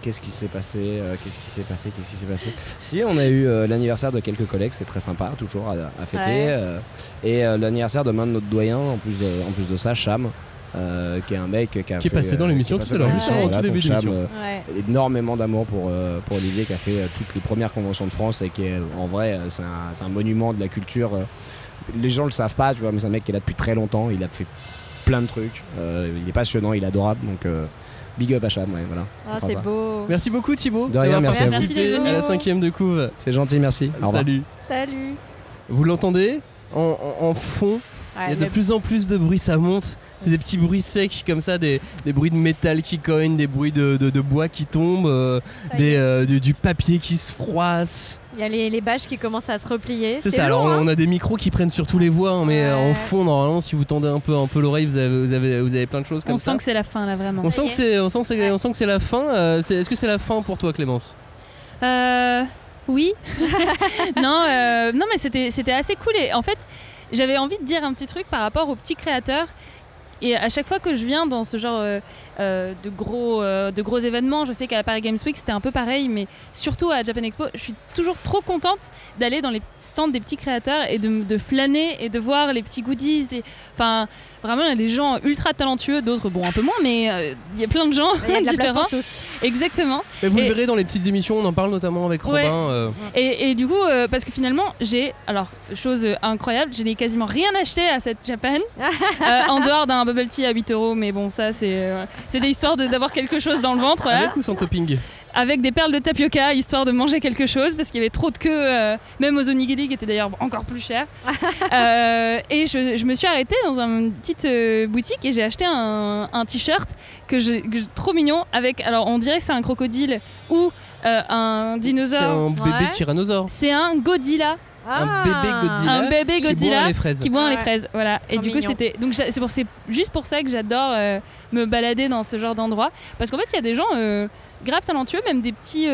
Qu'est-ce qui s'est passé Qu'est-ce qui s'est passé Qu'est-ce qui s'est passé? Si, on a eu euh, l'anniversaire de quelques collègues, c'est très sympa, toujours à, à fêter. Ouais. euh, et euh, l'anniversaire de l'un de notre doyen, en plus de, en plus de ça, Cham. Euh, qui est un mec qui a Qui est fait, passé dans euh, l'émission qui est tout à passé l'heure, dans juste en l'émission, tout début donc Cham, d'émission. euh, énormément d'amour pour, euh, pour Olivier qui a fait euh, toutes les premières conventions de France et qui est en vrai c'est un, c'est un monument de la culture. Les gens le savent pas, tu vois, mais c'est un mec qui est là depuis très longtemps. Il a fait plein de trucs. euh, il est passionnant, il est adorable. Donc euh, big up à Cham, ouais, voilà. Ah, c'est beau. Merci beaucoup Thibaut. De rien, merci à vous. à la cinquième de couve. C'est gentil, merci. Au revoir. Salut. Salut. Vous l'entendez en, en- en fond il y a de le- plus en plus de bruit, ça monte. C'est des petits bruits secs comme ça, des, des bruits de métal qui cognent, des bruits de, de- de bois qui tombent, euh, des, euh, du, du papier qui se froisse. Il y a les, les bâches qui commencent à se replier. C'est ça, alors on hein. a des micros qui prennent sur tous les voix, hein, mais euh, en fond, normalement, si vous tendez un peu, un peu l'oreille, vous avez, vous, avez, vous avez plein de choses comme On ça. sent que c'est la fin là vraiment. on sent que c'est, on sent que c'est, on sent que c'est la fin. euh, est-ce que c'est la fin pour toi, Clémence? Euh, oui. non, euh, non, mais c'était, c'était assez cool. Et en fait, j'avais envie de dire un petit truc par rapport aux petits créateurs. Et à chaque fois que je viens dans ce genre euh, de, gros, euh, de gros événements, je sais qu'à Paris Games Week c'était un peu pareil, mais surtout à Japan Expo, je suis toujours trop contente d'aller dans les stands des petits créateurs et de, de flâner et de voir les petits goodies. les- Enfin, vraiment, il y a des gens ultra talentueux, d'autres, bon, un peu moins, mais euh, il y a plein de gens Il y a de la place différents. Exactement. Mais vous Et- le verrez dans les petites émissions, on en parle notamment avec Ouais. Robin. euh, Et, et du coup, euh, parce que finalement, j'ai, alors, chose incroyable, je n'ai quasiment rien acheté à cette Japan, euh, en dehors d'un bubble tea à 8 euros, mais bon, ça, c'est euh, c'était histoire de- d'avoir quelque chose dans le ventre, voilà. Avec ou sans topping Avec des perles de tapioca, histoire de manger quelque chose, parce qu'il y avait trop de queue, euh, même aux onigiri, qui étaient d'ailleurs encore plus chers. Euh, et je, je me suis arrêtée dans une petite euh, boutique et j'ai acheté un, un t-shirt que je, que je- trop mignon, avec, alors on dirait que c'est un crocodile ou euh, un dinosaure. C'est un bébé Ouais. tyrannosaure. C'est un Godzilla. Un bébé Godzilla. Un bébé qui boit Godzilla les fraises. qui boit les Ouais. fraises. Voilà. Et du coup, c'était. Donc, c'est pour c'est juste pour ça que j'adore euh, me balader dans ce genre d'endroit. Parce qu'en fait, il y a des gens euh, grave talentueux, même des petits.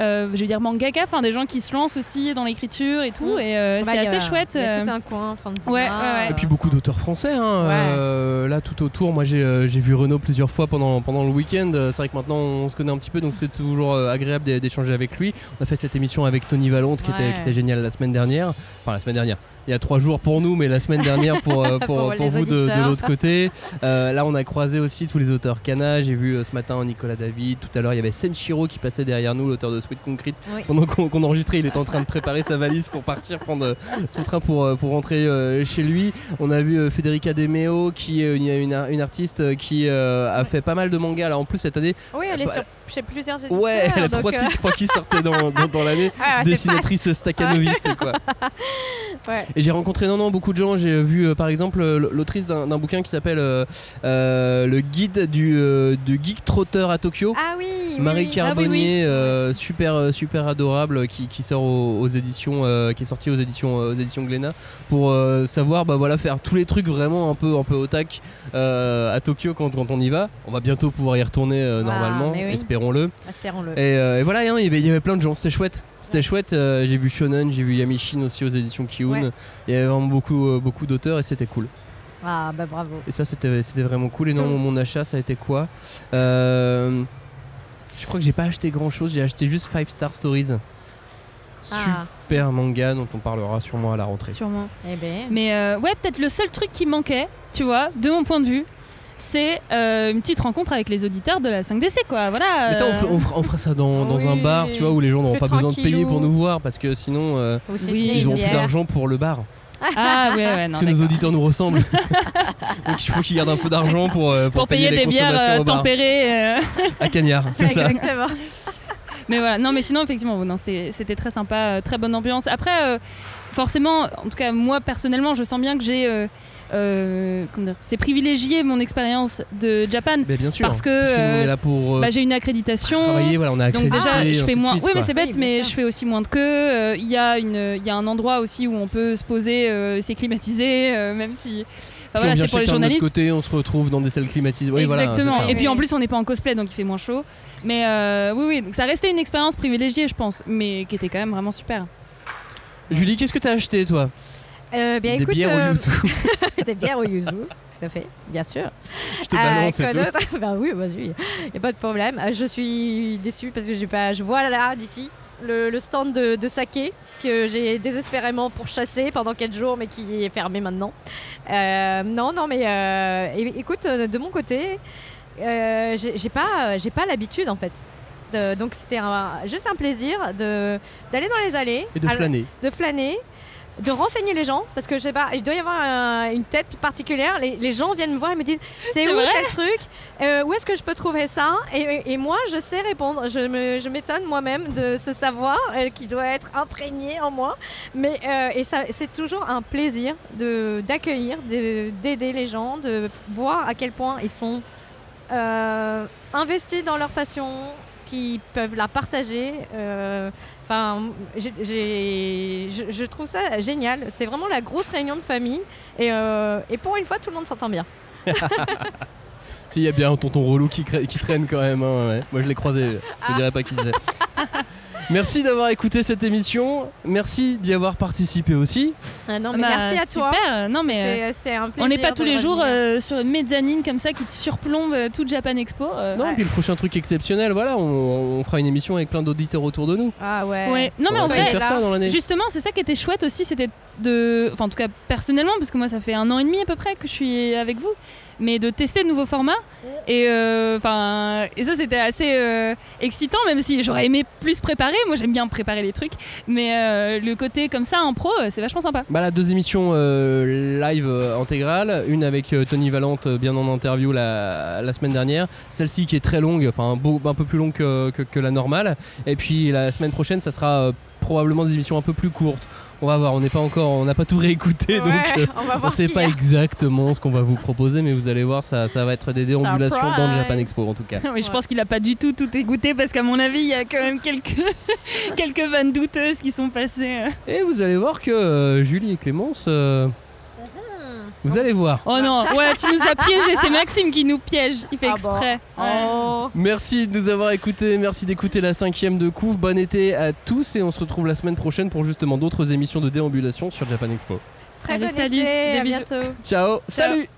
Euh, je vais dire mangaka, enfin des gens qui se lancent aussi dans l'écriture et tout. Mm. Et euh, Bah, c'est a- assez chouette. Il y a euh, tout un coin, Fanzina. Ouais, ouais, ouais. Et puis beaucoup d'auteurs français. hein, Ouais. euh, là, tout autour, moi j'ai euh, j'ai vu Renaud plusieurs fois pendant, pendant le week-end. C'est vrai que maintenant on se connaît un petit peu, donc c'est toujours euh, agréable d'é- d'échanger avec lui. On a fait cette émission avec Tony Valente qui, était, qui était géniale la semaine dernière. Enfin, la semaine dernière. Il y a trois jours pour nous, mais la semaine dernière pour, euh, pour, Pour pour les vous de, l'autre côté. Euh, là, on a croisé aussi tous les auteurs Kana. J'ai vu euh, ce matin Nicolas David. Tout à l'heure, il y avait Senshiro qui passait derrière nous, l'auteur de Sweet Concrete. Oui. Pendant qu'on enregistrait, il est en train de préparer sa valise pour partir prendre euh, son train pour, euh, pour rentrer euh, chez lui. On a vu euh, Federica De Meo, qui est une, une, ar- une artiste euh, qui euh, a fait pas mal de mangas. Là, en plus, cette année, Oui, elle est Bah, sur chez plusieurs éditeurs. ouais, elle a trois euh, titres, je crois, qui sortaient dans, dans, dans l'année. Ah, Dessinatrice staccanoviste, quoi. Ouais. Et j'ai rencontré non non beaucoup de gens. J'ai vu euh, par exemple euh, l'autrice d'un bouquin qui s'appelle euh, euh, le guide du, euh, du geek trotteur à Tokyo. Ah oui, oui, Marie oui. Carbonnier, euh, super euh, super adorable, qui, qui sort aux, aux éditions, euh, qui est sorti aux éditions euh, aux éditions Glénat pour euh, savoir bah voilà faire tous les trucs vraiment un peu un peu otak euh, à Tokyo quand, quand on y va. On va bientôt pouvoir y retourner euh, Ah, normalement, oui. espérons-le. Espérons-le. Et, euh, et voilà, hein, il y avait- il y avait plein de gens, c'était chouette. C'était chouette, euh, j'ai vu Shonen, j'ai vu Yamishin aussi aux éditions Kiun. Ouais. Il y avait vraiment beaucoup, euh, beaucoup d'auteurs et c'était cool. Ah bah bravo. Et ça, c'était c'était vraiment cool. Et non, mon, mon achat, ça a été quoi? Euh, Je crois que j'ai pas acheté grand chose, j'ai acheté juste 5 Star Stories. Ah. super manga dont on parlera sûrement à la rentrée. Sûrement. Eh ben. Mais euh, ouais, peut-être le seul truc qui manquait, tu vois, de mon point de vue, c'est euh, une petite rencontre avec les auditeurs de la 5DC, quoi. Voilà. Mais ça, on, fera- on ça dans, dans un bar, tu vois, où les gens n'auront pas besoin de payer pour nous voir parce que sinon, euh, Oui. ils auront plus bière. d'argent pour le bar. Ah ouais, ouais, non. parce que nos auditeurs nous ressemblent. Donc il faut qu'ils gardent un peu d'argent pour, euh, pour, Pour payer, les des bières euh, tempérées. euh. À Cagnard, c'est ça. Exactement. Mais voilà, non, mais sinon, effectivement, non, c'était c'était très sympa, très bonne ambiance. Après, euh, forcément, en tout cas, moi personnellement, je sens bien que j'ai. Euh, comment dire, c'est privilégié mon expérience de Japan Mais bien sûr, parce que on est euh, là pour, euh, bah, j'ai une accréditation travailler, voilà, on est donc accrédité, déjà je fais moins suite, oui mais c'est bête Oui, mais je fais aussi moins de queue Euh, il y a une il y a un endroit aussi où on peut se poser euh, c'est climatisé euh, même si on voilà, c'est pour les chacun de notre journalistes côté, on se retrouve dans des salles climatisées. Oui, Exactement. et puis en plus, on n'est pas en cosplay, donc il fait moins chaud. Mais euh, oui, oui, donc ça restait une expérience privilégiée, je pense, mais qui était quand même vraiment super. Julie, qu'est-ce que t'as acheté toi? Euh, bien, Des écoute, bières au euh, yuzu. des bières au yuzu, tout à fait, bien sûr. Je te balance quoi et tout. d'autre Bah oui, vas-y, y a pas de problème. Euh, Je suis déçue parce que j'ai pas, je vois là d'ici le, le stand de, de saké que j'ai désespérément pourchassé pendant 4 jours, mais qui est fermé maintenant. Euh, non, non, mais euh, écoute, euh, de mon côté, euh, j'ai pas, j'ai pas l'habitude en fait. Donc c'était juste un plaisir de d'aller dans les allées Et de Alors- flâner. de flâner, de renseigner les gens, parce que je sais pas, il doit y avoir un- une tête particulière. Les, les gens viennent me voir et me disent c'est où vrai tel truc? Euh, Où est-ce que je peux trouver ça? Et, et moi, je sais répondre. Je me- je m'étonne moi-même de ce savoir euh, qui doit être imprégné en moi. Mais euh, et ça, c'est toujours un plaisir de d'accueillir, de- d'aider les gens, de voir à quel point ils sont investis dans leur passion, qui peuvent la partager. Enfin, je, je trouve ça génial. C'est vraiment la grosse réunion de famille. Et, euh, et pour une fois, tout le monde s'entend bien. Il y a bien un tonton relou qui, qui traîne quand même. hein, ouais. Moi, je l'ai croisé. Je Ah. dirais pas qui c'est. Merci d'avoir écouté cette émission. Merci d'y avoir participé aussi. Ah non, mais Bah, merci à toi. super. Non, mais C'était- euh, c'était un plaisir. on n'est pas tous les jours euh, sur une mezzanine comme ça qui te surplombe euh, tout Japan Expo. euh, Non, ouais. et puis le prochain truc exceptionnel, voilà, on, on fera une émission avec plein d'auditeurs autour de nous. Ah ouais. Ouais. Non mais On en va essayer de vrai, faire ça dans l'année. justement, c'est ça qui était chouette aussi, c'était enfin en tout cas personnellement, parce que moi ça fait un an et demi à peu près que je suis avec vous, mais de tester de nouveaux formats et euh, ça c'était assez euh, excitant, même si j'aurais aimé plus préparer. Moi j'aime bien préparer les trucs, mais euh, le côté comme ça en pro, c'est vachement sympa. Bah là, deux émissions live intégrales, une avec Tony Valente bien en interview la, semaine dernière, celle-ci qui est très longue, enfin un peu plus longue que, la normale, et puis la semaine prochaine ça sera probablement des émissions un peu plus courtes. On va voir, on n'est pas encore, on n'a pas tout réécouté, Ouais, donc euh, on voir sait pas exactement ce qu'on va vous proposer, mais vous allez voir, ça, ça va être des déambulations dans le. Japan Expo en tout cas. Oui, je pense qu'il a pas du tout tout écouté parce qu'à mon avis, il y a quand même quelques quelques vannes douteuses qui sont passées. euh. Et vous allez voir que euh, Julie et Clémence, euh, vous allez voir. Oh non, ouais, tu nous as piégés, c'est Maxime qui nous piège, il fait Ah bon. exprès. Oh. Merci de nous avoir écoutés, merci d'écouter la cinquième de Couve. Bon été à tous et on se retrouve la semaine prochaine pour justement d'autres émissions de déambulation sur Japan Expo. Très Allez, bon salut, été, des à bisous. bientôt. Ciao, Ciao. salut